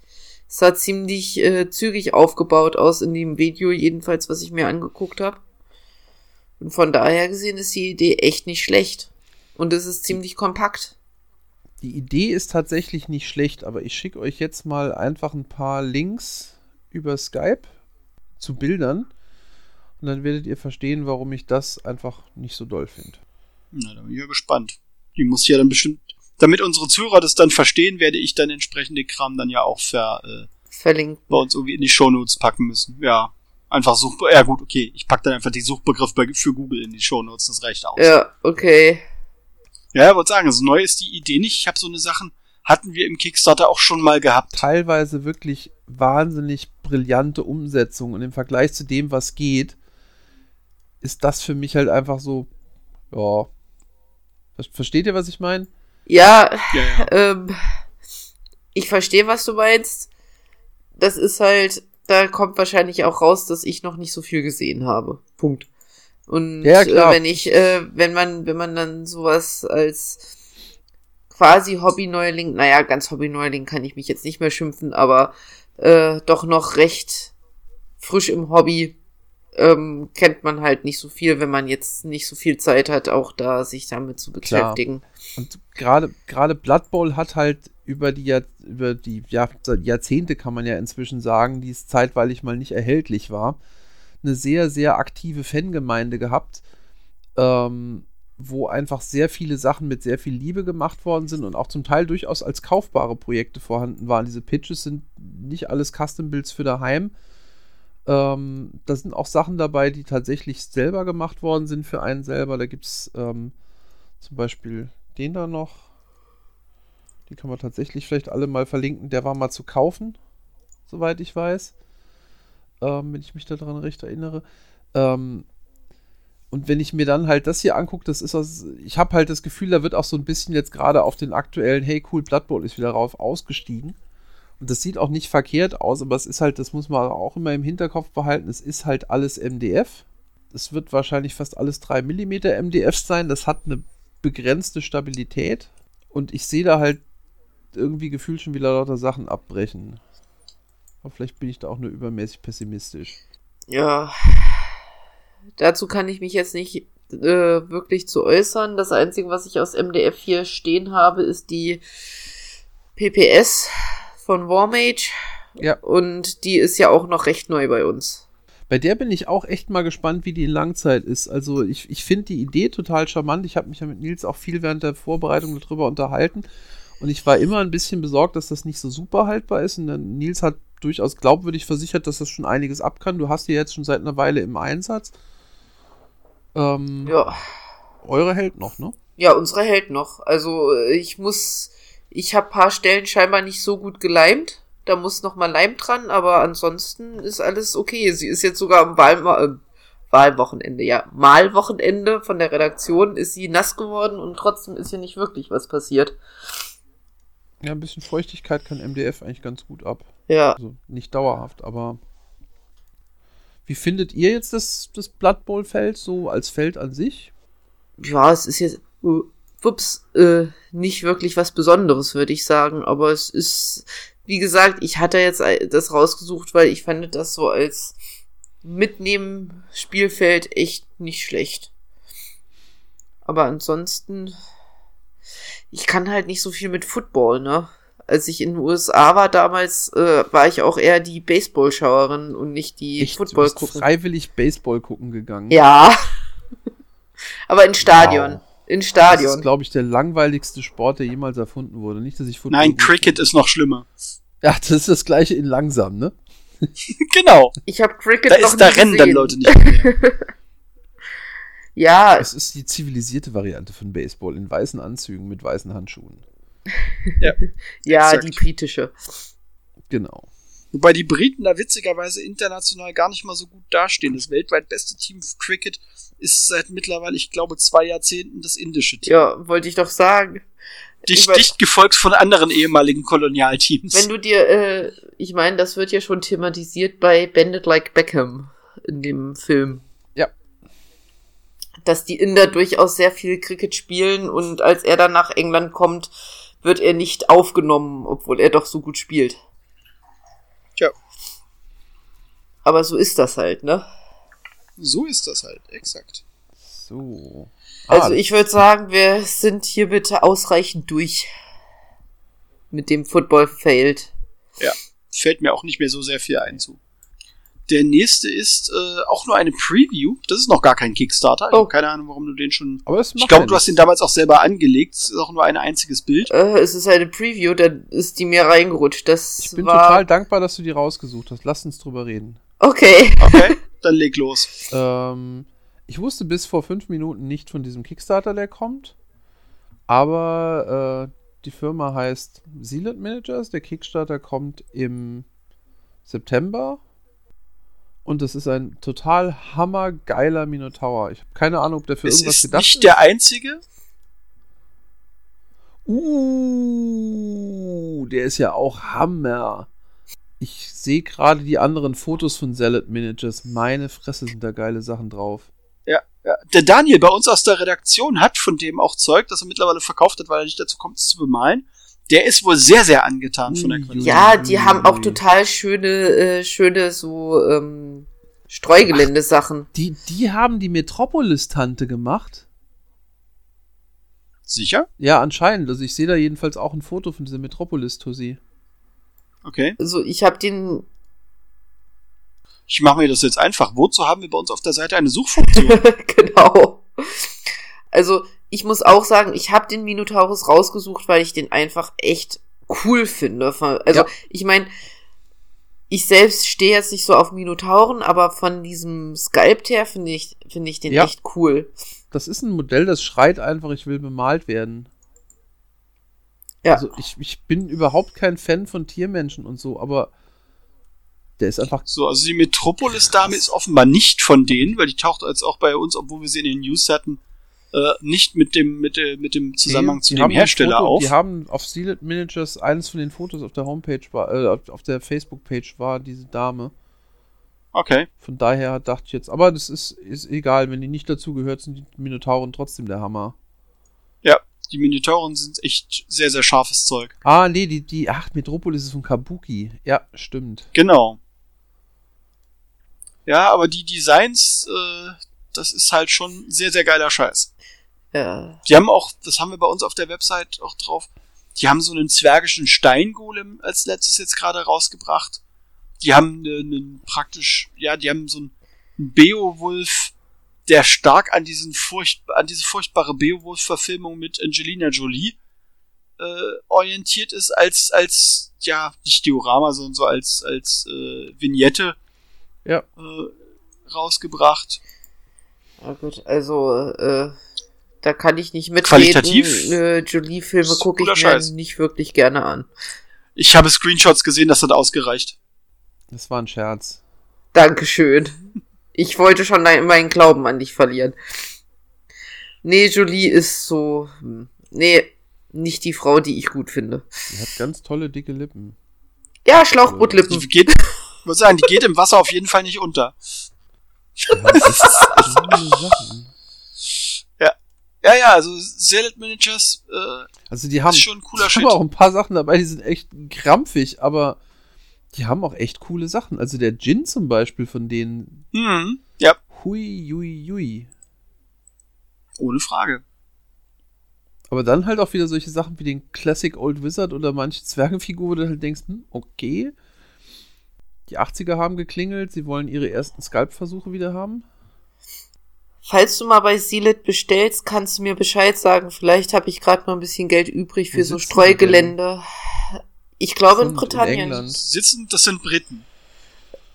Es sah ziemlich äh, zügig aufgebaut aus in dem Video, jedenfalls was ich mir angeguckt habe. Und von daher gesehen ist die Idee echt nicht schlecht. Und es ist ziemlich kompakt.
Die Idee ist tatsächlich nicht schlecht, aber ich schicke euch jetzt mal einfach ein paar Links über Skype zu Bildern und dann werdet ihr verstehen, warum ich das einfach nicht so doll finde.
Na, da bin ich ja gespannt. Die muss ja dann bestimmt, damit unsere Zuhörer das dann verstehen, werde ich dann entsprechende Kram dann ja auch ver, äh,
Verlinkt.
bei uns irgendwie in die Shownotes packen müssen. Ja, einfach Such, ja gut, okay, ich pack dann einfach die Suchbegriff für Google in die Shownotes, das reicht aus.
Ja, okay.
Ja, ich wollte sagen, also neu ist die Idee nicht. Ich habe so eine Sachen, hatten wir im Kickstarter auch schon mal gehabt.
Teilweise wirklich wahnsinnig brillante Umsetzung und im Vergleich zu dem, was geht, ist das für mich halt einfach so, ja. Ver- Versteht ihr, was ich meine?
Ja,
Ja, ja.
ähm, ich verstehe, was du meinst. Das ist halt, da kommt wahrscheinlich auch raus, dass ich noch nicht so viel gesehen habe. Punkt. Und
Ja, klar.
Äh, wenn ich, äh, wenn man, wenn man dann sowas als quasi Hobby-Neuling, naja, ganz Hobby-Neuling kann ich mich jetzt nicht mehr schimpfen, aber äh, doch noch recht frisch im Hobby ähm, kennt man halt nicht so viel, wenn man jetzt nicht so viel Zeit hat, auch da sich damit zu
Klar.
beschäftigen.
Und gerade gerade Blood Bowl hat halt über die Jahr, über die Jahr, Jahrzehnte kann man ja inzwischen sagen, die es zeitweilig mal nicht erhältlich war, eine sehr sehr aktive Fangemeinde gehabt, ähm, wo einfach sehr viele Sachen mit sehr viel Liebe gemacht worden sind und auch zum Teil durchaus als kaufbare Projekte vorhanden waren. Diese Pitches sind nicht alles Custom Builds für daheim. Ähm, da sind auch Sachen dabei, die tatsächlich selber gemacht worden sind für einen selber. Da gibt es ähm, zum Beispiel den da noch. Die kann man tatsächlich vielleicht alle mal verlinken. Der war mal zu kaufen, soweit ich weiß. Ähm, wenn ich mich daran recht erinnere. Ähm, und wenn ich mir dann halt das hier angucke, das ist das, ich habe halt das Gefühl, da wird auch so ein bisschen jetzt gerade auf den aktuellen, hey cool, Blood Bowl ist wieder rauf, ausgestiegen. Und das sieht auch nicht verkehrt aus, aber es ist halt, das muss man auch immer im Hinterkopf behalten, es ist halt alles MDF. Es wird wahrscheinlich fast alles 3 mm MDF sein. Das hat eine begrenzte Stabilität. Und ich sehe da halt irgendwie gefühlt schon wieder lauter Sachen abbrechen. Aber vielleicht bin ich da auch nur übermäßig pessimistisch.
Ja, dazu kann ich mich jetzt nicht äh, wirklich zu äußern. Das Einzige, was ich aus MDF hier stehen habe, ist die PPS von Warmage.
Ja.
Und die ist ja auch noch recht neu bei uns.
Bei der bin ich auch echt mal gespannt, wie die in Langzeit ist. Also ich, ich finde die Idee total charmant. Ich habe mich ja mit Nils auch viel während der Vorbereitung darüber unterhalten. Und ich war immer ein bisschen besorgt, dass das nicht so super haltbar ist. Und dann Nils hat durchaus glaubwürdig versichert, dass das schon einiges ab kann. Du hast die jetzt schon seit einer Weile im Einsatz. Ähm,
Ja.
Eure hält noch, ne?
Ja, unsere hält noch. Also äh, ich muss, ich habe paar Stellen scheinbar nicht so gut geleimt. da muss noch mal Leim dran, aber ansonsten ist alles okay. Sie ist jetzt sogar am Wahl, äh, Wahlwochenende, ja, Malwochenende von der Redaktion ist sie nass geworden und trotzdem ist hier nicht wirklich was passiert.
Ja, ein bisschen Feuchtigkeit kann MDF eigentlich ganz gut ab.
Ja.
Also nicht dauerhaft, aber wie findet ihr jetzt das, das Blood Bowl Feld so als Feld an sich?
Ja, es ist jetzt, uh, ups, äh, nicht wirklich was Besonderes, würde ich sagen, aber es ist, wie gesagt, ich hatte jetzt das rausgesucht, weil ich fand das so als Mitnehmen Spielfeld echt nicht schlecht. Aber ansonsten, ich kann halt nicht so viel mit Football, ne? Als ich in den USA war damals, äh, war ich auch eher die Baseballschauerin und nicht die
Echt?
Football
du bist
gucken.
freiwillig Baseball gucken gegangen.
Ja. Aber in Stadion.
Wow.
In
Das
Stadion.
ist, glaube ich, der langweiligste Sport, der jemals erfunden wurde. Nicht, dass ich Football
Nein, Cricket ist noch schlimmer.
Ja, das ist das gleiche in langsam, ne?
genau.
Ich habe Cricket
Da,
noch
ist, da rennen dann. Leute nicht mehr.
Ja,
Es ist die zivilisierte Variante von Baseball in weißen Anzügen mit weißen Handschuhen.
ja,
exakt.
die britische.
Genau.
Wobei die Briten da witzigerweise international gar nicht mal so gut dastehen. Das weltweit beste Team für Cricket ist seit mittlerweile, ich glaube, zwei Jahrzehnten das indische Team.
Ja, wollte ich doch sagen.
dicht, dicht gefolgt von anderen ehemaligen Kolonialteams.
Wenn du dir, äh, ich meine, das wird ja schon thematisiert bei Bandit Like Beckham in dem Film. Dass die Inder durchaus sehr viel Cricket spielen und als er dann nach England kommt, wird er nicht aufgenommen, obwohl er doch so gut spielt.
Tja.
Aber so ist das halt, ne?
so ist das halt, exakt.
So.
Also
Ah,
ich würde sagen, wir sind hier bitte ausreichend durch mit dem Football failed.
Ja, fällt mir auch nicht mehr so sehr viel ein zu. Der nächste ist äh, auch nur eine Preview. Das ist noch gar kein Kickstarter. Ich
Oh.
habe keine Ahnung, warum du den schon.
aber es macht
Ich glaube,
ja
du hast den damals auch selber angelegt. Es ist auch nur ein einziges Bild.
Äh, es ist eine Preview, dann ist die mir reingerutscht. Das
Ich bin
war
total dankbar, dass du die rausgesucht hast. Lass uns drüber reden.
okay.
Okay, dann leg los.
Ähm, ich wusste bis vor fünf Minuten nicht von diesem Kickstarter, der kommt. Aber äh, die Firma heißt Sealant Managers. Der Kickstarter kommt im September. Und das ist ein total hammergeiler Minotaur. Ich habe keine Ahnung, ob der für
Es
irgendwas
ist
gedacht
nicht
ist.
der einzige.
Uh, der ist ja auch Hammer. Ich sehe gerade die anderen Fotos von Salad Managers. Meine Fresse sind da geile Sachen drauf.
Ja, ja. Der Daniel bei uns aus der Redaktion hat von dem auch Zeug, das er mittlerweile verkauft hat, weil er nicht dazu kommt, es zu bemalen. Der ist wohl sehr, sehr angetan von der Qualität.
Ja, die haben auch total schöne, äh, schöne so ähm, Streugeländesachen.
Die, die haben die Metropolis-Tante gemacht.
Sicher?
Ja, anscheinend. Also ich sehe da jedenfalls auch ein Foto von dieser Metropolis-Tussi.
Okay.
Also ich habe den,
Ich mache mir das jetzt einfach. Wozu haben wir bei uns auf der Seite eine Suchfunktion?
genau. Also ich muss auch sagen, ich habe den Minotaurus rausgesucht, weil ich den einfach echt cool finde. Also
Ja.
ich meine, ich selbst stehe jetzt nicht so auf Minotauren, aber von diesem Sculpt her finde ich, finde ich den
Ja.
echt cool.
Das ist ein Modell, das schreit einfach, ich will bemalt werden.
Ja.
Also ich, ich bin überhaupt kein Fan von Tiermenschen und so, aber der ist einfach
so, also die Metropolis-Dame ist offenbar nicht von denen, weil die taucht jetzt auch bei uns, obwohl wir sie in den News hatten, äh, nicht mit dem, mit, äh, mit dem Zusammenhang
Nee,
zu
die
dem Hersteller
Foto,
auf.
Die haben auf Sealed Managers eines von den Fotos auf der Homepage war, äh, auf- auf der Facebook-Page war diese Dame.
Okay.
Von daher dachte ich jetzt, aber das ist, ist egal, wenn die nicht dazu gehört, sind die Minotauren trotzdem der Hammer.
Ja, die Minotauren sind echt sehr, sehr scharfes Zeug.
Ah, nee, die, die, ach, Metropolis ist von Kabuki. Ja, stimmt.
Genau. Ja, aber die Designs, äh, das ist halt schon sehr, sehr geiler Scheiß.
Ja.
Die haben auch, das haben wir bei uns auf der Website auch drauf, die haben so einen zwergischen Steingolem als letztes jetzt gerade rausgebracht. Die haben einen praktisch, ja, die haben so einen Beowulf, der stark an diesen furcht, an diese furchtbare Beowulf-Verfilmung mit Angelina Jolie äh, orientiert ist, als, als, ja, nicht Diorama, sondern so als, als äh, Vignette
Ja.
äh, rausgebracht.
Ja gut, also äh, da kann ich nicht mitreden.
Qualitativ
Äh, Jolie-Filme gucke ich mir
Scheiß.
nicht wirklich gerne an.
Ich habe Screenshots gesehen, das hat ausgereicht.
Das war ein Scherz.
Dankeschön. Ich wollte schon meinen Glauben an dich verlieren. Nee, Jolie ist so. hm, Nee, nicht die Frau, die ich gut finde.
Die hat ganz tolle, dicke Lippen.
Ja, Schlauchbootlippen.
Die geht, muss sagen, die geht im Wasser auf jeden Fall nicht unter.
Ja.
Ja, ja, also Salad Managers äh,
Also die haben,
ist schon ein cooler
haben
Shit.
auch ein paar Sachen dabei, die sind echt krampfig, aber die haben auch echt coole Sachen. Also der Gin zum Beispiel von denen,
Hm, ja,
hui, hui, hui.
ohne Frage.
Aber dann halt auch wieder solche Sachen wie den Classic Old Wizard oder manche Zwergenfigur, wo du halt denkst, hm, okay. Die 80er haben geklingelt, sie wollen ihre ersten Sculpt-Versuche wieder haben.
Falls du mal bei Sealet bestellst, kannst du mir Bescheid sagen. Vielleicht habe ich gerade mal ein bisschen Geld übrig
Wo
für so Streugelände. Ich glaube in
in
Britannien.
England.
Sitzen, das sind Briten.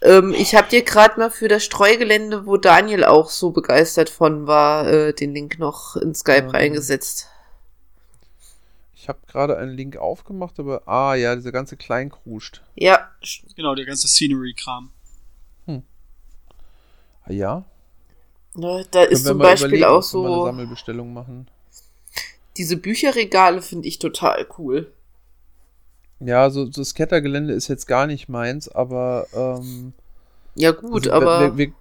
Ähm, ich habe dir gerade mal für das Streugelände, wo Daniel auch so begeistert von war, äh, den Link noch in Skype
Ähm.
reingesetzt.
Ich habe gerade einen Link aufgemacht, aber ah ja, dieser ganze Kleinkruscht.
Ja,
Genau, der ganze Scenery-Kram.
Ah ja.
ne, da ist zum Beispiel auch
wir mal eine
so
Sammelbestellung machen.
diese Bücherregale finde ich total cool.
Ja, so so das Kettergelände ist jetzt gar nicht meins, aber ähm,
Ja gut,
also,
aber
wir, wir,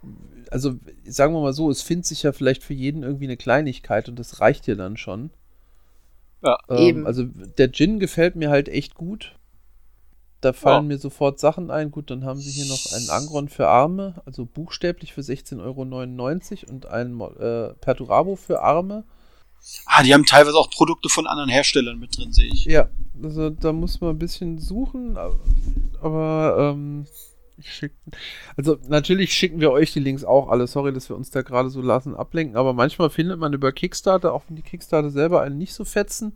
also sagen wir mal so, es findet sich ja vielleicht für jeden irgendwie eine Kleinigkeit und das reicht dir dann schon.
Ja.
Ähm,
Eben.
Also der Gin gefällt mir halt echt gut. Da fallen
Ja.
mir sofort Sachen ein. Gut, dann haben sie hier noch einen Angron für Arme, also buchstäblich für 16,99 Euro und einen äh, Perturabo für Arme.
Ah, die haben teilweise auch Produkte von anderen Herstellern mit drin, sehe ich.
Ja, also da muss man ein bisschen suchen, aber, aber ähm, also natürlich schicken wir euch die Links auch alle. Sorry, dass wir uns da gerade so lassen ablenken, aber manchmal findet man über Kickstarter, auch wenn die Kickstarter selber einen nicht so fetzen,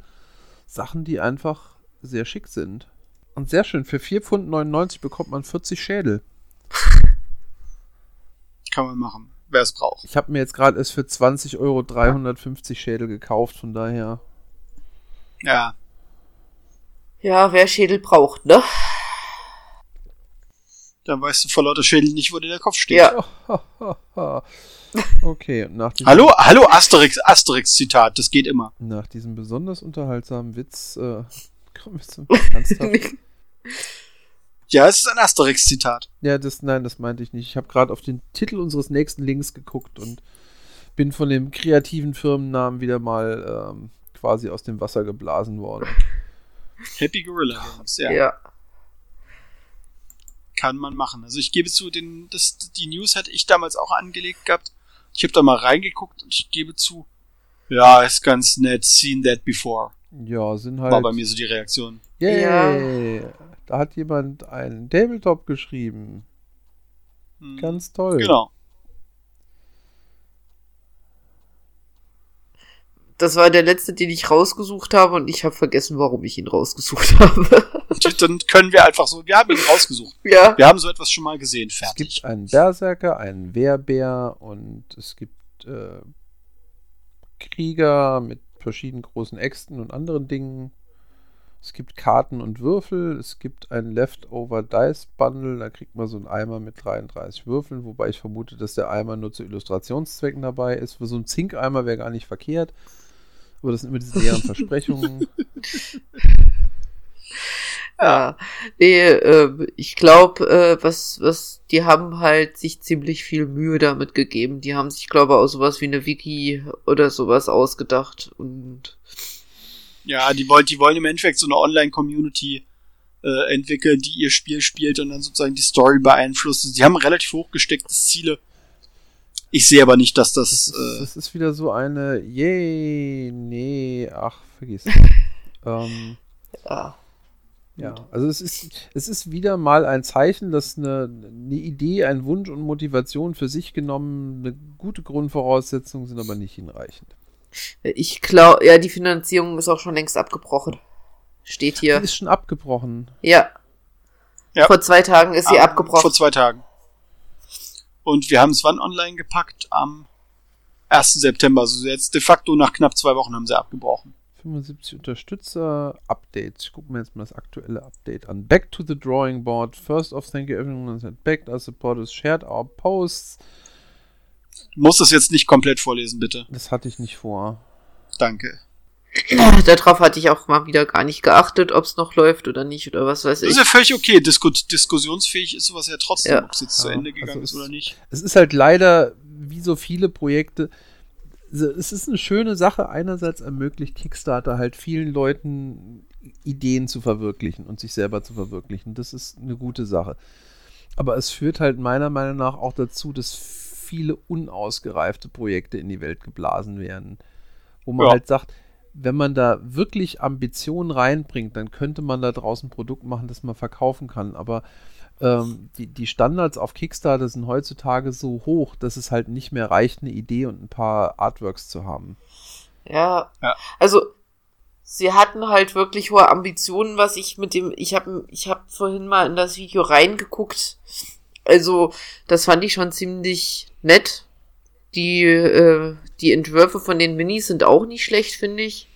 Sachen, die einfach sehr schick sind. Und sehr schön, für 4,99 Pfund bekommt man 40 Schädel.
Kann man machen, wer es braucht.
Ich habe mir jetzt gerade erst für 20 Euro 350 Schädel gekauft, von daher.
Ja,
ja, wer Schädel braucht, ne?
Dann weißt du vor lauter Schädel nicht, wo dir der Kopf steht.
Ja.
okay, und nach diesem,
Hallo, hallo Asterix, Asterix-Zitat, das geht immer.
nach diesem besonders unterhaltsamen Witz äh, kommen wir zum ernsthaft.
Ja, es ist ein Asterix-Zitat.
Ja, das, nein, das meinte ich nicht. Ich habe gerade auf den Titel unseres nächsten Links geguckt und bin von dem kreativen Firmennamen wieder mal ähm, quasi aus dem Wasser geblasen worden.
Happy Gorilla Games, ja.
ja.
Kann man machen. Also ich gebe zu, den, das, die News hatte ich damals auch angelegt gehabt. Ich habe da mal reingeguckt und ich gebe zu, ja, ist ganz nett, seen that before.
Ja, sind halt.
War bei mir so die Reaktion.
Yay! Da hat jemand einen Tabletop geschrieben.
Hm,
Ganz toll.
Genau.
Das war der letzte, den ich rausgesucht habe und ich habe vergessen, warum ich ihn rausgesucht habe.
Dann können wir einfach so, wir haben ihn rausgesucht.
ja.
Wir haben so etwas schon mal gesehen,
Es
fertig.
gibt einen Berserker, einen Wehrbär und es gibt äh, Krieger mit verschiedenen großen Äxten und anderen Dingen. Es gibt Karten und Würfel. Es gibt ein Leftover Dice Bundle. Da kriegt man so einen Eimer mit 33 Würfeln, wobei ich vermute, dass der Eimer nur zu Illustrationszwecken dabei ist. Für so einen Zinkeimer wäre gar nicht verkehrt. Aber das sind immer diese leeren Versprechungen.
Ja, nee, äh, ich glaube, äh, was, was, die haben halt sich ziemlich viel Mühe damit gegeben. Die haben sich, glaube ich, auch sowas wie eine Wiki oder sowas ausgedacht und
Ja, die wollen, die wollen im Endeffekt so eine Online-Community äh, entwickeln, die ihr Spiel spielt und dann sozusagen die Story beeinflusst. Sie haben relativ hochgesteckte Ziele. Ich sehe aber nicht, dass das.
Das, ist,
äh,
das ist wieder so eine, yay, nee, ach, vergiss. ähm,
ja.
ja, also es ist, es ist wieder mal ein Zeichen, dass eine, eine Idee, ein Wunsch und Motivation für sich genommen eine gute Grundvoraussetzung sind, aber nicht hinreichend.
Ich glaube, ja, die Finanzierung ist auch schon längst abgebrochen. Steht
Die
hier.
ist schon abgebrochen.
Ja.
Ja.
Vor zwei Tagen ist sie
am-
abgebrochen.
Vor zwei Tagen. Und wir haben es wann online gepackt? Am 1. September. Also jetzt de facto nach knapp zwei Wochen haben sie abgebrochen.
75 Unterstützer, Updates. Ich gucke mir jetzt mal das aktuelle Update an. Back to the drawing board. First off, thank you everyone that backed our supporters, shared our posts.
Du musst es jetzt nicht komplett vorlesen, bitte.
Das hatte ich nicht vor.
Danke.
Darauf hatte ich auch mal wieder gar nicht geachtet, ob es noch läuft oder nicht oder was weiß
Das
ich.
ist ja völlig okay. Disku diskussionsfähig ist sowas ja trotzdem,
Ja.
ob es jetzt zu
Ja,
Ende gegangen
also
ist oder nicht.
Es ist halt leider, wie so viele Projekte, es ist eine schöne Sache. Einerseits ermöglicht Kickstarter halt vielen Leuten Ideen zu verwirklichen und sich selber zu verwirklichen. Das ist eine gute Sache. Aber es führt halt meiner Meinung nach auch dazu, dass viele unausgereifte Projekte in die Welt geblasen werden. Wo man
Ja.
halt sagt, wenn man da wirklich Ambitionen reinbringt, dann könnte man da draußen ein Produkt machen, das man verkaufen kann. Aber ähm, die, die Standards auf Kickstarter sind heutzutage so hoch, dass es halt nicht mehr reicht, eine Idee und ein paar Artworks zu haben.
Ja.
Ja.
Also, sie hatten halt wirklich hohe Ambitionen, was ich mit dem, ich habe ich hab vorhin mal in das Video reingeguckt. Also, das fand ich schon ziemlich nett. Die, äh, die Entwürfe von den Minis sind auch nicht schlecht, finde ich.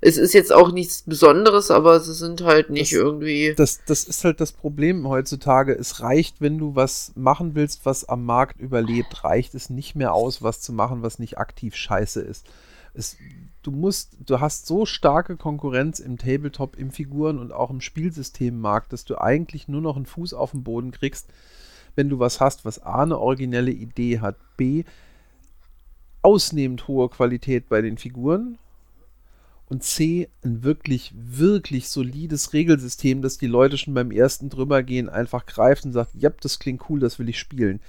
Es ist jetzt auch nichts Besonderes, aber sie sind halt nicht
Das-
irgendwie.
Das, das ist halt das Problem heutzutage. Es reicht, wenn du was machen willst, was am Markt überlebt, reicht es nicht mehr aus, was zu machen, was nicht aktiv scheiße ist. Es, du musst, du hast so starke Konkurrenz im Tabletop, im Figuren- und auch im Spielsystemmarkt, dass du eigentlich nur noch einen Fuß auf den Boden kriegst, wenn du was hast, was A, eine originelle Idee hat, B, ausnehmend hohe Qualität bei den Figuren und C, ein wirklich, wirklich solides Regelsystem, das die Leute schon beim ersten drübergehen einfach greift und sagt, ja, das klingt cool, das will ich spielen.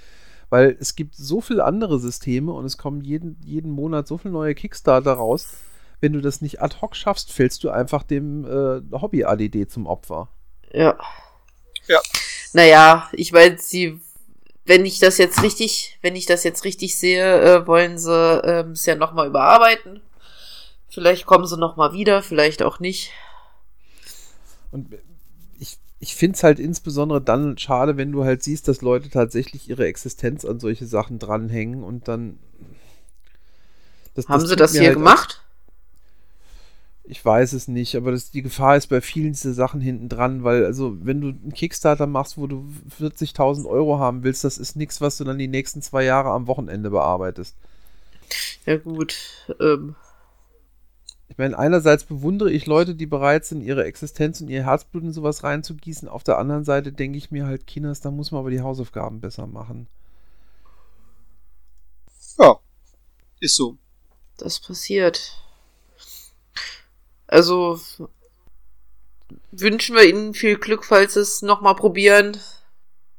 Weil es gibt so viele andere Systeme und es kommen jeden, jeden Monat so viele neue Kickstarter raus. Wenn du das nicht ad hoc schaffst, fällst du einfach dem äh, Hobby-ADD zum Opfer.
Ja.
Ja.
Naja, ich meine, sie, wenn ich das jetzt richtig, wenn ich das jetzt richtig sehe, äh, wollen sie ähm, es ja nochmal überarbeiten. Vielleicht kommen sie nochmal wieder, vielleicht auch nicht.
Und ich, ich finde es halt insbesondere dann schade, wenn du halt siehst, dass Leute tatsächlich ihre Existenz an solche Sachen dranhängen und dann. Das,
Haben sie
tut
das hier
halt
gemacht?
Ich weiß es nicht, aber das, die Gefahr ist bei vielen dieser Sachen hinten dran, weil, also, wenn du einen Kickstarter machst, wo du 40.000 Euro haben willst, das ist nichts, was du dann die nächsten zwei Jahre am Wochenende bearbeitest.
Ja gut. Ähm,
Ich meine, einerseits bewundere ich Leute, die bereit sind, ihre Existenz und ihr Herzblut in sowas reinzugießen. Auf der anderen Seite denke ich mir halt, Kinders, da muss man aber die Hausaufgaben besser machen.
Ja, ist so.
das passiert. Also wünschen wir ihnen viel Glück, falls sie es nochmal probieren.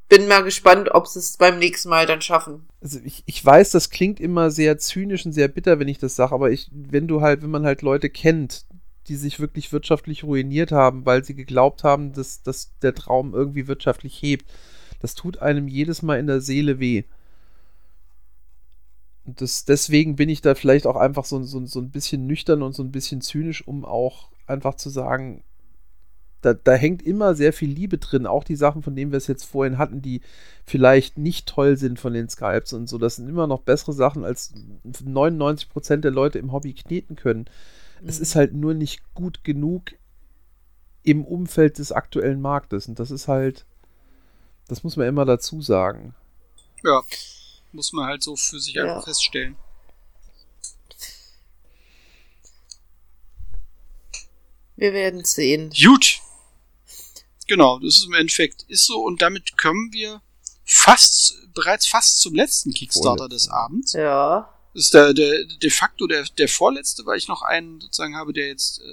Bin mal gespannt, ob sie es beim nächsten Mal dann schaffen.
Also ich, ich weiß, das klingt immer sehr zynisch und sehr bitter, wenn ich das sage, aber ich, wenn du halt, wenn man halt Leute kennt, die sich wirklich wirtschaftlich ruiniert haben, weil sie geglaubt haben, dass, dass der Traum irgendwie wirtschaftlich hebt, das tut einem jedes Mal in der Seele weh. Und das, deswegen bin ich da vielleicht auch einfach so, so, so ein bisschen nüchtern und so ein bisschen zynisch, um auch einfach zu sagen, da, da hängt immer sehr viel Liebe drin. Auch die Sachen, von denen wir es jetzt vorhin hatten, die vielleicht nicht toll sind von den Skypes und so. Das sind immer noch bessere Sachen, als 99% der Leute im Hobby kneten können. Es ist halt nur nicht gut genug im Umfeld des aktuellen Marktes. Und das ist halt, das muss man immer dazu sagen.
Ja, muss man halt so für sich
Ja.
einfach feststellen.
Wir werden sehen.
Gut. Genau, das ist im Endeffekt ist so und damit kommen wir fast bereits fast zum letzten Kickstarter des. Abends.
Ja.
Das ist der, der de facto der, der vorletzte, weil ich noch einen sozusagen habe, der jetzt äh,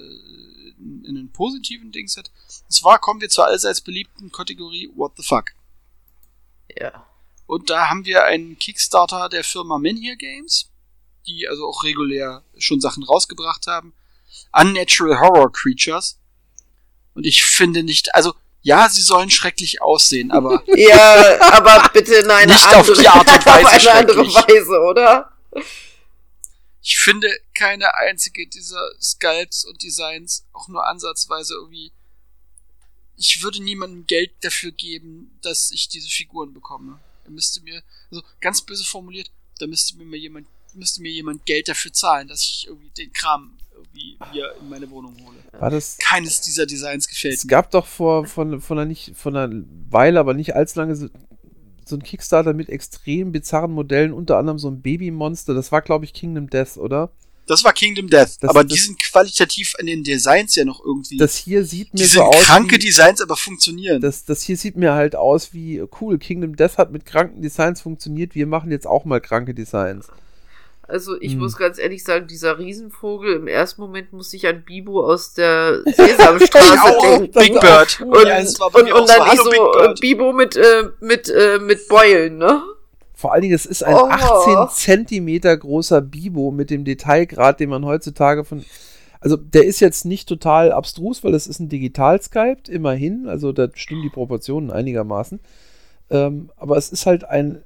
in in einen positiven Dings hat. Und zwar kommen wir zur allseits beliebten Kategorie What the fuck.
Ja.
Und da haben wir einen Kickstarter der Firma Menhir Games, die also auch regulär schon Sachen rausgebracht haben. Unnatural Horror Creatures. Und ich finde nicht, also ja, sie sollen schrecklich aussehen, aber
Ja, aber bitte in eine
Nicht
andere,
auf die Art und Weise
auf eine andere. Weise, oder?
ich finde keine einzige dieser Sculpts und Designs auch nur ansatzweise irgendwie. Ich würde niemandem Geld dafür geben, dass ich diese Figuren bekomme. Da müsste mir, also ganz böse formuliert, da müsste mir mal jemand, müsste mir jemand Geld dafür zahlen, dass ich irgendwie den Kram irgendwie hier in meine Wohnung hole.
War das,
Keines dieser Designs gefällt
es
mir.
gab doch vor von, von, einer nicht, von einer Weile, aber nicht allzu lange, so, so ein Kickstarter mit extrem bizarren Modellen, unter anderem so ein Babymonster. Das war, glaube ich, Kingdom Death, oder?
Das war Kingdom Death,
Das-
aber
das-
die sind qualitativ an den Designs ja noch irgendwie.
Das hier sieht
die
mir
sind
so aus.
kranke
wie,
Designs, aber funktionieren.
das, das hier sieht mir halt aus wie, cool, Kingdom Death hat mit kranken Designs funktioniert, wir machen jetzt auch mal kranke Designs.
Also ich
Hm.
muss ganz ehrlich sagen, dieser Riesenvogel, im ersten Moment musste ich an Bibo aus der Sesamstraße denken.
Big Bird.
Und,
Ja,
und, und dann
so,
die
hallo,
so. Bibo mit, äh, mit, äh, mit Beulen, ne?
Vor allen Dingen, es ist ein
Oh.
18 Zentimeter großer Bibo mit dem Detailgrad, den man heutzutage von. Also, der ist jetzt nicht total abstrus, weil es ist ein Digital-Skyped, immerhin. Also, da stimmen die Proportionen einigermaßen. Ähm, aber es ist halt ein.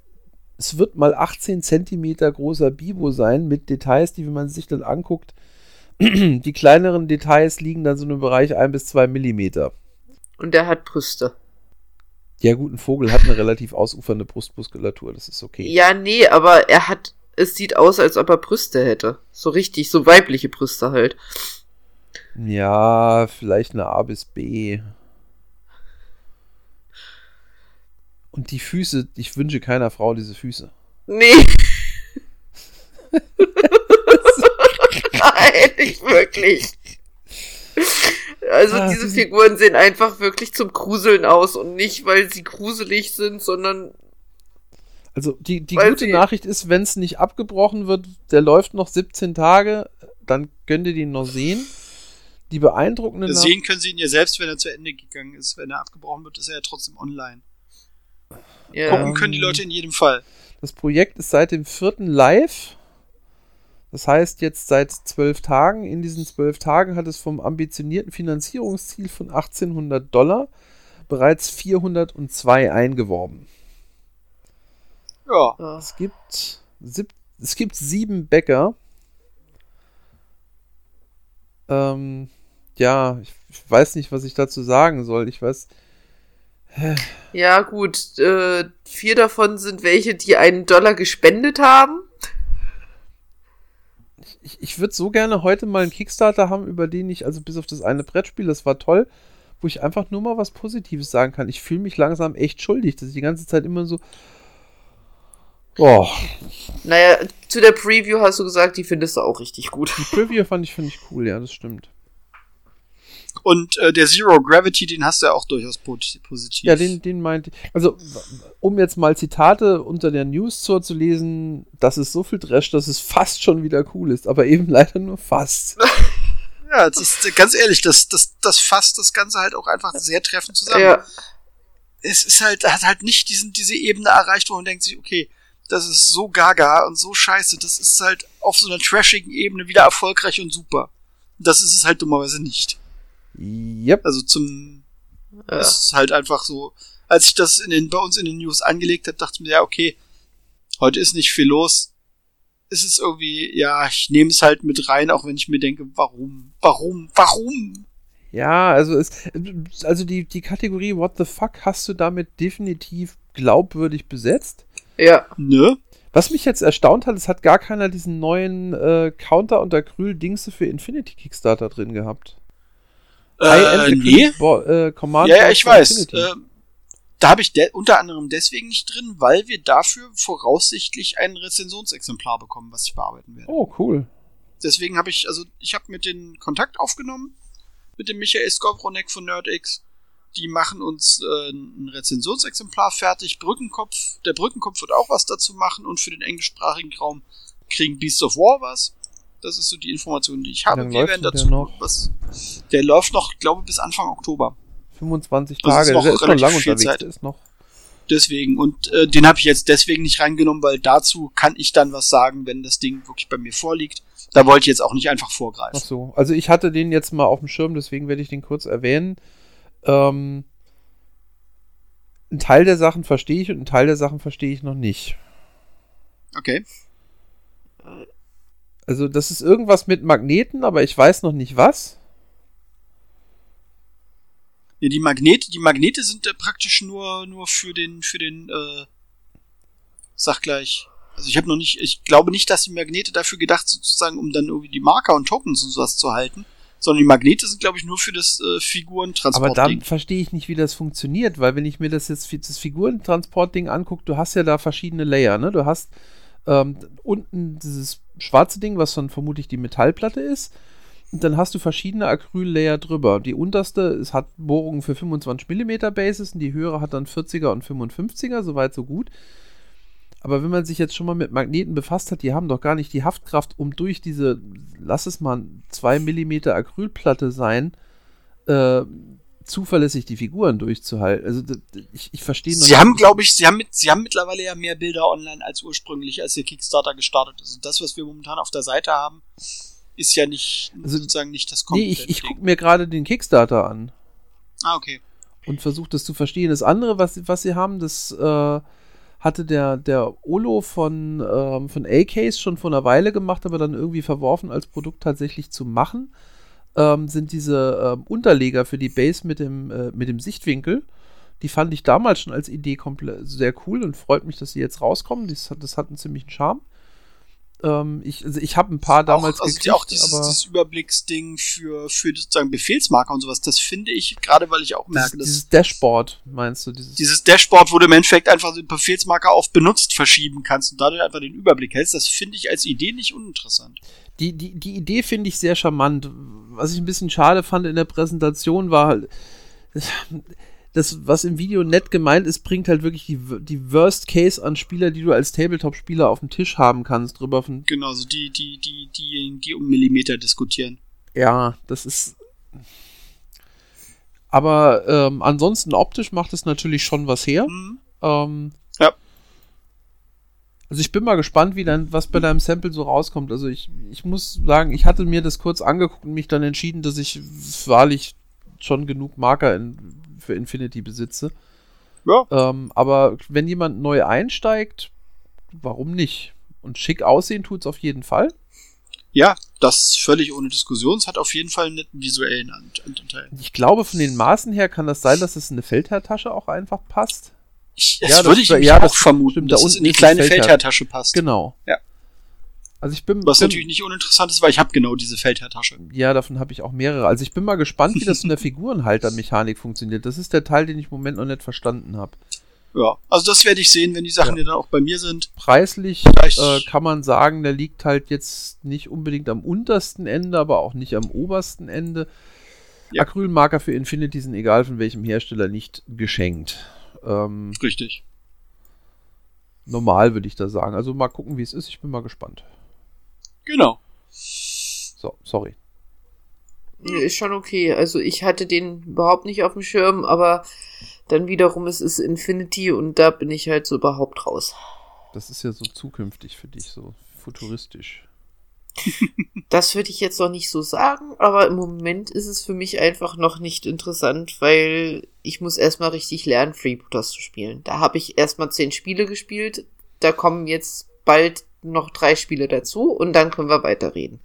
Es wird mal 18 Zentimeter großer Bibo sein mit Details, die, wenn man sich dann anguckt, die kleineren Details liegen dann so im Bereich 1 bis 2 Millimeter.
Und der hat Brüste.
Ja, gut, ein Vogel hat eine relativ ausufernde Brustmuskulatur, das ist okay.
Ja, nee, aber er hat, es sieht aus, als ob er Brüste hätte. So richtig, so weibliche Brüste halt.
Ja, vielleicht eine A bis B. Und die Füße, ich wünsche keiner Frau diese Füße.
Nee. Nein, nicht wirklich. Also
Ah,
diese Figuren sehen einfach wirklich zum Gruseln aus und nicht, weil sie gruselig sind, sondern
Also die, die gute
sie-
Nachricht ist, wenn es nicht abgebrochen wird, der läuft noch 17 Tage, dann könnt ihr den noch sehen. Die beeindruckende
Sehen können sie ihn ja selbst, wenn er zu Ende gegangen ist. Wenn er abgebrochen wird, ist er ja trotzdem online.
ja.
Gucken können die Leute in jedem Fall.
Das Projekt ist seit dem 4. live. Das heißt jetzt seit zwölf Tagen. In diesen zwölf Tagen hat es vom ambitionierten Finanzierungsziel von 1800 Dollar bereits 402 eingeworben.
Ja.
Ja.
Es gibt, sieb, es gibt sieben Bäcker. Ähm, ja, ich, ich weiß nicht, was ich dazu sagen soll. Ich weiß,
Ja, gut. Äh, vier davon sind welche, die einen Dollar gespendet haben.
Ich, ich würde so gerne heute mal einen Kickstarter haben, über den ich, also bis auf das eine Brettspiel, das war toll, wo ich einfach nur mal was Positives sagen kann. Ich fühle mich langsam echt schuldig, dass ich die ganze Zeit immer so. Oh,
Naja, zu der Preview hast du gesagt, die findest du auch richtig gut.
die Preview fand ich, finde ich cool, ja, das stimmt.
Und äh, der Zero Gravity, den hast du ja auch durchaus positiv.
Ja, den, den meinte ich. Also, um jetzt mal Zitate unter der News zu lesen, das ist so viel Trash, dass es fast schon wieder cool ist, aber eben leider nur fast.
Ja, das ist ganz ehrlich, das, das, das fasst das Ganze halt auch einfach sehr treffend zusammen.
Ja,
Es ist halt, hat halt nicht diesen, diese Ebene erreicht, wo man denkt sich, okay, das ist so gaga und so scheiße. Das ist halt auf so einer trashigen Ebene wieder erfolgreich und super. Das ist es halt dummerweise nicht.
Yep.
Also zum,
ja.
es ist halt einfach so, als ich das in den, bei uns in den News angelegt habe, dachte ich mir, ja, okay, heute ist nicht viel los. Es ist irgendwie, ja, ich nehme es halt mit rein, auch wenn ich mir denke, warum, warum, warum?
Ja, also es, also die, die Kategorie What the fuck hast du damit definitiv glaubwürdig besetzt.
ja.
Ne?
Was mich jetzt erstaunt hat, es hat gar keiner diesen neuen äh, Counter und Acryl-Dingse für Infinity Kickstarter drin gehabt.
Äh, nee.
Bo äh, Command
Ja, ja, ich weiß. Ähm, da habe ich unter anderem deswegen nicht drin, weil wir dafür voraussichtlich ein Rezensionsexemplar bekommen, was ich bearbeiten werde.
oh, cool.
Deswegen habe ich, also ich habe mit den Kontakt aufgenommen, mit dem Michael Skowronek von NerdX. Die machen uns äh, ein Rezensionsexemplar fertig. Brückenkopf, der Brückenkopf wird auch was dazu machen und für den englischsprachigen Raum kriegen Beasts of War was. Das ist so die Information, die ich habe. Wir werden
denn der
dazu
noch?
was. Der läuft noch, glaube ich, bis Anfang Oktober.
25
Das ist
Tage,
noch
der ist noch
relativ
lang
viel
unterwegs.
Zeit.
Der ist noch.
Deswegen. Und äh, den habe ich jetzt deswegen nicht reingenommen, weil dazu kann ich dann was sagen, wenn das Ding wirklich bei mir vorliegt. Da wollte ich jetzt auch nicht einfach vorgreifen.
Ach so. Also ich hatte den jetzt mal auf dem Schirm, deswegen werde ich den kurz erwähnen. Ähm, ein Teil der Sachen verstehe ich und ein Teil der Sachen verstehe ich noch nicht.
Okay.
Also das ist irgendwas mit Magneten, aber ich weiß noch nicht was.
Ja, die Magnete, die Magnete sind äh, praktisch nur, nur für den, für den, äh, sag gleich, Also ich habe noch nicht, ich glaube nicht, dass die Magnete dafür gedacht sind, sozusagen, um dann irgendwie die Marker und Tokens und sowas zu halten, sondern die Magnete sind, glaube ich, nur für das äh, Figurentransportding.
Aber da verstehe ich nicht, wie das funktioniert, weil wenn ich mir das jetzt das Figurentransportding angucke, du hast ja da verschiedene Layer, ne? Du hast ähm, unten dieses schwarze Ding, was dann vermutlich die Metallplatte ist. Und dann hast du verschiedene Acryl-Layer drüber. Die unterste es hat Bohrungen für 25 mm Bases und die höhere hat dann 40er und 55er, soweit so gut. Aber wenn man sich jetzt schon mal mit Magneten befasst hat, die haben doch gar nicht die Haftkraft, um durch diese, lass es mal 2 mm Acrylplatte sein, äh, zuverlässig die Figuren durchzuhalten. Also ich, ich verstehe
noch Sie haben, glaube ich, sie haben, mit, sie haben mittlerweile ja mehr Bilder online als ursprünglich, als der Kickstarter gestartet ist. Und das, was wir momentan auf der Seite haben, ist ja nicht
also, sozusagen nicht das komplette. Nee, ich, ich gucke mir gerade den Kickstarter an.
Ah, okay.
Und versuche das zu verstehen. Das andere, was, was sie haben, das äh, hatte der, der Olo von, ähm, von A-Case schon vor einer Weile gemacht, aber dann irgendwie verworfen als Produkt tatsächlich zu machen. Ähm, sind diese ähm, Unterleger für die Base mit dem, äh, mit dem Sichtwinkel. Die fand ich damals schon als Idee komplett sehr cool und freut mich, dass sie jetzt rauskommen. Das, das hat einen ziemlichen Charme. Ähm, ich also ich habe ein paar damals
auch, also gekriegt, auch dieses, aber dieses Überblicksding für, für sozusagen Befehlsmarker und sowas, das finde ich, gerade weil ich auch merke,
dass. Dieses Dashboard, meinst du?
Dieses, dieses Dashboard, wo du im Endeffekt einfach den Befehlsmarker auf benutzt verschieben kannst und dadurch einfach den Überblick hältst, das finde ich als Idee nicht uninteressant.
Die, die, die Idee finde ich sehr charmant. Was ich ein bisschen schade fand in der Präsentation war halt das, was im Video nett gemeint ist, bringt halt wirklich die, die Worst Case an Spieler, die du als Tabletop-Spieler auf dem Tisch haben kannst, drüber.
Genau, so die, die, die, die, die um Millimeter diskutieren.
Ja, das ist. Aber ähm, ansonsten optisch macht es natürlich schon was her. Mhm. Ähm. Also ich bin mal gespannt, wie dann, was bei deinem Sample so rauskommt. Also ich, ich muss sagen, ich hatte mir das kurz angeguckt und mich dann entschieden, dass ich wahrlich schon genug Marker in für Infinity besitze. Ja. Ähm, aber wenn jemand neu einsteigt, warum nicht? Und schick aussehen tut es auf jeden Fall.
Ja, das völlig ohne Diskussion. Es hat auf jeden Fall einen netten visuellen Anteil.
Ich glaube, von den Maßen her kann das sein, dass es in eine Feldherrtasche auch einfach passt.
Ich, das ja, würde ich ja, auch vermuten, stimmt, dass da es in die kleine Feldherrtasche passt.
Genau.
Ja.
Also ich bin.
Was
bin,
natürlich nicht uninteressant ist, weil ich habe genau diese Feldherrtasche.
Ja, davon habe ich auch mehrere. Also ich bin mal gespannt, wie das in der Figurenhaltermechanik funktioniert. Das ist der Teil, den ich im Moment noch nicht verstanden habe.
Ja, also das werde ich sehen, wenn die Sachen ja. dann auch bei mir sind.
Preislich äh, kann man sagen, der liegt halt jetzt nicht unbedingt am untersten Ende, aber auch nicht am obersten Ende. Ja. Acrylmarker für Infinity sind egal von welchem Hersteller nicht geschenkt. Ähm,
Richtig.
Normal würde ich da sagen. Also mal gucken, wie es ist. Ich bin mal gespannt.
Genau.
So, sorry.
Ist schon okay. Also ich hatte den überhaupt nicht auf dem Schirm, aber dann wiederum es ist Infinity und da bin ich halt so überhaupt raus.
Das ist ja so zukünftig für dich, so futuristisch.
Das würde ich jetzt noch nicht so sagen, aber im Moment ist es für mich einfach noch nicht interessant, weil ich muss erstmal richtig lernen, Freebooters zu spielen. Da habe ich erstmal zehn Spiele gespielt, da kommen jetzt bald noch drei Spiele dazu und dann können wir weiterreden.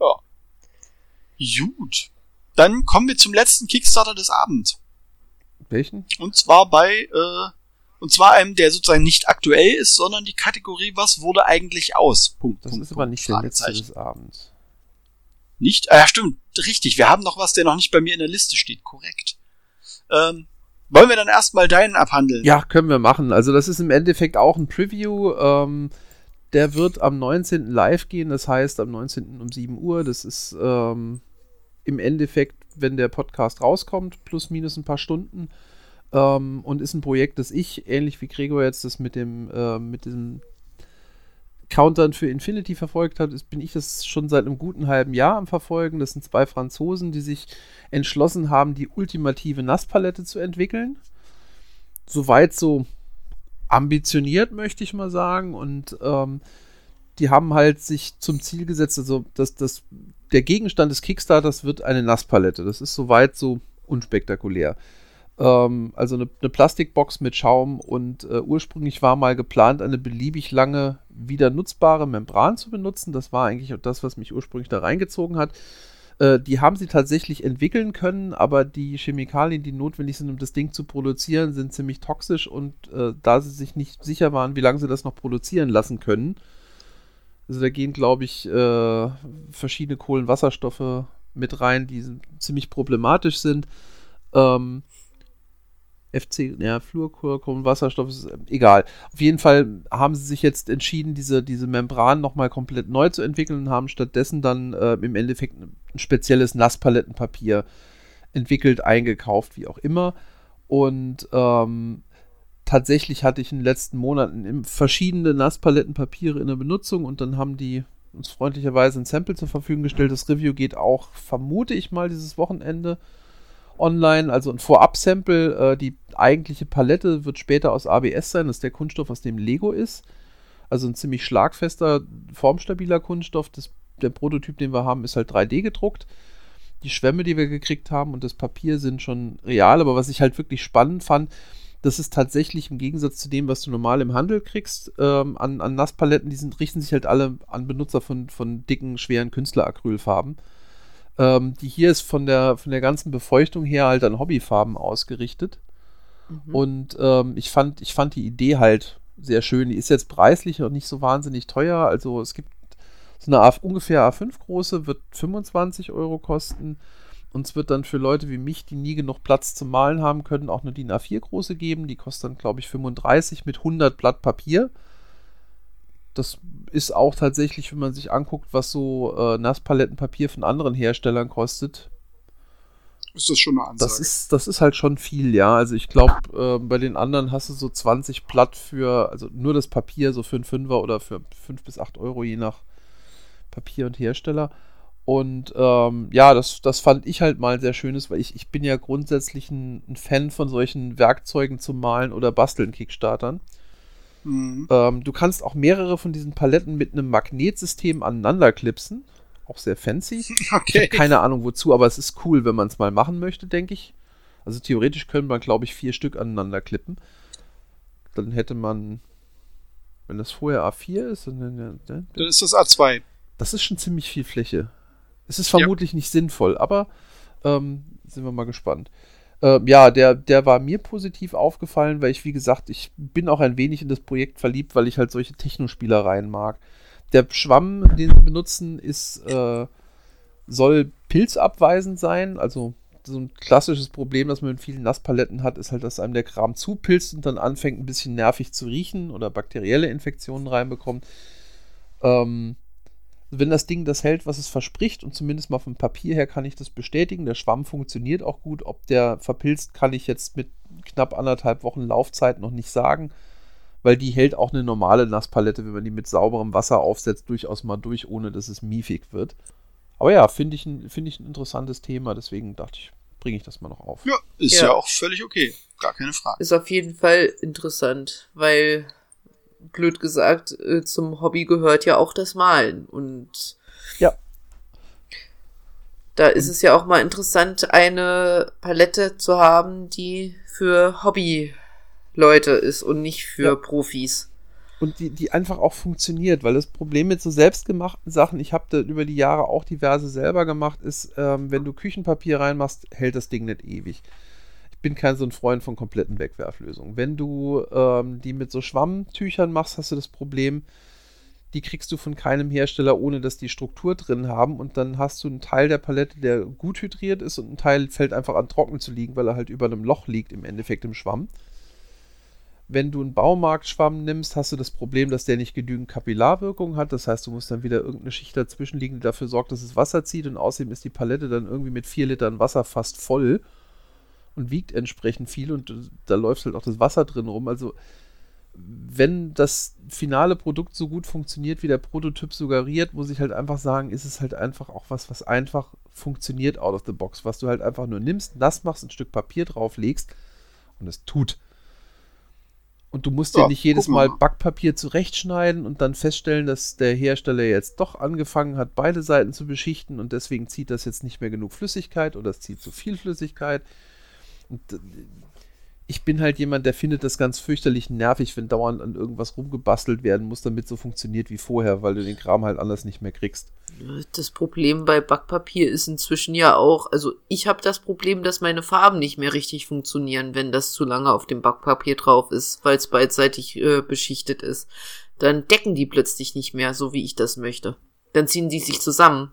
Ja. Gut. Dann kommen wir zum letzten Kickstarter des Abends.
Welchen?
Und zwar bei, äh, und zwar einem, der sozusagen nicht aktuell ist, sondern die Kategorie, was wurde eigentlich aus?
Punkt. Das Punkt, ist aber nicht der letzte des Abends.
Nicht? Ah, ja, stimmt. Richtig. Wir haben noch was, der noch nicht bei mir in der Liste steht. Korrekt. Ähm, wollen wir dann erstmal deinen abhandeln?
Ja, können wir machen. Also das ist im Endeffekt auch ein Preview. Ähm, der wird am 19. live gehen, das heißt am 19. um 7 Uhr. Das ist ähm, im Endeffekt, wenn der Podcast rauskommt, plus minus ein paar Stunden. Ähm, und ist ein Projekt, das ich, ähnlich wie Gregor jetzt das mit dem, äh, mit diesem Countern für Infinity verfolgt hat, bin ich das schon seit einem guten halben Jahr am Verfolgen. Das sind zwei Franzosen, die sich entschlossen haben, die ultimative Nasspalette zu entwickeln. Soweit so ambitioniert, möchte ich mal sagen. Und ähm, die haben halt sich zum Ziel gesetzt, also dass das, der Gegenstand des Kickstarters wird eine Nasspalette. Das ist soweit so unspektakulär. Ähm, also eine, eine, Plastikbox mit Schaum und äh, ursprünglich war mal geplant, eine beliebig lange wieder nutzbare Membran zu benutzen. Das war eigentlich auch das, was mich ursprünglich da reingezogen hat. Äh, die haben sie tatsächlich entwickeln können, aber die Chemikalien, die notwendig sind, um das Ding zu produzieren, sind ziemlich toxisch und äh, da sie sich nicht sicher waren, wie lange sie das noch produzieren lassen können, also da gehen, glaube ich, äh, verschiedene Kohlenwasserstoffe mit rein, die ziemlich problematisch sind. Ähm, FC, ja, Fluorchlor, Wasserstoff ist äh, egal. Auf jeden Fall haben sie sich jetzt entschieden, diese, diese Membran nochmal komplett neu zu entwickeln und haben stattdessen dann äh, im Endeffekt ein spezielles Nasspalettenpapier entwickelt, eingekauft, wie auch immer. Und ähm, tatsächlich hatte ich in den letzten Monaten verschiedene Nasspalettenpapiere in der Benutzung und dann haben die uns freundlicherweise ein Sample zur Verfügung gestellt. Das Review geht auch, vermute ich mal, dieses Wochenende online, also ein Vorab-Sample. Äh, die eigentliche Palette wird später aus ABS sein, das ist der Kunststoff, aus dem Lego ist. Also ein ziemlich schlagfester, formstabiler Kunststoff. Das, der Prototyp, den wir haben, ist halt 3D gedruckt. Die Schwämme, die wir gekriegt haben und das Papier sind schon real, aber was ich halt wirklich spannend fand, das ist tatsächlich im Gegensatz zu dem, was du normal im Handel kriegst, ähm, an, an Nasspaletten, die sind, richten sich halt alle an Benutzer von, von dicken, schweren Künstleracrylfarben. Ähm, die hier ist von der, von der ganzen Befeuchtung her halt an Hobbyfarben ausgerichtet. Mhm. Und ähm, ich, fand, ich fand die Idee halt sehr schön. Die ist jetzt preislich und nicht so wahnsinnig teuer. Also es gibt so eine A, ungefähr A5 große, wird 25 Euro kosten. Und es wird dann für Leute wie mich, die nie genug Platz zum Malen haben können, auch eine DIN A4 große geben. Die kostet dann, glaube ich, 35 mit 100 Blatt Papier. Das ist auch tatsächlich, wenn man sich anguckt, was so äh, Nasspalettenpapier von anderen Herstellern kostet.
Ist das schon eine Ansage?
Das ist, das ist halt schon viel, ja. Also ich glaube, äh, bei den anderen hast du so 20 Platt für, also nur das Papier, so für einen Fünfer oder für 5 bis 8 Euro, je nach Papier und Hersteller. Und ähm, ja, das, das fand ich halt mal sehr schönes, weil ich, ich bin ja grundsätzlich ein, ein Fan von solchen Werkzeugen zum Malen oder Basteln, Kickstartern. Mhm. Ähm, du kannst auch mehrere von diesen Paletten mit einem Magnetsystem aneinander klipsen. Auch sehr fancy. Okay. Ich habe keine Ahnung wozu, aber es ist cool, wenn man es mal machen möchte, denke ich. Also theoretisch können wir, glaube ich, vier Stück aneinander klippen. Dann hätte man, wenn das vorher A4 ist, dann,
dann ist das A2.
Das ist schon ziemlich viel Fläche. Es ist vermutlich ja. nicht sinnvoll, aber ähm, sind wir mal gespannt. Äh, ja, der, der war mir positiv aufgefallen, weil ich, wie gesagt, ich bin auch ein wenig in das Projekt verliebt, weil ich halt solche Technospielereien mag. Der Schwamm, den sie benutzen, ist, äh, soll pilzabweisend sein. Also so ein klassisches Problem, das man mit vielen Nasspaletten hat, ist halt, dass einem der Kram zupilzt und dann anfängt, ein bisschen nervig zu riechen oder bakterielle Infektionen reinbekommt. Ähm, wenn das Ding das hält, was es verspricht, und zumindest mal vom Papier her kann ich das bestätigen, der Schwamm funktioniert auch gut. Ob der verpilzt, kann ich jetzt mit knapp anderthalb Wochen Laufzeit noch nicht sagen, weil die hält auch eine normale Nasspalette, wenn man die mit sauberem Wasser aufsetzt, durchaus mal durch, ohne dass es miefig wird. Aber ja, finde ich, find ich ein interessantes Thema, deswegen dachte ich, bringe ich das mal noch auf.
Ja, ist ja. ja auch völlig okay. Gar keine Frage.
Ist auf jeden Fall interessant, weil blöd gesagt, äh, zum Hobby gehört ja auch das Malen. Und
ja.
Da ist es ja auch mal interessant, eine Palette zu haben, die für Hobbyleute ist und nicht für ja. Profis.
Und die, die einfach auch funktioniert, weil das Problem mit so selbstgemachten Sachen, ich habe da über die Jahre auch diverse selber gemacht, ist, ähm, wenn du Küchenpapier reinmachst, hält das Ding nicht ewig bin kein so ein Freund von kompletten Wegwerflösungen. Wenn du ähm, die mit so Schwammtüchern machst, hast du das Problem, die kriegst du von keinem Hersteller, ohne dass die Struktur drin haben. Und dann hast du einen Teil der Palette, der gut hydriert ist und ein Teil fällt einfach an trocken zu liegen, weil er halt über einem Loch liegt, im Endeffekt im Schwamm. Wenn du einen Baumarktschwamm nimmst, hast du das Problem, dass der nicht genügend Kapillarwirkung hat. Das heißt, du musst dann wieder irgendeine Schicht dazwischen liegen, die dafür sorgt, dass es Wasser zieht. Und außerdem ist die Palette dann irgendwie mit 4 Litern Wasser fast voll und wiegt entsprechend viel und da läuft halt auch das Wasser drin rum. Also wenn das finale Produkt so gut funktioniert, wie der Prototyp suggeriert, muss ich halt einfach sagen, ist es halt einfach auch was, was einfach funktioniert out of the box, was du halt einfach nur nimmst, nass machst, ein Stück Papier drauflegst und es tut. Und du musst ja, dir nicht jedes Mal Backpapier zurechtschneiden und dann feststellen, dass der Hersteller jetzt doch angefangen hat, beide Seiten zu beschichten und deswegen zieht das jetzt nicht mehr genug Flüssigkeit oder es zieht zu viel Flüssigkeit. Ich bin halt jemand, der findet das ganz fürchterlich nervig, wenn dauernd an irgendwas rumgebastelt werden muss, damit so funktioniert wie vorher, weil du den Kram halt anders nicht mehr kriegst.
Das Problem bei Backpapier ist inzwischen ja auch, also ich habe das Problem, dass meine Farben nicht mehr richtig funktionieren, wenn das zu lange auf dem Backpapier drauf ist, weil es beidseitig äh, beschichtet ist. Dann decken die plötzlich nicht mehr, so wie ich das möchte. Dann ziehen die sich zusammen.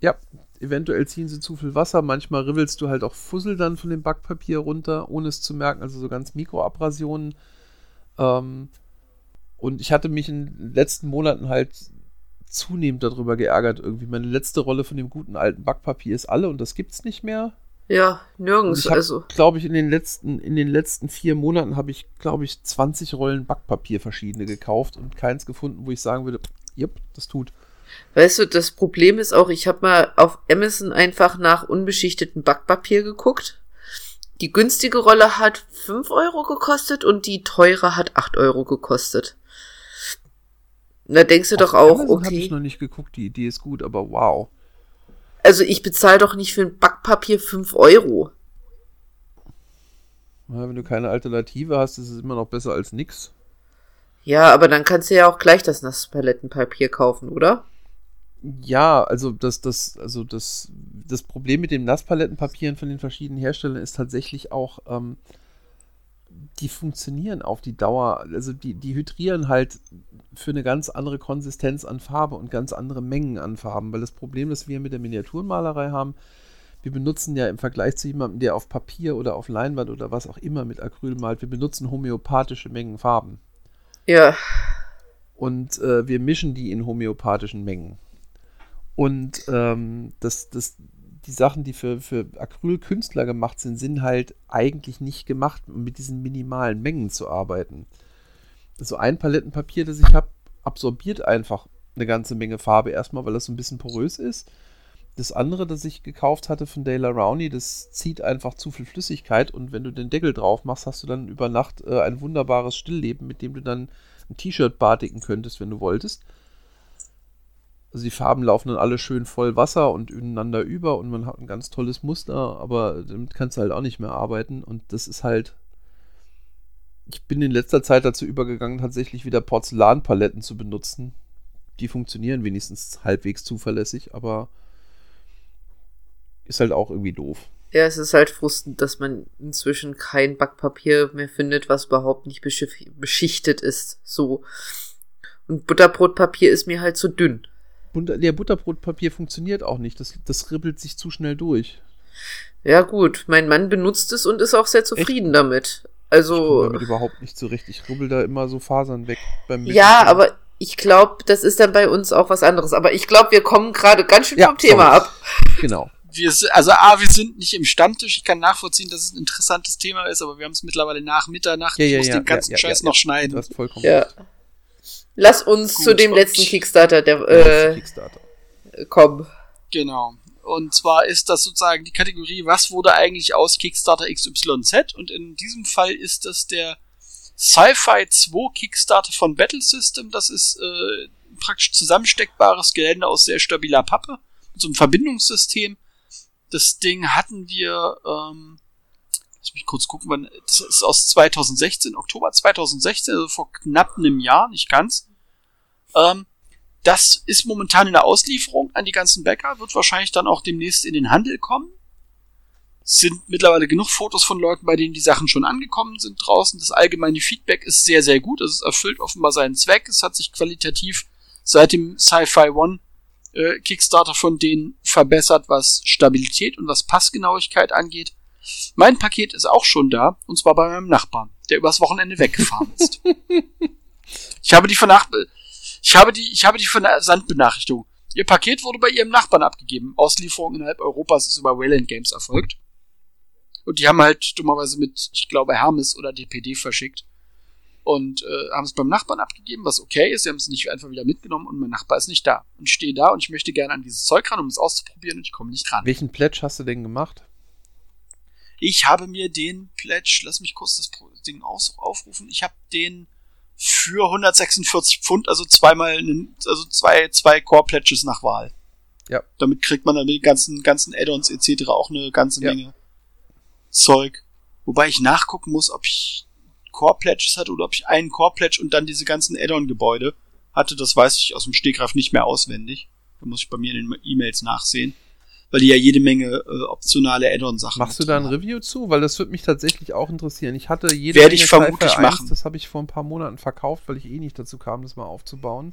Ja, eventuell ziehen sie zu viel Wasser. Manchmal ribbelst du halt auch Fussel dann von dem Backpapier runter, ohne es zu merken. Also so ganz Mikroabrasionen. Ähm, und ich hatte mich in den letzten Monaten halt zunehmend darüber geärgert irgendwie. Meine letzte Rolle von dem guten alten Backpapier ist alle und das gibt's nicht mehr.
Ja, nirgends.
ich hab,
also,
glaube ich, in den letzten, in den letzten vier Monaten habe ich, glaube ich, 20 Rollen Backpapier verschiedene gekauft und keins gefunden, wo ich sagen würde, jupp, das tut.
Weißt du, das Problem ist auch, ich habe mal auf Amazon einfach nach unbeschichtetem Backpapier geguckt. Die günstige Rolle hat 5 Euro gekostet und die teure hat 8 Euro gekostet. Da denkst du doch auch,
Amazon habe
okay.
ich noch nicht geguckt, die Idee ist gut, aber wow.
Also ich bezahle doch nicht für ein Backpapier 5 Euro.
Ja, wenn du keine Alternative hast, ist es immer noch besser als nix.
Ja, aber dann kannst du ja auch gleich das Nasspalettenpapier kaufen, oder?
Ja, also das, das, also das, das Problem mit den Nasspalettenpapieren von den verschiedenen Herstellern ist tatsächlich auch, ähm, die funktionieren auf die Dauer, also die, die hydrieren halt für eine ganz andere Konsistenz an Farbe und ganz andere Mengen an Farben, weil das Problem, das wir mit der Miniaturmalerei haben, wir benutzen ja im Vergleich zu jemandem, der auf Papier oder auf Leinwand oder was auch immer mit Acryl malt, wir benutzen homöopathische Mengen Farben.
Ja.
Und äh, wir mischen die in homöopathischen Mengen. Und ähm, das, das, die Sachen, die für, für Acrylkünstler gemacht sind, sind halt eigentlich nicht gemacht, um mit diesen minimalen Mengen zu arbeiten. So ein Palettenpapier, das ich habe, absorbiert einfach eine ganze Menge Farbe erstmal, weil das so ein bisschen porös ist. Das andere, das ich gekauft hatte von Dale Rowney, das zieht einfach zu viel Flüssigkeit und wenn du den Deckel drauf machst, hast du dann über Nacht äh, ein wunderbares Stillleben, mit dem du dann ein T-Shirt batiken könntest, wenn du wolltest. Also die Farben laufen dann alle schön voll Wasser und ineinander über und man hat ein ganz tolles Muster, aber damit kannst du halt auch nicht mehr arbeiten und das ist halt. Ich bin in letzter Zeit dazu übergegangen, tatsächlich wieder Porzellanpaletten zu benutzen. Die funktionieren wenigstens halbwegs zuverlässig, aber ist halt auch irgendwie doof.
Ja, es ist halt frustend, dass man inzwischen kein Backpapier mehr findet, was überhaupt nicht beschichtet ist. So. Und Butterbrotpapier ist mir halt zu dünn.
Butter, der Butterbrotpapier funktioniert auch nicht. Das, das ribbelt sich zu schnell durch.
Ja, gut. Mein Mann benutzt es und ist auch sehr zufrieden damit.
Ich
Also.
komme damit überhaupt nicht zurecht. Ich rubbel da immer so Fasern weg beim
Ja,
Mischen.
aber ich glaube, das ist dann bei uns auch was anderes. Aber ich glaube, wir kommen gerade ganz schön
Ja,
vom Thema
sorry.
ab.
Genau.
Wir, also A, wir sind nicht im Stammtisch. Ich kann nachvollziehen, dass es ein interessantes Thema ist, aber wir haben es mittlerweile nach Mitternacht.
Ja,
ich
ja,
muss
ja,
den ganzen
ja, ja,
Scheiß
ja,
noch
Du
schneiden.
hast vollkommen
Ja.
recht.
Lass uns
Gut,
zu dem letzten Kickstarter der, äh,
Kickstarter.
kommen.
Genau. Und zwar ist das sozusagen die Kategorie, was wurde eigentlich aus Kickstarter XYZ? Und in diesem Fall ist das der Sci-Fi 2 Kickstarter von Battle System. Das ist äh, praktisch zusammensteckbares Gelände aus sehr stabiler Pappe mit so einem Verbindungssystem. Das Ding hatten wir, ähm, lass mich kurz gucken, wann, das ist aus 2016, Oktober 2016, also vor knapp einem Jahr, nicht ganz. Ähm, das ist momentan in der Auslieferung an die ganzen Bäcker, wird wahrscheinlich dann auch demnächst in den Handel kommen. Es sind mittlerweile genug Fotos von Leuten, bei denen die Sachen schon angekommen sind draußen. Das allgemeine Feedback ist sehr, sehr gut. Also es erfüllt offenbar seinen Zweck. Es hat sich qualitativ seit dem Sci-Fi One äh, Kickstarter von denen verbessert, was Stabilität und was Passgenauigkeit angeht. Mein Paket ist auch schon da, und zwar bei meinem Nachbarn, der übers Wochenende weggefahren ist. Ich habe die Vernach ich habe die, ich habe die Versandbenachrichtigung. Ihr Paket wurde bei ihrem Nachbarn abgegeben. Auslieferung innerhalb Europas ist über Wayland Games erfolgt. Und die haben halt dummerweise mit, ich glaube, Hermes oder DPD verschickt. Und äh, haben es beim Nachbarn abgegeben, was okay ist. Sie haben es nicht einfach wieder mitgenommen und mein Nachbar ist nicht da. Und ich stehe da und ich möchte gerne an dieses Zeug ran, um es auszuprobieren und ich komme nicht ran.
Welchen Pledge hast du denn gemacht?
Ich habe mir den Pledge, lass mich kurz das Ding aufrufen, ich habe den für 146 Pfund, also zweimal, also zwei, zwei Core Pledges nach Wahl.
Ja.
Damit kriegt man dann mit den ganzen, ganzen Add-ons etc. auch eine ganze
Ja.
Menge Zeug. Wobei ich nachgucken muss, ob ich Core Pledges hatte oder ob ich einen Core Pledge und dann diese ganzen Add-on Gebäude hatte. Das weiß ich aus dem Stegreif nicht mehr auswendig. Da muss ich bei mir in den E-Mails nachsehen. Weil die ja jede Menge äh, optionale Add-on-Sachen
Machst du da ein Review zu? Weil das würde mich tatsächlich auch interessieren. Ich hatte jede
Werde ich vermutlich
Sci-Fi 1,
machen.
Das habe ich vor ein paar Monaten verkauft, weil ich eh nicht dazu kam, das mal aufzubauen.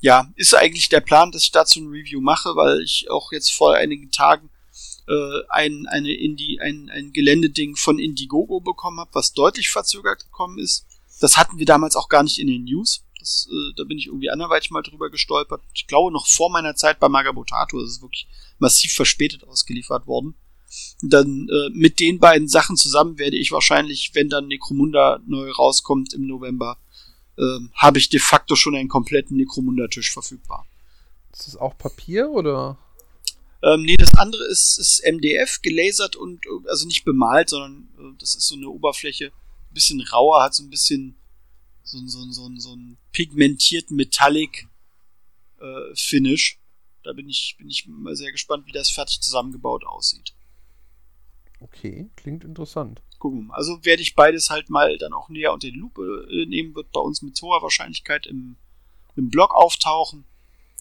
Ja, ist eigentlich der Plan, dass ich dazu ein Review mache, weil ich auch jetzt vor einigen Tagen äh, ein, eine Indie, ein, ein Geländeding von Indiegogo bekommen habe, was deutlich verzögert gekommen ist. Das hatten wir damals auch gar nicht in den News. Das, äh, da bin ich irgendwie anderweitig mal drüber gestolpert. Ich glaube noch vor meiner Zeit bei Magabotato. Das ist wirklich massiv verspätet ausgeliefert worden. Dann äh, mit den beiden Sachen zusammen werde ich wahrscheinlich, wenn dann Necromunda neu rauskommt im November, äh, habe ich de facto schon einen kompletten Necromunda-Tisch verfügbar.
Ist das auch Papier oder?
Ähm, nee, das andere ist, ist MDF, gelasert und, äh, also nicht bemalt, sondern äh, das ist so eine Oberfläche, ein bisschen rauer, hat so ein bisschen so, so, so, so ein pigmentierten Metallic äh. Da bin ich, bin ich mal sehr gespannt, wie das fertig zusammengebaut aussieht.
Okay, klingt interessant.
Gucken. Also werde ich beides halt mal dann auch näher unter die Lupe äh, nehmen, wird bei uns mit hoher Wahrscheinlichkeit im, im Blog auftauchen,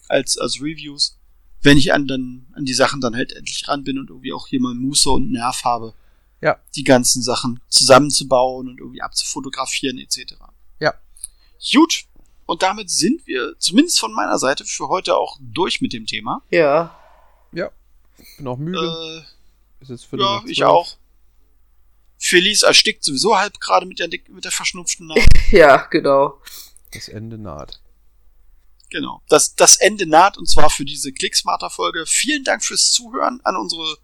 als, als Reviews, wenn ich an, dann, an die Sachen dann halt endlich ran bin und irgendwie auch hier mal Muße und Nerv habe,
Ja.
die ganzen Sachen zusammenzubauen und irgendwie abzufotografieren etc.
Ja.
Gut, und damit sind wir, zumindest von meiner Seite, für heute auch durch mit dem Thema.
Ja.
Ja. Bin auch müde.
Äh,
Ist jetzt Viertel
ja, ich auch. Felice erstickt sowieso halb gerade mit der, mit der verschnupften Nase.
Ja, genau.
Das Ende naht.
Genau. Das, das Ende naht und zwar für diese Clicksmarter-Folge. Vielen Dank fürs Zuhören an unsere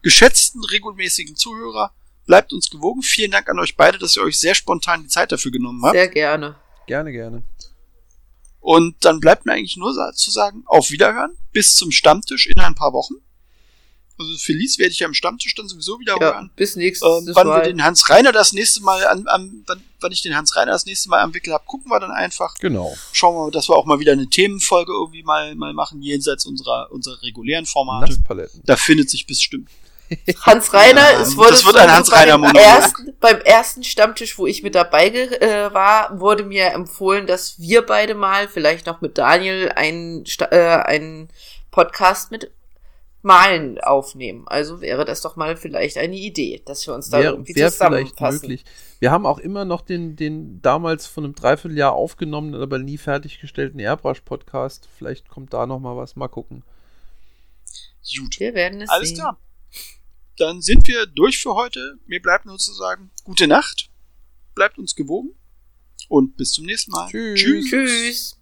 geschätzten, regelmäßigen Zuhörer. Bleibt uns gewogen. Vielen Dank an euch beide, dass ihr euch sehr spontan die Zeit dafür genommen habt.
Sehr gerne.
Gerne, gerne.
Und dann bleibt mir eigentlich nur zu sagen, auf Wiederhören. Bis zum Stammtisch in ein paar Wochen. Also Felice werde ich ja im Stammtisch dann sowieso wieder
Ja,
hören.
bis nächstes
Ähm, wann wir
Mal.
den Hans Reiner das nächste Mal an, an wann, wann ich den Hans Reiner das nächste Mal am Wickel habe, gucken wir dann einfach.
Genau.
Schauen wir mal, dass wir auch mal wieder eine Themenfolge irgendwie mal, mal machen, jenseits unserer, unserer regulären Formate. Da findet sich bestimmt.
Hans Reiner,
Ja,
es wurde
das wird
schon
ein Hans Reiner Monolog.
ersten, beim ersten Stammtisch, wo ich mit dabei äh, war, wurde mir empfohlen, dass wir beide mal, vielleicht noch mit Daniel, einen, äh, einen Podcast mit Malen aufnehmen. Also wäre das doch mal vielleicht eine Idee, dass wir uns da
Wäre
irgendwie
wär vielleicht
zusammenpassen.
möglich. Wir haben auch immer noch den, den damals von einem Dreivierteljahr aufgenommenen, aber nie fertiggestellten Airbrush-Podcast. Vielleicht kommt da noch mal was. Mal gucken.
Gut.
Wir werden es
Alles
sehen.
klar. Dann sind wir durch für heute. Mir bleibt nur zu sagen, gute Nacht. Bleibt uns gewogen. Und bis zum nächsten Mal.
Tschüss.
Tschüss.